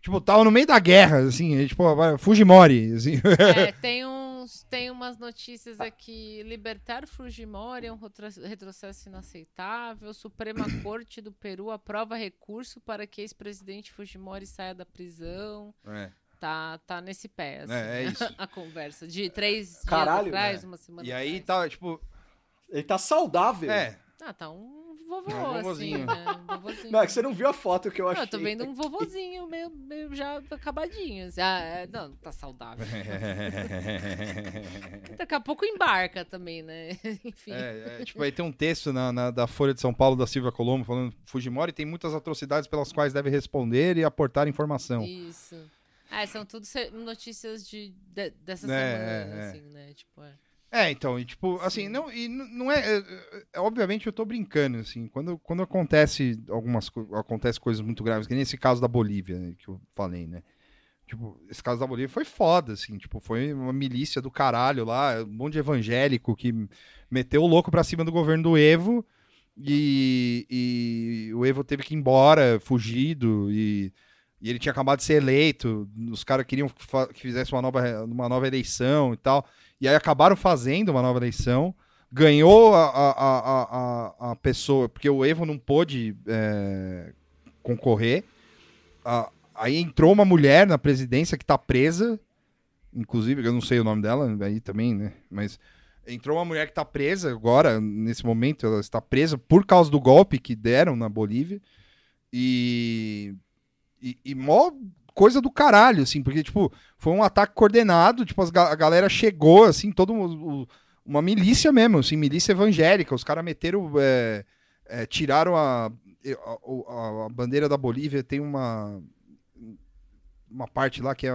tipo, tava no meio da guerra, assim, aí, tipo, vai, Fujimori, assim. É, tem, uns, tem umas notícias aqui. Libertar Fujimori é um retro- retrocesso inaceitável. Suprema Corte do Peru aprova recurso para que ex-presidente Fujimori saia da prisão. É, Tá, tá nesse pé, assim, é, é isso. a conversa. De três Caralho, dias atrás, né? uma semana E aí atrás. tá, tipo, Ele tá saudável. é, Ah, tá um vovô, É um assim, vovozinho. né? Um vovozinho. Não, é que você não viu a foto que eu Não, achei. eu tô vendo um vovozinho meio, meio já acabadinho. assim. Ah, é, não, tá saudável. Daqui a pouco embarca também, né? Enfim. É, é, tipo, aí tem um texto na, na- da Folha de São Paulo da Silvia Colombo falando Fujimori tem muitas atrocidades pelas quais deve responder e aportar informação. Isso. Ah, são tudo notícias de, de- dessa É, semana, é, é. assim, né? Tipo, é. É, então, e tipo, assim, Sim. não, e não é, é, é, Obviamente eu tô brincando, assim, quando, quando acontece algumas co- acontece coisas muito graves, que nem esse caso da Bolívia, né, que eu falei, né? Tipo, esse caso da Bolívia foi foda, assim, tipo, foi uma milícia do caralho lá, um monte de evangélico que meteu o louco pra cima do governo do Evo e, e o Evo teve que ir embora, fugido, e, e ele tinha acabado de ser eleito, os caras queriam que que fizesse uma nova, uma nova eleição e tal, e aí acabaram fazendo uma nova eleição, ganhou a, a, a, a, pessoa, porque o Evo não pôde é, concorrer, a- aí entrou uma mulher na presidência que tá presa, inclusive, eu não sei o nome dela, aí também, né, mas entrou uma mulher que tá presa agora, nesse momento, ela está presa por causa do golpe que deram na Bolívia, e, e, e mó coisa do caralho, assim, porque, tipo, foi um ataque coordenado, tipo, as ga- a galera chegou, assim, todo o- uma milícia mesmo, assim, milícia evangélica, os caras meteram, é, é, tiraram a, a, a- bandeira da Bolívia, tem uma uma parte lá que é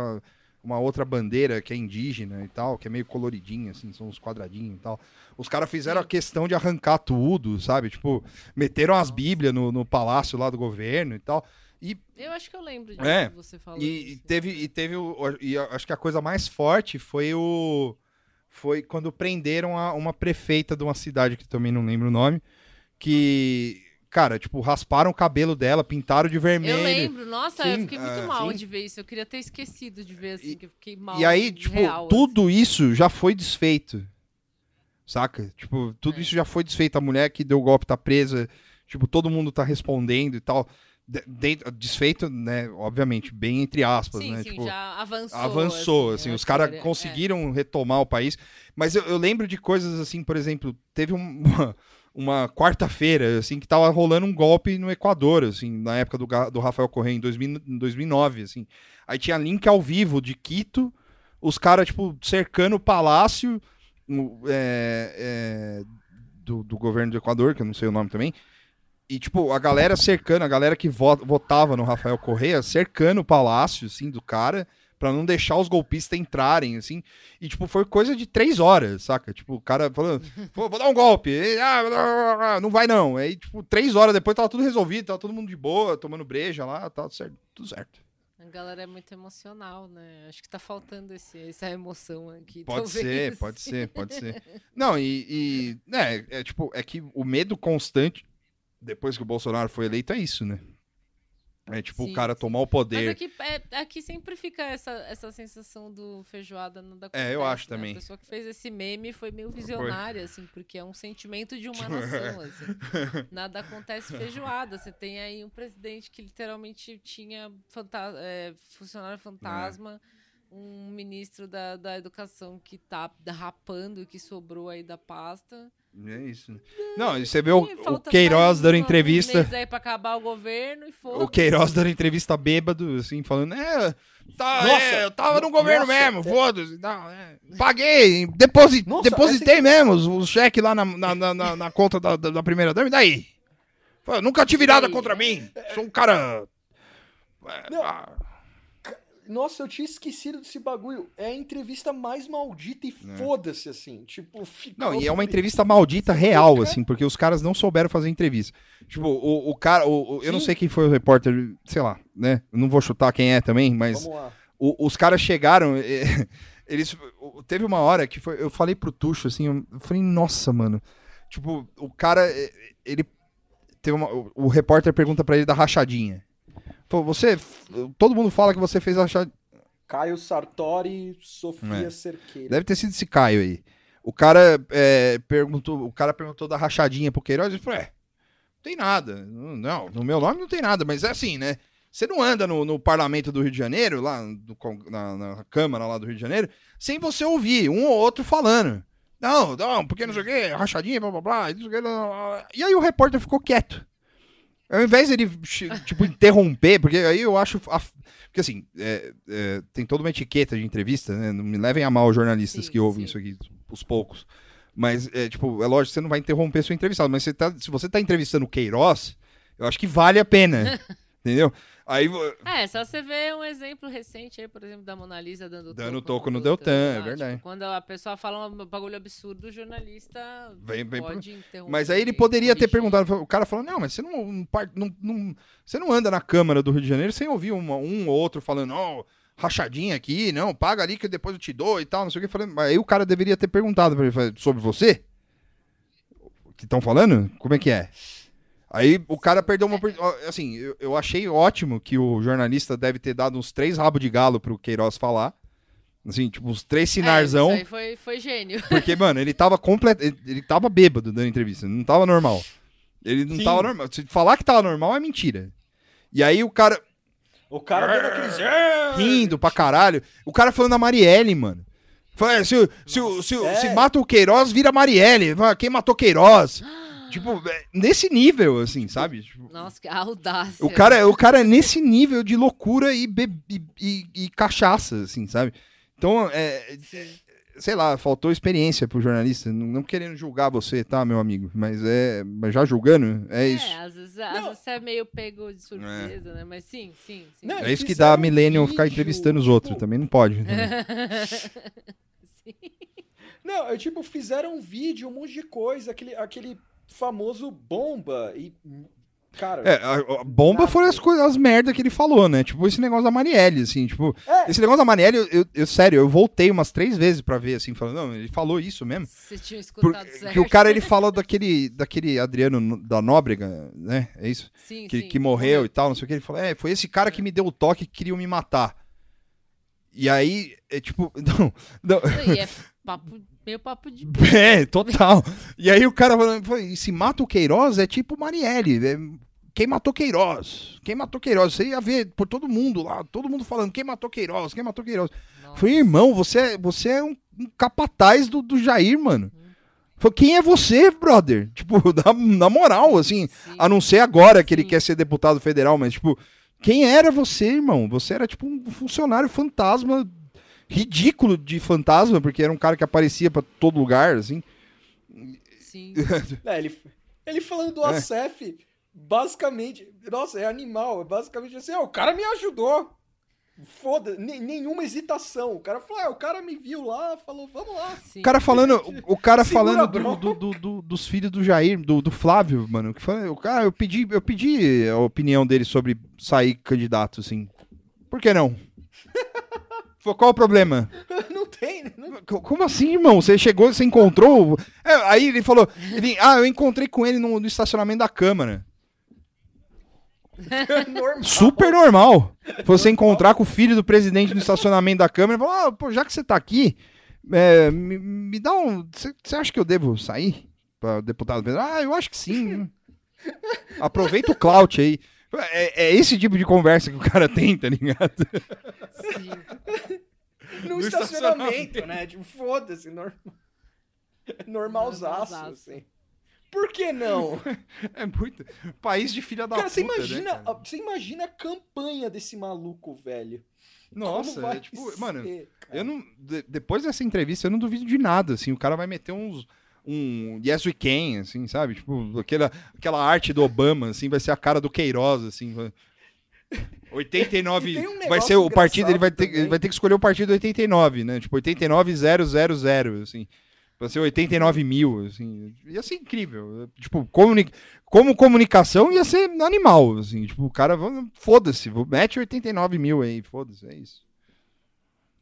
uma outra bandeira que é indígena e tal, que é meio coloridinha, assim, são uns quadradinhos e tal. Os caras fizeram a questão de arrancar tudo, sabe? Tipo, meteram as bíblias no, no palácio lá do governo e tal. Eu acho que eu lembro de É, você falando. E, e teve, e teve o, e acho que a coisa mais forte foi o foi quando prenderam a- uma prefeita de uma cidade que também não lembro o nome, que cara, tipo, rasparam o cabelo dela, pintaram de vermelho. Eu lembro, nossa, eu Sim, fiquei muito é, mal sim. de ver isso. Eu queria ter esquecido de ver assim, E- que eu fiquei mal. E aí, assim, tipo, real, assim. tudo isso já foi desfeito. Saca? Tipo, tudo É. isso já foi desfeito. A mulher que deu o golpe tá presa. Tipo, todo mundo tá respondendo e tal. De- de- desfeito, né? Obviamente, bem entre aspas, Sim, né? sim, tipo, já avançou. avançou, assim, a os caras história. conseguiram retomar o país. Mas eu, eu lembro de coisas assim, por exemplo, teve um- uma, uma quarta-feira, assim, que tava rolando um golpe no Equador, assim, na época do, do Rafael Correa, em 2000 em 2009, assim. Aí tinha link ao vivo de Quito, os caras, tipo, cercando o palácio é, é, do, do governo do Equador, que eu não sei o nome também, e, tipo, a galera cercando, a galera que vo- votava no Rafael Correa, cercando o palácio, assim, do cara, pra não deixar os golpistas entrarem, assim. E, tipo, foi coisa de três horas, saca? Tipo, o cara falando, "Pô, vou dar um golpe. E, ah, não vai não. Aí, tipo, três horas depois tava tudo resolvido, tava todo mundo de boa, tomando breja lá, tava certo, tudo certo. A galera é muito emocional, né? Acho que tá faltando esse, essa emoção aqui. Pode talvez. ser, pode ser, pode ser. Não, e, e né, é tipo, é que o medo constante depois que o Bolsonaro foi eleito é isso, né? É tipo Sim, o cara tomar o Mas poder. aqui, é- aqui sempre fica essa, essa sensação do feijoada nada É, eu acho né? também. A pessoa que fez esse meme foi meio visionária, assim, porque é um sentimento de uma nação, assim. Nada acontece feijoada. Você tem aí um presidente que literalmente tinha fanta é, funcionário fantasma, um ministro da, da educação que tá rapando o que sobrou aí da pasta. É isso. né? Não, você vê o, o Queiroz dando entrevista. Um aí pra acabar o governo e foda O Queiroz dando entrevista bêbado, assim, falando, é, tá, Nossa, é, eu tava no governo nossa, mesmo, é- foda-se, é, paguei, deposi- Nossa, depositei mesmo os, os cheques lá na, na, na, na- na conta da, da, primeira dama, e daí? Nunca tive nada contra mim, sou um cara... é, Não. ah, Nossa, eu tinha esquecido desse bagulho. É a entrevista mais maldita e foda-se, assim. Tipo. Não, e é uma entrevista maldita real, assim, porque os caras não souberam fazer entrevista. Tipo, o, o cara, o, o- eu não sei quem foi o repórter, sei lá, né? Não vou chutar quem é também, mas Vamos lá. o- os caras chegaram, eh, eles, teve uma hora que foi, eu falei pro Tuxo, assim, eu falei, nossa, mano, tipo, o cara, eh, ele, teve uma, o, o repórter pergunta pra ele da rachadinha. Pô, você, todo mundo fala que você fez a rachadinha. Caio Sartori, Sofia É. Cerqueira. Deve ter sido esse Caio aí. O cara é, perguntou, o cara perguntou da rachadinha pro Queiroz e falou: É, não tem nada. Não, no meu nome não tem nada, mas é assim, né? Você não anda no, no parlamento do Rio de Janeiro, lá do na, na Câmara lá do Rio de Janeiro, sem você ouvir um ou outro falando. Não, não, porque não sei o quê, rachadinha, blá blá blá. não sei o quê, blá, blá, blá. E aí o repórter ficou quieto. Ao invés dele, tipo, interromper, porque aí eu acho. a- porque assim, é, é, tem toda uma etiqueta de entrevista, né? Não me levem a mal os jornalistas Sim, que ouvem sim. isso aqui, os poucos. Mas, é, tipo, é lógico que você não vai interromper seu entrevistado, mas você tá, se você tá entrevistando o Queiroz, eu acho que vale a pena. entendeu? Aí. É, só você ver um exemplo recente aí, por exemplo, da Mona Lisa dando, Dando toco toco no Deltan, Deltan, é verdade. Tipo, quando a pessoa fala um bagulho absurdo, o jornalista Vem- vem pro- pode interromper. Mas aí ele poderia ter perguntado, o cara falou, não, mas você não, não, não- você não anda na Câmara do Rio de Janeiro sem ouvir uma- um ou outro falando, ó, rachadinha aqui, não, paga ali que depois eu te dou e tal, não sei o que. Falei, mas aí o cara deveria ter perguntado pra ele, sobre você? Que estão falando? Como é que é? Aí o cara perdeu uma. Assim, eu, eu achei ótimo que o jornalista deve ter dado uns três rabos de galo pro Queiroz falar. Assim, tipo, uns três É, sinarzão. isso aí foi, foi gênio. Porque, mano, ele tava completo. Ele, ele tava bêbado dando entrevista. Não tava normal. Ele não Sim. tava normal. Se falar que tava normal é mentira. E aí o cara O cara dando aqueles... "É!" rindo pra caralho. O cara falando da Marielle, mano. Fala, é, se, se, se, É. se mata o Queiroz, vira Marielle. Quem matou Queiroz? Tipo, é, nesse nível, assim, sabe? Tipo, Nossa, que audácia. o, cara, o cara é nesse nível de loucura e, be- e, e- e cachaça, assim, sabe? Então, é, sei lá, faltou experiência pro jornalista. Não, não querendo julgar você, tá, meu amigo? Mas é. Mas já julgando, é isso. É, às vezes, às Não. vezes você é meio pego de surpresa, né? Mas sim, sim, sim. Não, É isso que dá a um Millennium ficar entrevistando os outros. tipo, Também não pode. né? Sim. Não, eu, tipo, fizeram um vídeo, um monte de coisa, aquele, aquele famoso bomba e... Cara, É, a, a bomba Nada. foram as coisas, as merda que ele falou, né? Tipo, esse negócio da Marielle, assim, tipo. É. Esse negócio da Marielle, eu, eu- eu- sério, eu voltei umas três vezes pra ver, assim, falando, não, ele falou isso mesmo. Você tinha Por- escutado certo. que o cara, ele falou daquele, daquele Adriano no- da Nóbrega, né? É isso? Sim, Que, sim. que morreu e tal, não sei o que. Ele falou, é, foi esse cara que me deu o toque que queriam me matar. E aí, é tipo, não, não, E é papo, meio papo de... É, total. E aí o cara falando, "Pô, e se mata o Queiroz, é tipo Marielle. é, quem matou Queiroz? Quem matou Queiroz? Você ia ver por todo mundo lá, todo mundo falando, quem matou Queiroz? Quem matou Queiroz? Nossa. Falei, irmão, você, é- você é um, um capataz do, do Jair, mano. Falei, quem é você, brother? Tipo, na, na moral, assim, Sim. a não ser agora que ele Sim. quer ser deputado federal, mas, tipo, quem era você, irmão? Você era, tipo, um funcionário fantasma, ridículo de fantasma, porque era um cara que aparecia pra todo lugar, assim. Sim. É, ele, ele falando do É. ACF, basicamente, nossa, é animal, é basicamente assim, ó, o cara me ajudou. Foda, ne- nenhuma hesitação. O cara falou, ah, o cara me viu lá, falou, vamos lá. Sim. O cara falando, o, cara falando do, do- do- do- dos filhos do Jair, do, do Flávio, mano. Que foi, o cara, eu pedi, eu pedi a opinião dele sobre sair candidato, assim. Por que não? Qual o problema? Não tem, né? Não- Co- Como assim, irmão? Você chegou, você encontrou? É, aí ele falou, ele, ah, eu encontrei com ele no, no estacionamento da Câmara. normal. Super normal. Você encontrar com o filho do presidente no estacionamento da Câmara e falar, ah, pô, já que você tá aqui, é, me, me dá um. Você acha que eu devo sair para deputado? Ah, eu acho que sim. Aproveita o clout aí. É, é, esse tipo de conversa que o cara tem, tá ligado? Sim. No, No estacionamento, né? Tipo, foda-se, normal. Normalzaço, Normalzaço. assim. Por que não? É muito. País de filha da Cara, você puta. né, imagina, cara? a- você imagina a campanha desse maluco, velho. Nossa, Como vai é tipo, ser, mano, cara? eu não. de- depois dessa entrevista, eu não duvido de nada, assim. O cara vai meter uns. Um Yes We Can, assim, sabe? Tipo, aquela, aquela arte do Obama, assim, vai ser a cara do Queiroz, assim. vai- 89. E tem um vai ser o partido, ele vai, ter, ele vai ter que escolher o partido 89, né? Tipo, 89000, assim. Vai ser 89 mil, assim. Ia ser incrível. Tipo, comuni como comunicação ia ser animal, assim. Tipo, o cara, foda-se, mete 89 mil aí, foda-se, é isso.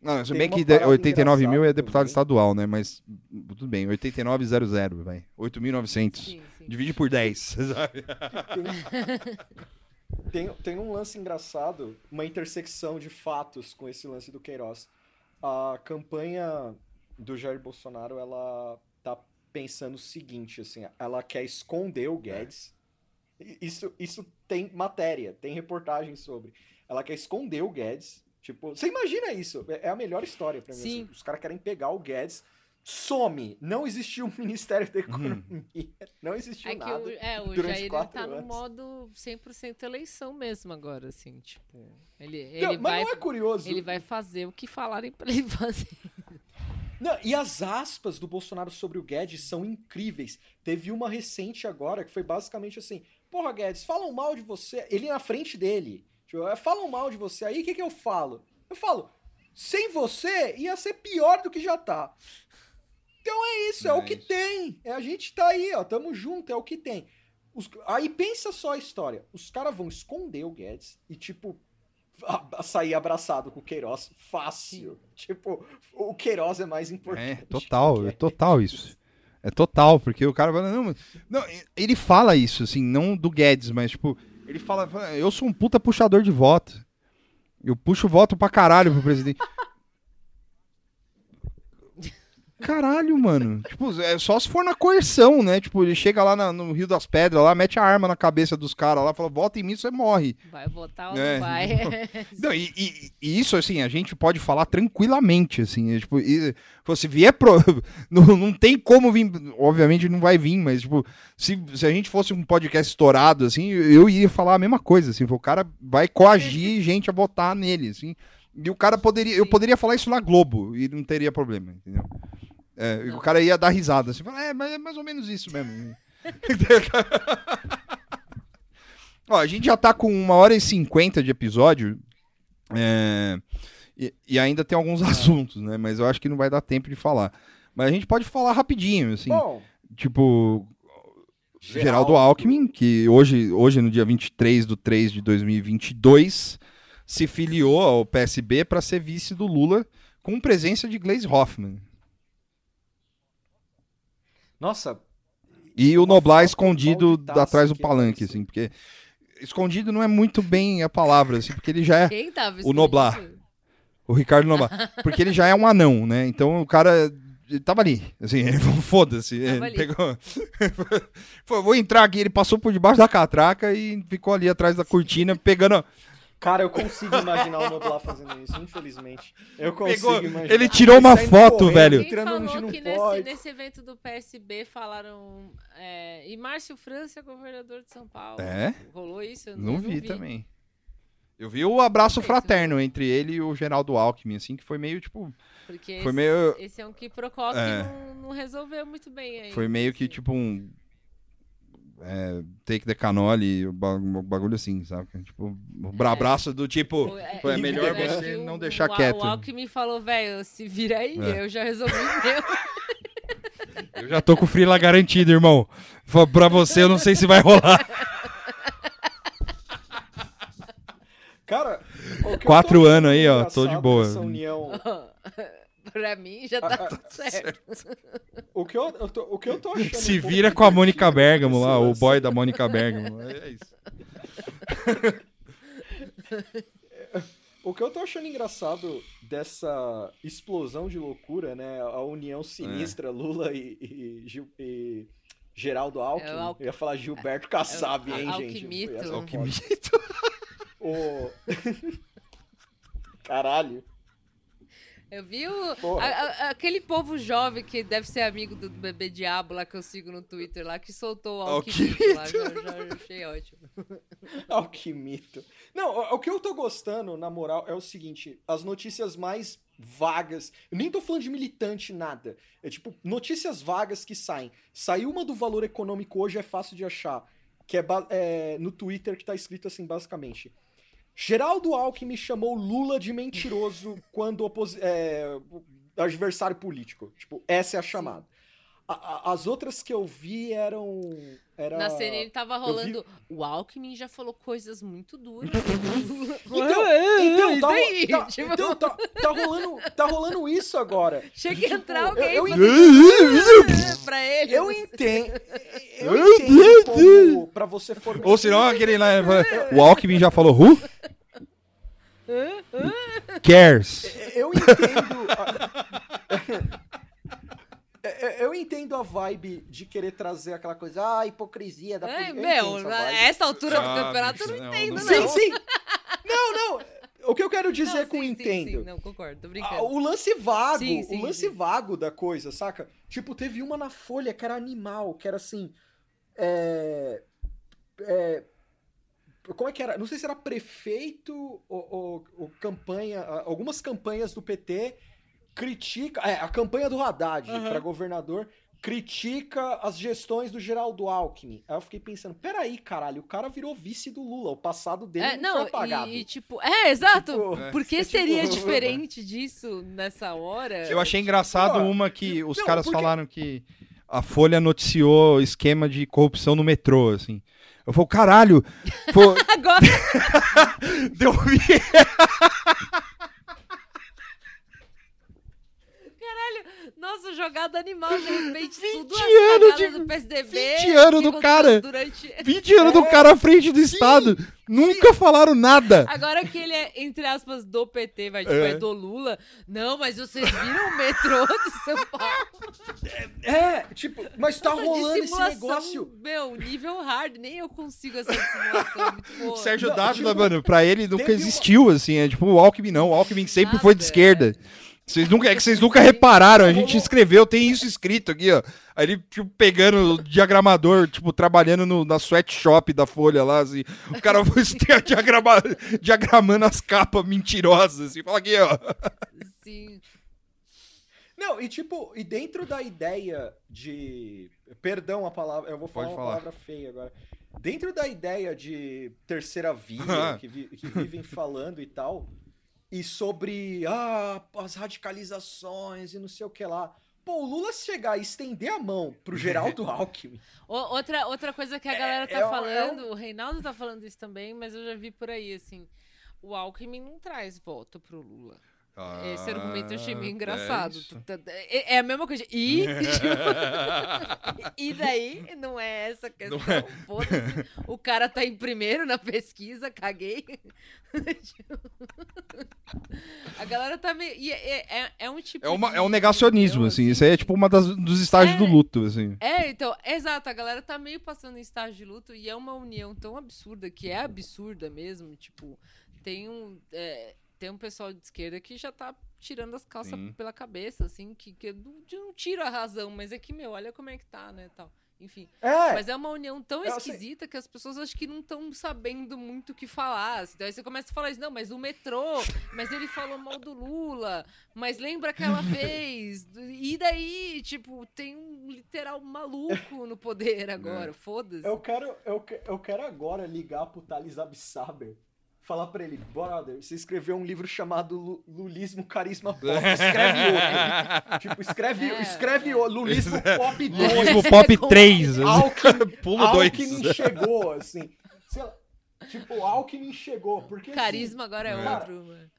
Não, se bem que de- parada 89 mil é deputado também. estadual, né? Mas tudo bem, 8900, vai. 8.900. Sim, sim. Divide por 10, sabe? Tem, tem um lance engraçado, uma intersecção de fatos com esse lance do Queiroz. A campanha do Jair Bolsonaro, ela tá pensando o seguinte, assim, ela quer esconder o Guedes. I- Isso, isso tem matéria, tem reportagem sobre. Ela quer esconder o Guedes. Tipo, você imagina isso? É é a melhor história pra mim. Sim. assim. Os caras querem pegar o Guedes. Some! Não existiu o Ministério da Economia. Não existiu É que nada. o, é, o Jair tá no anos. modo 100% eleição mesmo agora, assim, tipo... Ele, Não, ele, mas vai, não é curioso. ele vai fazer o que falarem pra ele fazer. Não, e as aspas do Bolsonaro sobre o Guedes são incríveis. Teve uma recente agora que foi basicamente assim: Porra, Guedes, falam mal de você. Ele na frente dele. Tipo, "É, falam mal de você. Aí o que, que eu falo? Eu falo: Sem você ia ser pior do que já tá. Então é isso, é, É o que isso. tem. É, a gente tá aí, ó, tamo junto, é o que tem. Os- aí pensa só a história. Os caras vão esconder o Guedes e, tipo, a- sair abraçado com o Queiroz fácil. Tipo, o Queiroz é mais importante. É, total, é total isso. É total, porque o cara fala, não, não, ele fala isso, assim, não do Guedes, mas, tipo, ele fala, eu sou um puta puxador de voto. Eu puxo voto pra caralho pro presidente. Caralho, mano. Tipo, é só se for na coerção, né? Tipo, ele chega lá na- no Rio das Pedras, lá, mete a arma na cabeça dos caras lá, fala, vota em mim, você morre. Vai votar ou É. não vai? Não, e, e- e isso, assim, a gente pode falar tranquilamente, assim, é, tipo, e, se vier pro... não, não tem como vir, obviamente não vai vir, mas, tipo, se, se a gente fosse um podcast estourado, assim, eu iria falar a mesma coisa, assim, o cara vai coagir gente a votar nele, assim, e o cara poderia, eu poderia falar isso na Globo, e não teria problema, entendeu? É, e o cara ia dar risada, assim, é, mas é mais ou menos isso mesmo. Ó, a gente já tá com uma hora e cinquenta de episódio. é, e, e ainda tem alguns assuntos, né? Mas eu acho que não vai dar tempo de falar. Mas a gente pode falar rapidinho, assim. Bom, tipo, Geraldo Alckmin, que hoje, hoje, no dia 23 de 3 de 2022, se filiou ao PSB para ser vice do Lula, com presença de Gleisi Hoffmann. Nossa, E o Noblar escondido atrás do que palanque, apareceu. assim, porque. Escondido não é muito bem a palavra, assim, porque ele já é. Quem tava O Noblar. escondido? O Ricardo Noblar. Porque ele já é um anão, né? Então o cara. Ele tava ali, assim, foda-se. Pegou... Foi, vou entrar aqui, ele passou por debaixo da catraca e ficou ali atrás da cortina, pegando. Cara, eu consigo imaginar o Noblar fazendo isso, infelizmente. Eu consigo Pegou- imaginar. ele tirou uma foto, correndo, velho. Quem falou não que nesse, pode. nesse evento do PSB falaram. é, e Márcio França é governador de São Paulo. É? Rolou isso? Eu Não, vi, também. Eu vi o abraço Sei, fraterno entre ele e o Geraldo Alckmin, assim, que foi meio tipo. Porque Foi esse, meio- esse é um que Procó que É. não, não resolveu muito bem aí. Foi meio que assim. tipo um. É, take the canole, o ba- um bagulho assim, sabe? Tipo, um abraço do tipo. É, Foi e melhor você não deixar o, quieto. O Alckmin falou, velho, se vira aí, É. eu já resolvi o meu. Eu já tô com o Freela garantido, irmão. Pra você, eu não sei se vai rolar. Cara, eu Quatro anos aí, ó, tô de boa. dessa união, pra mim já tá tudo certo. o que eu, eu tô, o que eu tô achando Se vira com a Mônica Bergamo lá, o boy da Mônica Bergamo. É isso. O que eu tô achando engraçado dessa explosão de loucura, né? A união sinistra, Lula e, e, e Geraldo Alckmin. É o Alck- Eu ia falar Gilberto Kassab, É o hein, gente? Essa é foda. Alquimito. O... Caralho. Eu vi o, a- a- aquele povo jovem que deve ser amigo do bebê diabo lá que eu sigo no Twitter lá, que soltou o alquimito lá. Já, já achei ótimo. Alquimito. Não, o, o que eu tô gostando, na moral, é o seguinte: as notícias mais vagas. Eu nem tô falando de militante, nada. É tipo, notícias vagas que saem. Saiu uma do valor econômico hoje, é fácil de achar. Que é, é no Twitter que tá escrito assim, basicamente. Geraldo Alckmin chamou Lula de mentiroso quando oposi é, adversário político. Tipo, essa é a chamada. A- a- as outras que eu vi eram. Era... Na CNN tava eu vi- rolando. O Alckmin já falou coisas muito duras. Então, então, tá, daí? tá- Tipo, então tá, tá rolando, tá rolando isso agora. Chega que Tipo, entrar eu- alguém eu e entendo- fazer pra ele. Eu entendo. Eu entendo como pra você formar. Ou senão aquele lá. O Alckmin já falou who? Cares. Eu entendo. A- Eu entendo a vibe de querer trazer aquela coisa, ah, a hipocrisia da É, política. Eu meu, essa vibe. essa altura do Ah, campeonato eu não não, entendo, não não. Sim, sim. Não, não. O que eu quero dizer Não, com sim, sim, entendo. sim, Não, concordo, tô Ah, brincando. o lance vago, Sim, sim, o lance sim. vago da coisa, saca? Tipo, teve uma na Folha que era animal, que era assim. É. é, como é que era? Não sei se era prefeito ou, ou- ou campanha. Algumas campanhas do PT critica. É, a campanha do Haddad Uhum. pra governador critica as gestões do Geraldo Alckmin. Aí eu fiquei pensando, peraí, caralho, o cara virou vice do Lula, o passado dele É, não, foi apagado. e, e, tipo, é, exato. Tipo, É. Por que é tipo- seria diferente disso nessa hora? Eu achei engraçado Pô, uma que os não, caras porque- falaram que a Folha noticiou esquema de corrupção no metrô, assim. Eu falei, caralho, pô, Agora, deu nossa, jogada animal, de repente, 20 tudo as anos de- do PSDB. 20 anos do cara. Durante... 20 anos do cara à frente do Estado. Nunca falaram nada. Agora que ele é, entre aspas, do PT, vai, tipo, É. é. do Lula. Não, mas vocês viram o metrô de São Paulo? É, tipo, mas tá Nossa, rolando esse negócio. Meu, nível hard, nem eu consigo essa simulação. Muito boa. O Sérgio Dávila, tipo, mano, pra ele nunca teve uma- existiu, assim. É tipo o Alckmin não. O Alckmin sempre foi de Nada, esquerda. Vocês nunca, é que vocês nunca repararam, a gente escreveu, tem isso escrito aqui, ó. Aí ele, tipo, pegando o diagramador, tipo, trabalhando no, na sweatshop da Folha lá, assim. O cara foi diagrama, diagramando as capas mentirosas, assim. Fala aqui, ó. Sim. Não, e tipo, e dentro da ideia de. Perdão a palavra, eu vou falar Pode uma falar. palavra feia agora. Dentro da ideia de terceira via, que, vi- que vivem falando e tal, e sobre ah, as radicalizações e não sei o que lá. Pô, o Lula chegar e estender a mão pro Geraldo Alckmin. Outra, outra coisa que a galera tá é um- falando, o Reinaldo tá falando isso também, mas eu já vi por aí, assim. O Alckmin não traz voto pro Lula. Esse argumento eu achei meio engraçado. É, é a mesma coisa. E, e daí, não é essa questão. Foda-se. O cara tá em primeiro na pesquisa, caguei. a galera tá meio. e É, é, é um tipo. É, uma, de é um negacionismo, assim. Isso aí é tipo uma das, dos estágios É. do luto, assim. É, então, exato, a galera tá meio passando em estágio de luto e é uma união tão absurda, que é absurda mesmo, tipo, tem um, é, tem um pessoal de esquerda que já tá tirando as calças Sim. pela cabeça, assim, que, que eu não, eu não tiro a razão, mas é que, meu, olha como é que tá, né, tal. Enfim, É, mas é uma união tão eu sei. esquisita que as pessoas acho que não estão sabendo muito o que falar. assim. Daí você começa a falar isso, não, mas o metrô, mas ele falou mal do Lula, mas lembra que ela fez. E daí, tipo, tem um literal maluco no poder agora, foda-se. eu quero, eu, eu quero agora ligar pro Thales Absaber. Falar pra ele, brother, você escreveu um livro chamado Lu- Lulismo Carisma Pop. Escreve outro. tipo, escreve, É, escreve é. outro. Lulismo Pop 2. Lulismo Pop 3. Alckmin, Pulo 2. Alckmin chegou, assim. Sei lá, tipo, Alckmin chegou. Porque, assim, Carisma agora é Cara, outro, mano.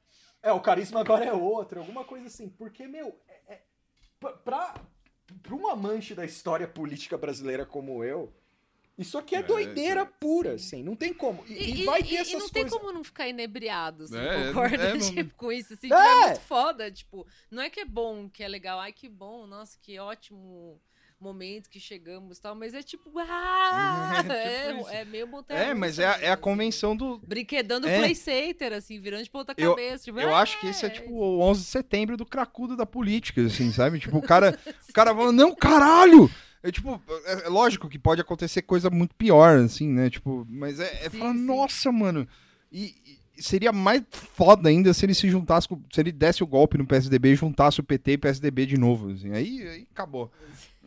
é, o carisma agora é outro, alguma coisa assim. Porque, meu, é, é, pra, pra, pra um amante da história política brasileira como eu, Isso aqui é, É, doideira sim. pura, assim, não tem como. E, E, e e- vai e- ter e essas não tem coisas. como não ficar inebriado, assim, É, concorda? é, não- tipo, com isso, assim, É. tipo, é muito foda, tipo, não é que é bom, que é legal, ai, que bom, nossa, que ótimo momento que chegamos e tal, mas é tipo, ah, É, tipo é, é meio montanha É, mas é, a- é a convenção do. Brinquedando É. Playsater, assim, virando de ponta Eu- cabeça. Tipo, Eu ah, acho que esse é tipo o 11 de setembro do cracudo da política, assim, sabe? Tipo, o cara, o cara falando, não, caralho! É tipo, é, é lógico que pode acontecer coisa muito pior, assim, né? Tipo, mas é, é Sim, falar, sim. nossa, mano. E, e seria mais foda ainda se ele se juntasse, se ele desse o golpe no PSDB e juntasse o PT e PSDB de novo, assim. Aí, aí acabou.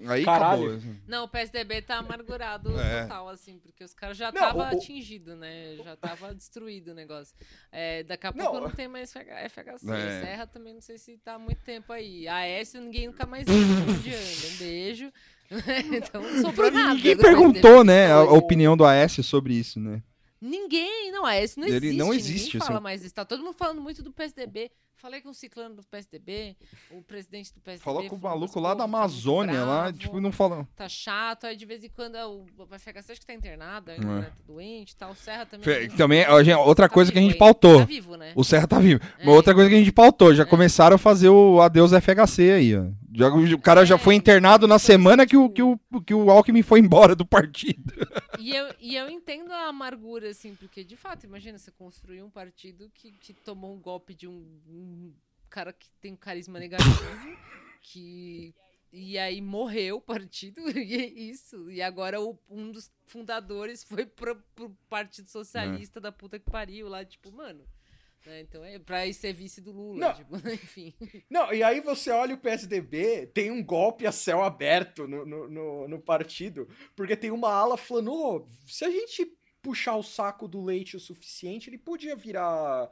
Aí Caralho. acabou. assim. Não, o PSDB tá amargurado É. total, assim, porque os caras já Não, tava o- o- atingido, né? Já tava destruído o negócio. É, daqui a Não, pouco não tem mais FH FHC. É. Serra também não sei se tá há muito tempo aí. A Aécio ninguém nunca mais viu. anda. Um beijo. então não sobrou nada. Ninguém perguntou, né, a, a Não, opinião do Aécio sobre isso, né? Ninguém, não, a Aécio não Ele existe. não ninguém existe, fala assim. mais isso. Tá todo mundo falando muito do PSDB. Falei com o ciclano do PSDB, o presidente do PSDB. Falou com o maluco lá da tá Amazônia, lá, bravo tipo, não falou. tá chato, aí de vez em quando é o FHC acho que tá internado, ainda, É. né, tá doente e tal, o Serra também. Fe- não- Também, gente, outra tá coisa que a vivo gente pautou. Tá vivo, né? O Serra tá vivo. É. Outra coisa que a gente pautou, já É. começaram a fazer o adeus FHC aí, ó. O cara já É, foi internado na semana que o, que, o, que o Alckmin foi embora do partido. E eu, e eu entendo a amargura, assim, porque de fato, imagina você construir um partido que, que tomou um golpe de um, um cara que tem um carisma negativo, que. E aí morreu o partido, e é isso. E agora o- um dos fundadores foi pro, pro Partido Socialista da puta que pariu lá, tipo, mano. Né, então é pra ir ser vice do Lula, Não. tipo, enfim. Não, e aí você olha o PSDB, tem um golpe a céu aberto no, no, no, no partido, porque tem uma ala falando, "Ô, se a gente puxar o saco do leite o suficiente, ele podia virar.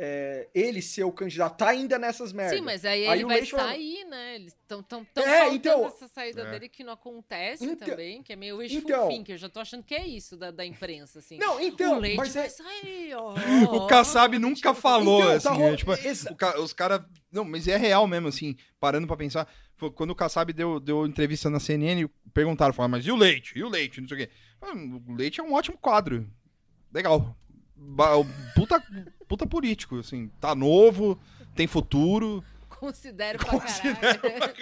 É, ele ser o candidato, tá ainda nessas merdas. Sim, mas aí, Aí ele o vai Leite vai- sair, né? Eles estão tão, tão É, então- essa saída É. dele que não acontece Então- também, que é meio wishful então- thinking. Eu já tô achando que é isso da, da imprensa, assim. Não, então, o leite mas vai é. sair, ó. O Kassab nunca falou, Então, assim, tá né? ro- tipo, exa- o ca- os caras... Não, mas é real mesmo, assim, parando pra pensar. Foi Quando o Kassab deu, deu entrevista na CNN, perguntaram, falaram, mas e o leite? E o leite? Não sei o quê. Ah, O leite é um ótimo quadro. Legal. Puta, puta político, assim. Tá novo, tem futuro. Considero pra Considero caralho.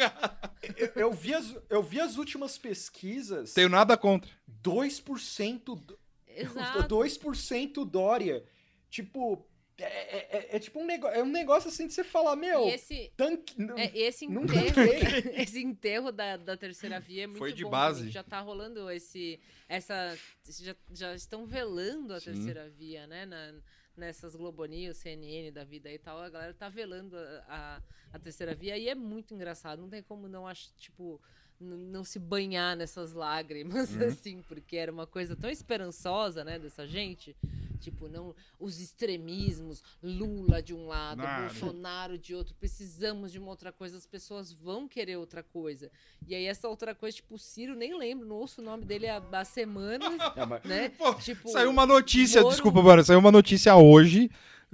eu, eu vi as, eu vi as últimas pesquisas. Tenho nada contra. 2% do- Exato. 2% Dória. Tipo, é, é- é- é tipo um negócio. É um negócio assim de você falar, meu, E esse, tanque. é, esse Nunca enterro, esse enterro da, da terceira via é muito Foi de bom base. Já tá rolando esse. Essa. Já, já estão velando a Sim. terceira via, né? na- nessas Globo News, CNN da vida e tal. A galera tá velando a, a, a terceira via e é muito engraçado. Não tem como não ach, tipo. Não se banhar nessas lágrimas, Uhum. assim, porque era uma coisa tão esperançosa, né, dessa gente. Tipo, não os extremismos, Lula de um lado, Nada. Bolsonaro de outro, precisamos de uma outra coisa, as pessoas vão querer outra coisa. E aí essa outra coisa, tipo, o Ciro, nem lembro, não ouço o nome dele há, há semanas, É, né? Pô, tipo, Saiu uma notícia, Moro- desculpa, mano, saiu uma notícia hoje,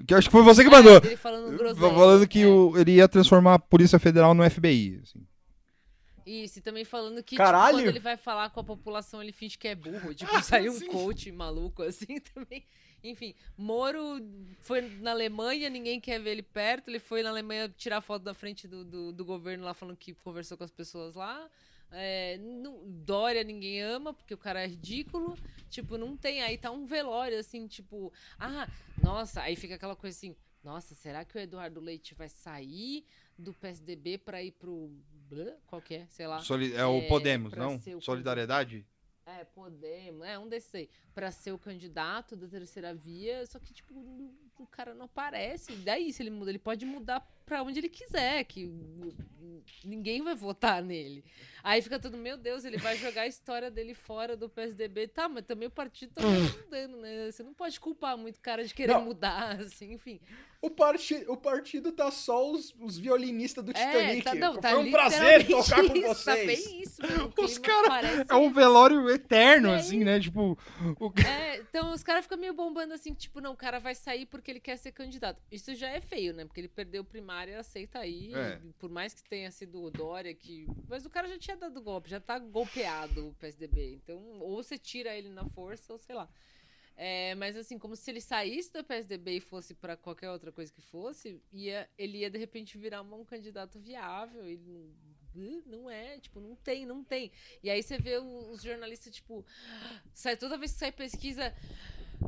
que acho que foi você que é, mandou. dele falando. Falando que é. o- ele ia transformar a Polícia Federal no FBI. assim. Isso, e também falando que tipo, quando ele vai falar com a população, ele finge que é burro. Tipo, saiu um coach maluco assim também. Enfim, Moro foi na Alemanha, ninguém quer ver ele perto. Ele foi na Alemanha tirar foto da frente do, do, do governo lá, falando que conversou com as pessoas lá. É, não- Dória ninguém ama, porque o cara é ridículo. Tipo, não tem. Aí tá um velório, assim, tipo, ah, nossa, aí fica aquela coisa assim. Nossa, será que o Eduardo Leite vai sair do PSDB pra ir pro. Blã? Qual que é? Sei lá. Soli- é o É, Podemos, não? o Solidariedade? É, Podemos, é um desses aí. Pra ser o candidato da terceira via, só que, tipo, o- o cara não aparece. Daí, se ele muda, ele pode mudar pra onde ele quiser, que o- o- ninguém vai votar nele. Aí fica todo, meu Deus, ele vai jogar a história dele fora do PSDB. Tá, mas também o partido tá mudando, né? Você não pode culpar muito o cara de querer Não. mudar, assim, enfim. o, parti, o partido tá só os, os violinistas do É, Titanic. tá, não, tá Foi um prazer tocar com isso, vocês. Tá bem isso, mano. O Os clima cara- parece- É um velório eterno, É assim, né? Tipo, o- É, então os caras ficam meio bombando assim, tipo, não, o cara vai sair porque ele quer ser candidato. Isso já é feio, né? Porque ele perdeu primária, aceita aí. É. Por mais que tenha sido o Dória que. Mas o cara já tinha dado golpe, já tá golpeado o PSDB. Então, ou você tira ele na força, ou sei lá. É, mas assim, como se ele saísse do PSDB e fosse pra qualquer outra coisa que fosse, ia, ele ia de repente virar um candidato viável. Ele não, não é, tipo, não tem, não tem. E aí você vê os jornalistas, tipo, sai toda vez que sai pesquisa.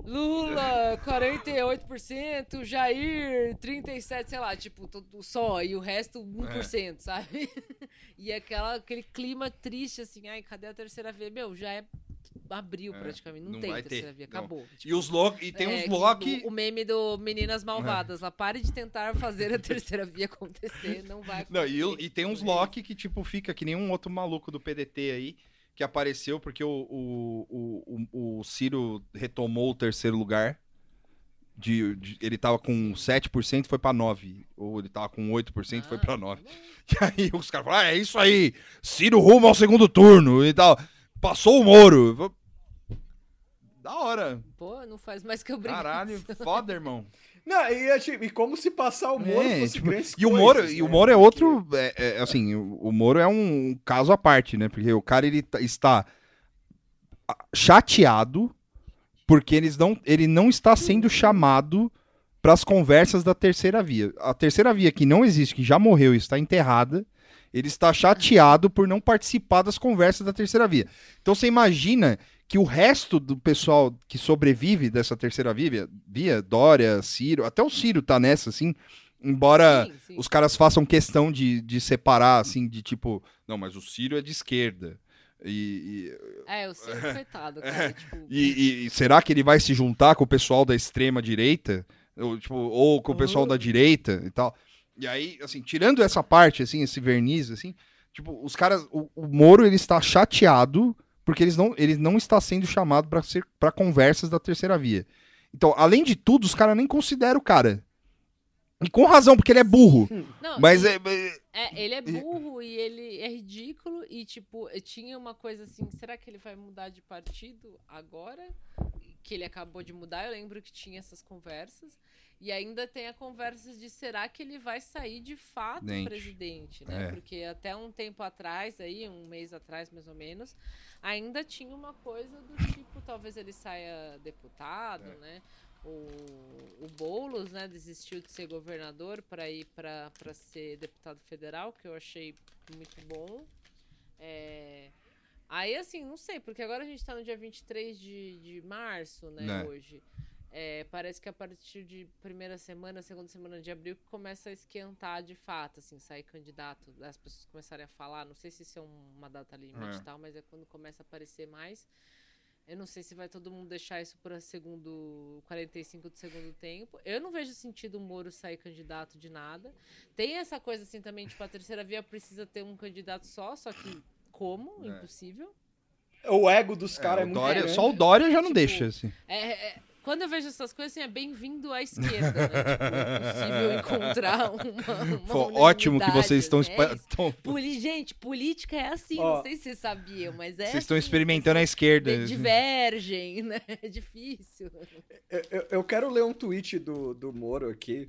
Lula, 48%, Jair, 37%, sei lá, tipo, todo, só, e o resto 1%, sabe? E aquela, aquele clima triste, assim, ai, cadê a terceira via? Meu, já é abril É, praticamente, não, não tem terceira ter, via, acabou. Tipo, E os lo... e tem é, uns do- O meme do Meninas Malvadas lá, pare de tentar fazer a terceira via acontecer, não vai Não, e, acontecer. e tem uns É Loki que, tipo, fica que nem um outro maluco do PDT aí, que apareceu porque o, o, o, o, Ciro retomou o terceiro lugar. De, de- ele tava com 7%, foi pra 9%. Ou ele tava com 8%, foi Ah, pra 9%. tá bom. E aí os caras falaram, ah, é isso aí, Ciro rumo ao segundo turno e tal. Passou o Moro. Da hora. Pô, não faz mais que obrigado. Caralho, foda, irmão. Não, e, tipo, e como se passar o Moro É, fosse tipo, E o coisas, Moro, e o né? Moro é outro, é, é, assim, o, o Moro é um caso à parte, né? Porque o cara ele tá- está chateado porque eles não, ele não está sendo chamado para as conversas da terceira via. A terceira via que não existe, que já morreu e está enterrada, ele está chateado por não participar das conversas da terceira via. Então você imagina que o resto do pessoal que sobrevive dessa terceira via, via Dória, Ciro, até o Ciro tá nessa, assim, embora Sim, sim. os caras façam questão de, de separar, assim, de tipo, não, mas o Ciro é de esquerda. E, É, eu sei, coitado, cara. Tipo, e, e- e será que ele vai se juntar com o pessoal da extrema direita? Ou, tipo, ou com o pessoal da direita e tal? E aí, assim, tirando essa parte, assim, esse verniz, assim, tipo, os caras, o, o Moro, ele está chateado porque eles não, ele não está sendo chamado para ser para conversas da terceira via. Então, além de tudo, os caras nem consideram o cara. E com razão, porque ele é burro. não, Mas e- é, é- É, ele é burro e ele é ridículo e, tipo, tinha uma coisa assim, será que ele vai mudar de partido agora? Que ele acabou de mudar, eu lembro que tinha essas conversas. E ainda tem a conversa de será que ele vai sair de fato Gente, presidente, né? é. Porque até um tempo atrás, aí, um mês atrás mais ou menos, ainda tinha uma coisa do tipo, talvez ele saia deputado, É. né? O, o Boulos, né, desistiu de ser governador para ir para ser deputado federal, que eu achei muito bom. É, Aí, assim, não sei, porque agora a gente tá no dia 23 de, de março, né, Né. hoje. É, parece que a partir de primeira semana, segunda semana de abril, que começa a esquentar de fato, assim, sair candidato, as pessoas começarem a falar. Não sei se isso é um- uma data limite É. e tal, mas é quando começa a aparecer mais. Eu não sei se vai todo mundo deixar isso para segundo 45 do segundo tempo. Eu não vejo sentido o Moro sair candidato de nada. Tem essa coisa assim também, tipo, a terceira via precisa ter um candidato só, só que como? É. Impossível. O ego dos é, caras é, o muito Dória- grande. só o Dória já não Tipo, deixa, assim. É, é, quando eu vejo essas coisas, assim, é bem-vindo à esquerda, né? Tipo, é possível encontrar uma, uma Foi ótimo que vocês estão... assim, é estão- Poli- Gente, política é assim, Ó, não sei se vocês sabiam, mas é Vocês estão assim, experimentando a esquerda. di- Divergem, né? É difícil. Eu, eu- eu quero ler um tweet do, do Moro aqui,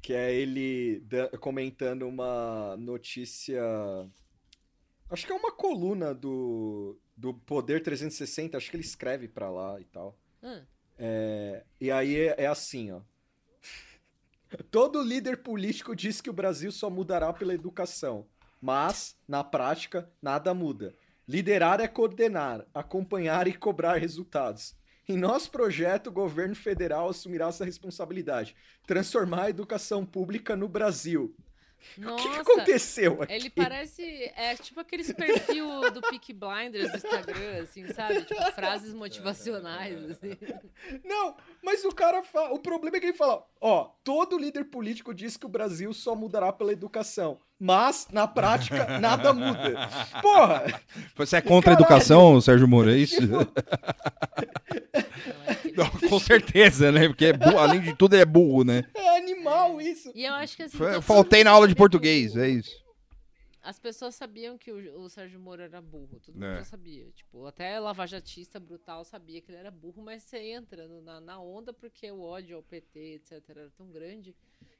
que é ele da- comentando uma notícia. Acho que é uma coluna do, do Poder 360, acho que ele escreve pra lá e tal. Hum. É, e aí é, é assim, ó. Todo líder político diz que o Brasil só mudará pela educação, mas, na prática, nada muda. Liderar é coordenar, acompanhar e cobrar resultados. Em nosso projeto, o governo federal assumirá essa responsabilidade. Transformar a educação pública no Brasil. O Nossa, que, que aconteceu aqui? ele parece. É tipo aqueles perfil do Peak Blinders do Instagram, assim, sabe? Tipo, frases motivacionais, assim. Não, mas o cara fala. O problema é que ele fala: ó, todo líder político diz que o Brasil só mudará pela educação. Mas, na prática, nada muda. Porra! Você é contra a Caralho. educação, Sérgio Moro, é isso? Não, com certeza, né? Porque é burro, além de tudo, ele é burro, né? É, mal isso. E eu acho que assim. Foi- faltei na aula de português, é isso. As pessoas sabiam que o, o Sérgio Moro era burro. Todo mundo É. já sabia. Tipo, até lavajatista brutal sabia que ele era burro, mas você entra no- na, na onda porque o ódio ao PT, etc., era tão grande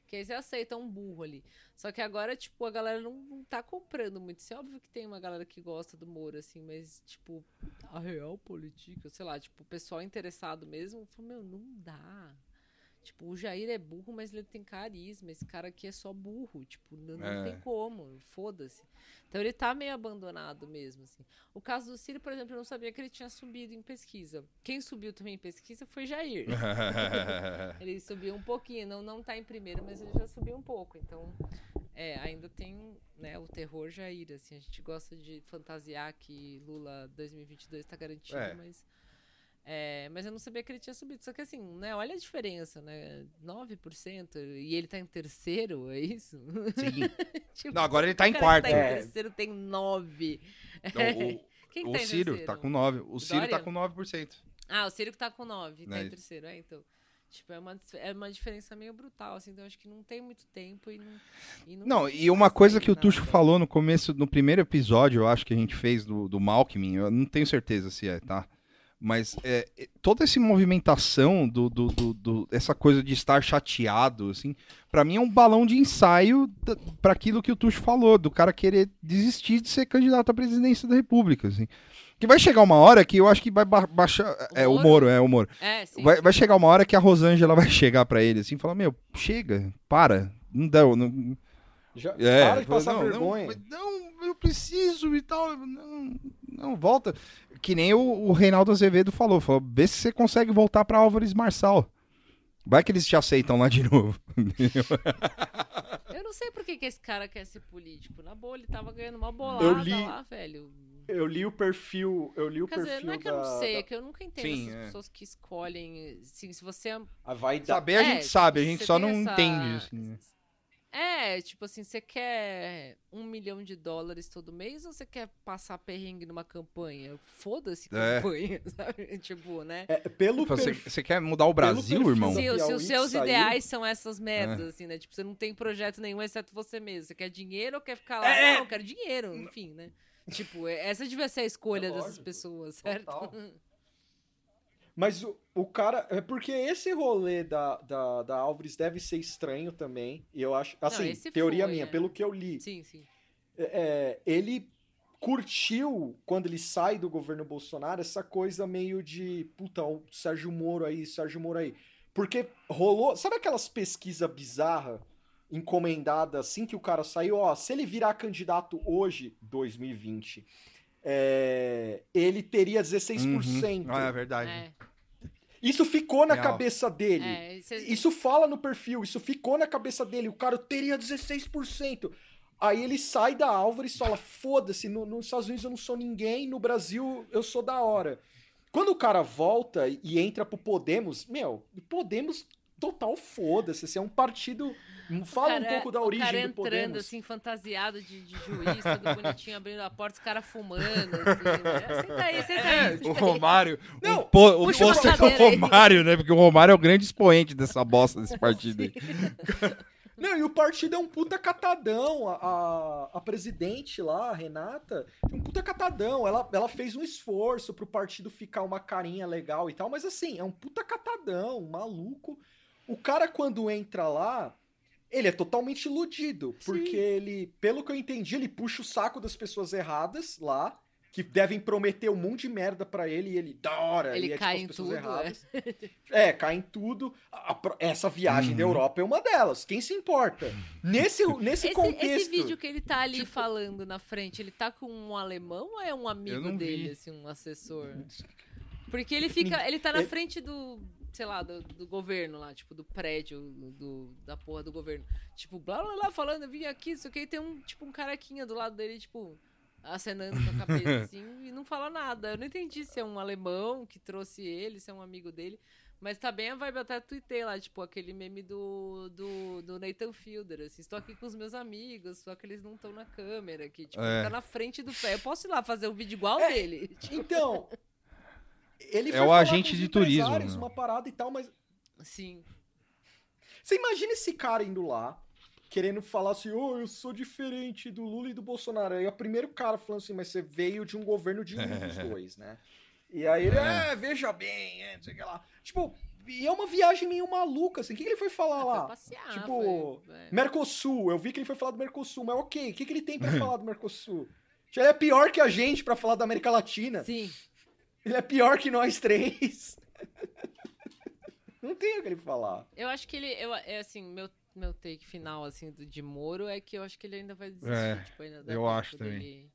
que você aceita um burro ali. Só que agora, tipo, a galera não, não tá comprando muito. Isso é óbvio que tem uma galera que gosta do Moro, assim, mas, tipo, a real política, sei lá, tipo, o pessoal interessado mesmo, falou, meu, não dá. Tipo, o Jair é burro, mas ele tem carisma. Esse cara aqui é só burro. Tipo, não, não É. tem como. Foda-se. Então ele tá meio abandonado mesmo, assim. O caso do Ciro, por exemplo, eu não sabia que ele tinha subido em pesquisa. Quem subiu também em pesquisa foi Jair. ele subiu um pouquinho. Não, não tá em primeiro, mas ele já subiu um pouco. Então, é, ainda tem né, o terror Jair, assim. A gente gosta de fantasiar que Lula 2022 tá garantido, É. mas... É, mas eu não sabia que ele tinha subido. Só que assim, né? Olha a diferença, né? 9% e ele tá em terceiro, é isso? Sim. Tipo, Não, agora ele tá o em quarto. tá em É. terceiro tem 9. Então, Quem que o, tá o em Ciro terceiro? tá com 9. O Ciro Dória? tá com 9%. Ah, o Ciro que tá com 9, tá É em terceiro. É, então. Tipo, é uma, é uma diferença meio brutal, assim. Então, acho que não tem muito tempo e não... E não, Não, e uma coisa que o Tuxo nada. falou no começo, no primeiro episódio, eu acho que a gente fez do, do Malkmin, eu não tenho certeza se é, tá? Mas é, é, toda essa movimentação, do, do, do- do- essa coisa de estar chateado, assim, pra mim é um balão de ensaio pra aquilo que o Tuxo falou, do cara querer desistir de ser candidato à presidência da República, assim. Que vai chegar uma hora que eu acho que vai ba- baixar. É, o Moro? Moro, é o Moro. É, sim. Vai, vai chegar uma hora que a Rosângela vai chegar pra ele assim e falar: Meu, chega, para, não deu. Não, Já, é, para de passar não, vergonha. Não, não, eu preciso e tal. Não, não volta. Que nem o, o Reinaldo Azevedo falou: falou vê se você consegue voltar pra Álvares Marçal. Vai que eles te aceitam lá de novo. Eu não sei por que, que esse cara quer ser político. Na boa, ele tava ganhando uma bolada Eu li- lá, velho. Eu li o perfil, eu li o Quer perfil dizer, não é que eu não sei, da- é que eu nunca entendo Sim, essas é. pessoas que escolhem. Assim, se você é a vai dar. Saber a É, gente sabe, a gente só não essa- entende. Assim? É, tipo assim, você quer um milhão de dólares todo mês ou você quer passar perrengue numa campanha? Foda-se É. campanha, sabe? Tipo, né? É, pelo Você, você quer mudar o Brasil, perfil irmão? Se, se os seus saiu. ideais são essas É. merdas, assim, né? Tipo, você não tem projeto nenhum exceto você mesmo. Você quer dinheiro ou quer ficar lá? É. Não, eu quero dinheiro, enfim, né? Tipo, é- essa devia ser a escolha É dessas pessoas, certo? total. Mas o, o cara. É porque esse rolê da, da, da Álvares deve ser estranho também. E eu acho. Assim, esse teoria foi, minha, é. pelo que eu li. Sim, sim. é, ele curtiu, quando ele sai do governo Bolsonaro, essa coisa meio de. Puta, o Sérgio Moro aí, Sérgio Moro aí. Porque rolou. Sabe aquelas pesquisas bizarras? Encomendadas assim que o cara saiu, ó, se ele virar candidato hoje, 2020, é, ele teria 16%. Uhum. Ah, é verdade. É, Isso ficou na Real. cabeça dele. é, cê- Isso fala no perfil, isso ficou na cabeça dele. O cara teria 16%. Aí ele sai da Álvares e fala: foda-se, no- nos Estados Unidos eu não sou ninguém, no Brasil eu sou da hora. Quando o cara volta e entra pro Podemos, meu, Podemos total foda-se. Esse é um partido. Fala cara- um pouco da o origem cara do entrando, Podemos. assim, fantasiado de, de juiz, todo bonitinho, abrindo a porta, os caras fumando, assim, né? Senta aí, senta aí. senta O. Romário, Não, o, po, o pôster do. Romário, né? Porque o Romário é o grande expoente dessa bosta desse partido aí. Não, e o partido é um puta catadão. A, a, a presidente lá, a Renata, é um puta catadão. Ela, ela fez um esforço pro partido ficar uma carinha legal e tal, mas assim, é um puta catadão, um maluco. O cara, quando entra lá, ele é totalmente iludido. Porque ele, pelo que eu entendi, ele puxa o saco das pessoas erradas lá. Que devem prometer um monte de merda pra ele e ele, da hora, Ele e é, cai tipo, em as pessoas tudo, erradas. É, cai em tudo. A- a essa viagem da Uhum. Europa é uma delas. Quem se importa? Nesse, nesse Esse, contexto. esse vídeo que ele tá ali tipo- falando na frente, ele tá com um alemão ou é um amigo não vi. dele, assim, um assessor? Porque ele fica. Ele tá na Ele- frente do. Sei lá, do, do governo lá, tipo, do prédio do, da porra do governo. Tipo, blá blá blá, falando, eu vim aqui, isso aqui, e tem um, tipo, um carequinha do lado dele, tipo, acenando com a cabeça, assim, e não fala nada. Eu não entendi se é um alemão que trouxe ele, se é um amigo dele. Mas tá bem a vibe, eu até tuitei lá, tipo, aquele meme do, do, do Nathan Fielder, assim, estou aqui com os meus amigos, só que eles não estão na câmera, que, tipo, É. tá na frente do pé. Eu posso ir lá fazer um vídeo igual É, dele? Tipo, Então. Ele É foi o agente de turismo, né? Uma parada e tal, mas. Sim. Você imagina esse cara indo lá, querendo falar assim, oh, eu sou diferente do Lula e do Bolsonaro. Aí o primeiro cara falando assim, mas você veio de um governo de um dos dois, né? E aí ele, é, veja bem, é, não sei o que lá. Tipo, e é uma viagem meio maluca, assim. O que, que ele foi falar Ah, lá? foi passear, tipo, foi- é. Mercosul. Eu vi que ele foi falar do Mercosul, mas ok, o que, que ele tem pra falar do Mercosul? Ele é pior que a gente pra falar da América Latina. Sim. Ele é pior que nós três. Não tem o que ele falar. Eu acho que ele. Eu, é assim, meu, meu take final, assim, do, de Moro é que eu acho que ele ainda vai desistir. É, tipo, ainda eu acho também.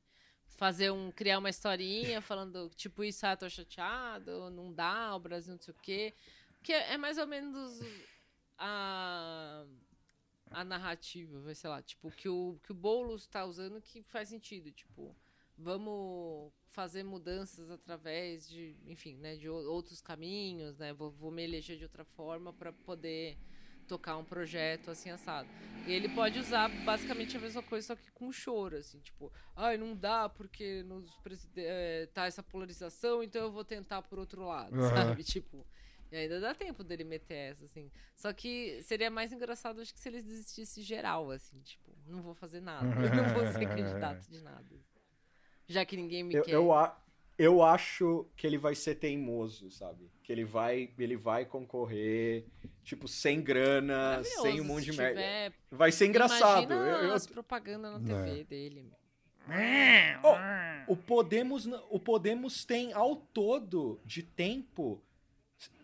Fazer um. Criar uma historinha falando, tipo, isso, ah, tô chateado, não dá, o Brasil não sei o quê. Que é, é mais ou menos a. A narrativa, vai, sei lá, tipo, que o, que o Boulos tá usando que faz sentido, tipo, vamos fazer mudanças através de, enfim, né, de ou- outros caminhos, né, vou, vou me eleger de outra forma para poder tocar um projeto assim assado. E ele pode usar basicamente a mesma coisa, só que com choro, assim, tipo, ai, não dá porque nos eh, tá essa polarização, então eu vou tentar por outro lado, Aham. sabe? Tipo, e ainda dá tempo dele meter essa, assim. Só que seria mais engraçado, acho que se eles desistissem geral, assim, tipo, não vou fazer nada, não vou ser candidato de nada. Já que ninguém me Eu, quer. eu, a- eu acho que ele vai ser teimoso, sabe? Que ele vai, ele vai concorrer, tipo, sem grana, Maravilhoso, sem um monte de se merda. tiver- Vai ser engraçado. Imagina Eu- eu- as propagandas na TV dele. meu. o Podemos, o Podemos tem ao todo de tempo,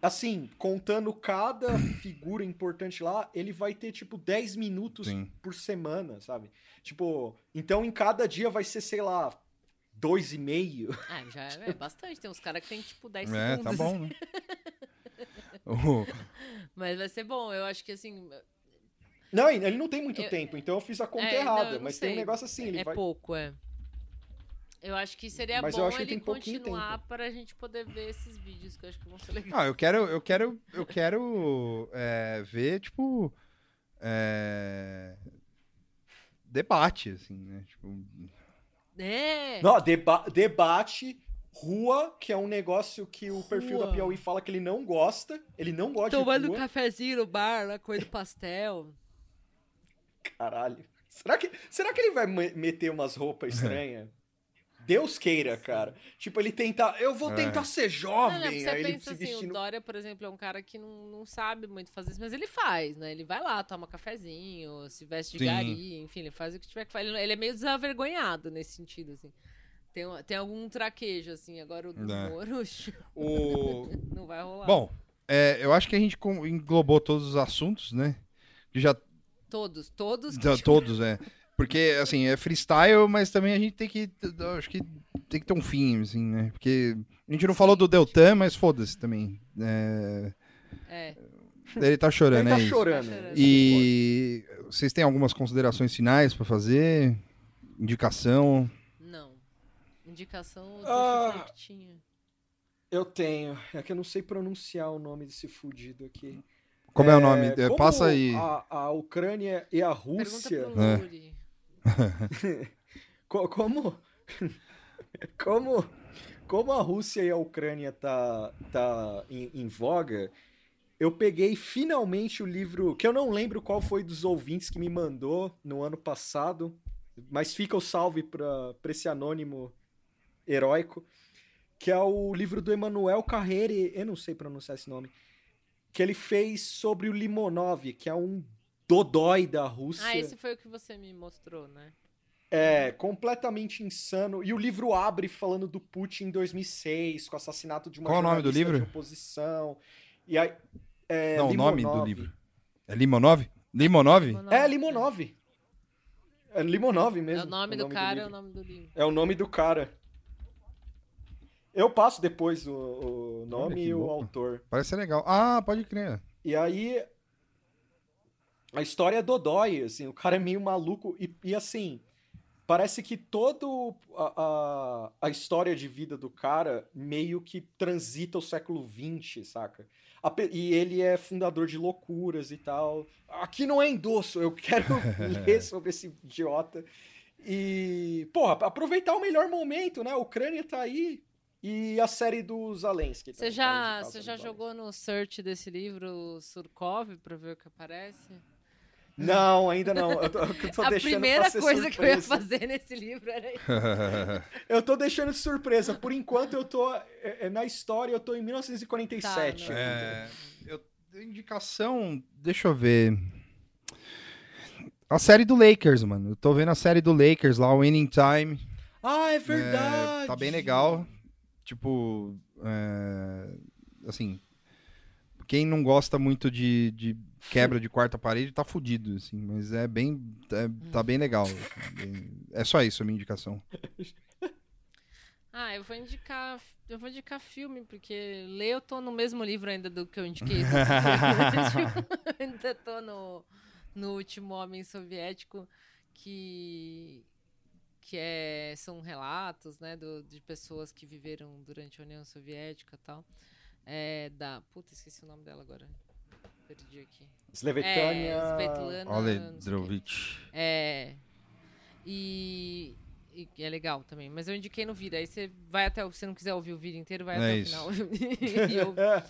assim, contando cada figura importante lá, ele vai ter tipo 10 minutos Sim. por semana, sabe? Tipo, então em cada dia vai ser, sei lá, dois e meio. Ah, já é bastante. Tem uns caras que tem tipo 10 É, segundos. tá bom, né? Mas vai ser bom. Eu acho que assim. Não, ele não tem muito Eu- tempo, então eu fiz a conta É, não, errada. não mas tem um sei. negócio assim, ele é vai. pouco, é. Eu acho que seria Mas eu bom acho que ele continuar para a gente poder ver esses vídeos que eu acho que vão ser legais. Ah, eu quero, eu quero, eu quero é, ver, tipo, é, debate, assim, né? Tipo, É! Não, deba- debate, rua, que é um negócio que o perfil Rua. da Piauí fala que ele não gosta. Ele não gosta Tomando de rua. cafezinho no bar, lá, coisa do pastel. Caralho. Será que, será que ele vai me- meter umas roupas estranhas? Deus queira, cara. Tipo, ele tentar. Eu vou É. tentar ser Não, jovem. não, você aí ele pensa se assim, vestindo. o Dória, por exemplo, é um cara que não, não sabe muito fazer isso, mas ele faz, né? Ele vai lá, toma cafezinho, se veste de Sim. gari, enfim, ele faz o que tiver que fazer. Ele, ele é meio desavergonhado nesse sentido, assim. Tem, tem algum traquejo, assim, agora o do É. Moro o... não vai rolar. Bom, é, eu acho que a gente englobou todos os assuntos, né? Que já, Todos, todos. já todos, é. Porque, assim, é freestyle, mas também a gente tem que, acho que tem que ter um fim, assim, né? Porque a gente não falou do Deltan, mas foda-se também. É, É, ele tá chorando, Ele tá é chorando. Tá chorando. E vocês têm algumas considerações finais pra fazer? Indicação? não. Indicação, Ah. eu falar que tinha. Eu tenho. É que eu não sei pronunciar o nome desse fudido aqui. Como é, o nome? É, como Passa aí. A, a Ucrânia e a Pergunta Rússia. pro É. Como? Como como a Rússia e a Ucrânia tá tá em, em voga eu peguei finalmente o livro que eu não lembro qual foi dos ouvintes que me mandou no ano passado mas fica o salve para esse anônimo heróico que é o livro do Emanuel Carrere eu não sei pronunciar esse nome que ele fez sobre o Limonov que é um dodói da Rússia Ah, esse foi o que você me mostrou, né? é, completamente insano. E o livro abre falando do Putin em 2006, com o assassinato de uma Qual o nome do livro? de oposição. E aí, é, Não, o nome Limonov. do livro. É Limonov? Limonov? É, Limonov. É Limonov mesmo. É o nome do cara, é o nome do livro. É o nome do cara. Eu passo depois o, o Olha nome que e o autor. Parece ser legal. Ah, pode crer. E aí. A história é dodói, assim, o cara é meio maluco. E, e assim, parece que todo a, a, a história de vida do cara meio que transita o século XX, saca? A E ele é fundador de loucuras e tal. Aqui não é endosso, eu quero ler sobre esse idiota. E, porra, aproveitar o melhor momento, né? A Ucrânia tá aí. E a série dos Alens. que Você já, você já jogou no search desse livro Surkov pra ver o que aparece? Não, ainda não. Eu tô, eu tô a deixando primeira coisa que eu ia surpresa. fazer nesse livro era isso. Eu tô deixando de surpresa. Por enquanto eu tô. é, é, na história eu tô em 1947. Tá. É, eu, indicação, deixa eu ver. A série do Lakers, mano. Eu tô vendo a série do Lakers lá, o Winning Time. Ah, é É, verdade. tá bem legal. Tipo, é, assim, quem não gosta muito de, de quebra de quarta parede tá fudido, assim. Mas é bem, é- tá bem legal. assim, é só isso a minha indicação. Ah, eu vou indicar. Eu vou indicar filme, porque ler eu tô no mesmo livro ainda do que eu indiquei. Tipo, ainda tô no, no último Homem Soviético, que, que é, são relatos né, do- de pessoas que viveram durante a União Soviética e tal. É, da. Puta, esqueci o nome dela agora. Perdi aqui. Slevetânia. É, Svetlana. Olha, não sei o quê. Drovich. É. E, e é legal também. Mas eu indiquei no Vira. Aí você vai até. Se você não quiser ouvir o vídeo inteiro, vai É até isso. o final. E eu, eu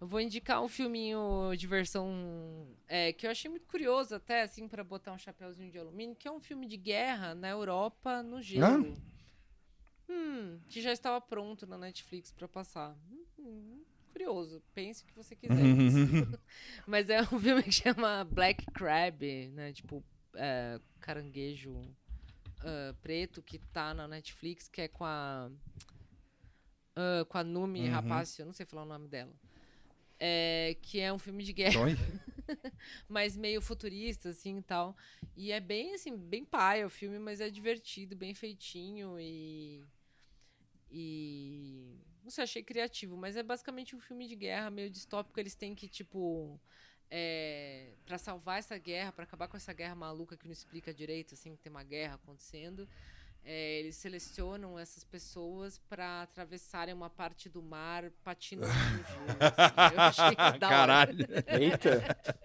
vou indicar um filminho de versão. é, que eu achei muito curioso, até, assim, pra botar um chapéuzinho de alumínio, que é um filme de guerra na Europa no gelo. Hum, que já estava pronto na Netflix pra passar. Hum, curioso. Pense o que você quiser. Mas é um filme que chama Black Crab, né? Tipo, é, caranguejo ah, preto que tá na Netflix, que é com a. ah, com a Numi Uhum. Rapace, eu não sei falar o nome dela. É, que é um filme de guerra, mas meio futurista, assim e tal. E é bem, assim, bem paia o filme, mas é divertido, bem feitinho e. E. Sei, achei criativo, mas é basicamente um filme de guerra meio distópico. Eles têm que, tipo. É, para salvar essa guerra, para acabar com essa guerra maluca que não explica direito, assim, que tem uma guerra acontecendo. é, eles selecionam essas pessoas para atravessarem uma parte do mar patinando assim. Eu achei da hora. Caralho. Eita.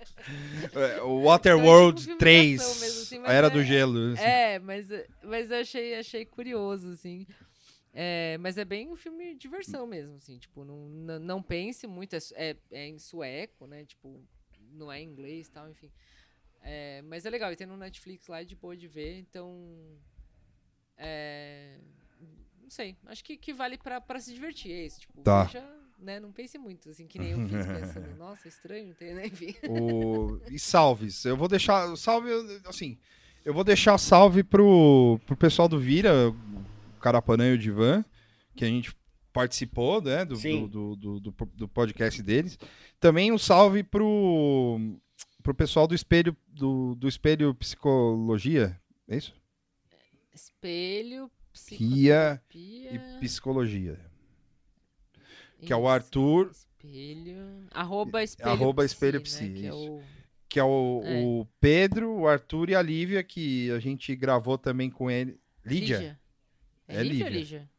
É, o Waterworld Então, é tipo um filme de 3, ação mesmo, assim, a Era é- do Gelo. assim. É, mas, mas eu achei, achei curioso, assim. É, mas é bem um filme de diversão mesmo, assim. Tipo, não, não, pense muito. É, é, é em sueco, né? Tipo, não é em inglês e tal, enfim. É, mas é legal. E tem no Netflix lá, é de boa de ver. Então, é, não sei. Acho que, que vale pra, pra se divertir. É isso. Tipo, Tá. veja, né? Não pense muito, assim, que nem eu fiz pensando. Nossa, estranho, tem, né? Enfim. O... E salves. Eu vou deixar. Salve, assim. Eu vou deixar salve pro, pro pessoal do Vira, Carapanã e o Divan, que a gente participou, né? Do, do, do, do, do podcast deles. Também um salve pro, pro pessoal do espelho, do, do espelho Psicologia. É isso? Espelho, psicoterapia... E Psicologia. Que é o Isso, Arthur, Espelho. Arroba espelho Arroba psi, espelho né, psi, que é isso. o- que é o, É. o Pedro, o Arthur e a Lívia, que a gente gravou também com ele. Lídia? É, É Lívia ou Lívia.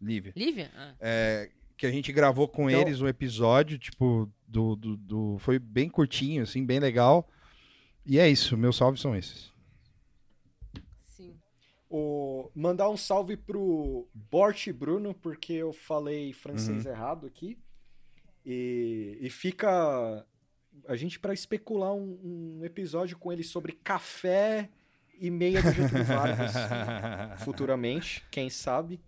Lívia. Lívia? Ah. É, que a gente gravou com Então- eles um episódio, tipo, do, do, do- Foi bem curtinho, assim, bem legal. E é isso, meus salves são esses. Sim. O, mandar um salve pro Bort Bruno, porque eu falei francês errado aqui. E, e fica a gente para especular um, um episódio com ele sobre café e meia do Getúlio Vargas futuramente, quem sabe.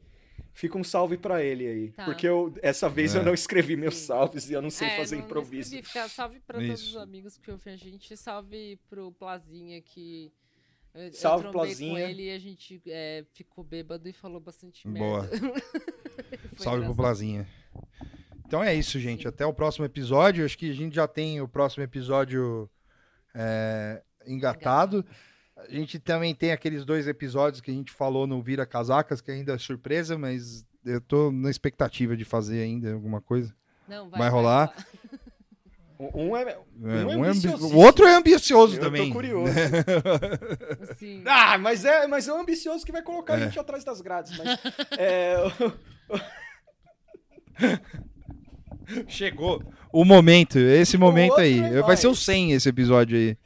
Fica um salve pra ele aí, Tá. porque eu, essa vez eu É. não escrevi meus Sim. É, salves e eu não sei fazer não- não improviso. escrevi, fica- salve pra todos os amigos que ouvem a gente. Salve pro Plazinha que. Eu, Salve, eu Plazinha. com ele e a gente é, ficou bêbado e falou bastante Boa. merda. Salve pro engraçado. Plazinha. Então é isso, gente. Sim. Até o próximo episódio. Acho que a gente já tem o próximo episódio é, engatado. A gente também tem aqueles dois episódios que a gente falou no Vira Casacas, que ainda é surpresa, mas eu tô na expectativa de fazer ainda alguma coisa. Não, Vai rolar? Um é, É, Um é um é ambi- ambiciosíssimo. o outro é ambicioso eu também. tô curioso. Sim. Ah, mas é, mas é um ambicioso que vai colocar a É. gente atrás das grades. Mas, é, Chegou o momento, esse momento aí. é Vai ser o 100 esse episódio aí.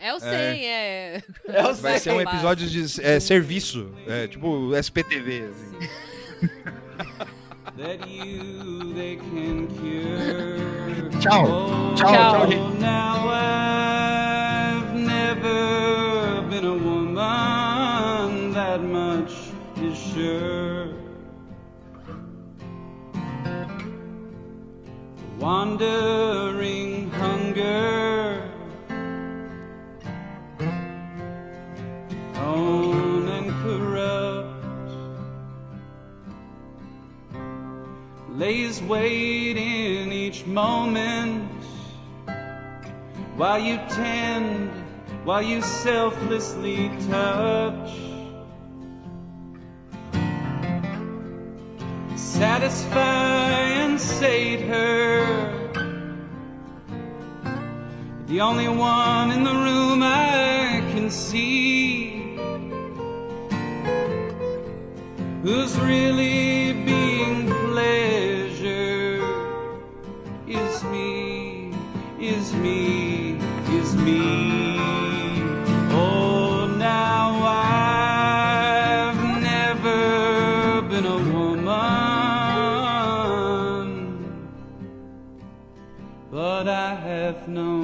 É o 100, é. é o Vai ser um episódio de é, serviço, é, tipo SPTV. assim. that you they can cure. Tchau. Oh, Tchau, tchau, gente. now I've never been a woman, that much is sure. Wandering hunger and corrupt lays wait in each moment while you tend, while you selflessly touch. Satisfy and sate her. The only one in the room I can see who's really being pleasure is me, is me, is me. Oh, now I've never been a woman, but I have known.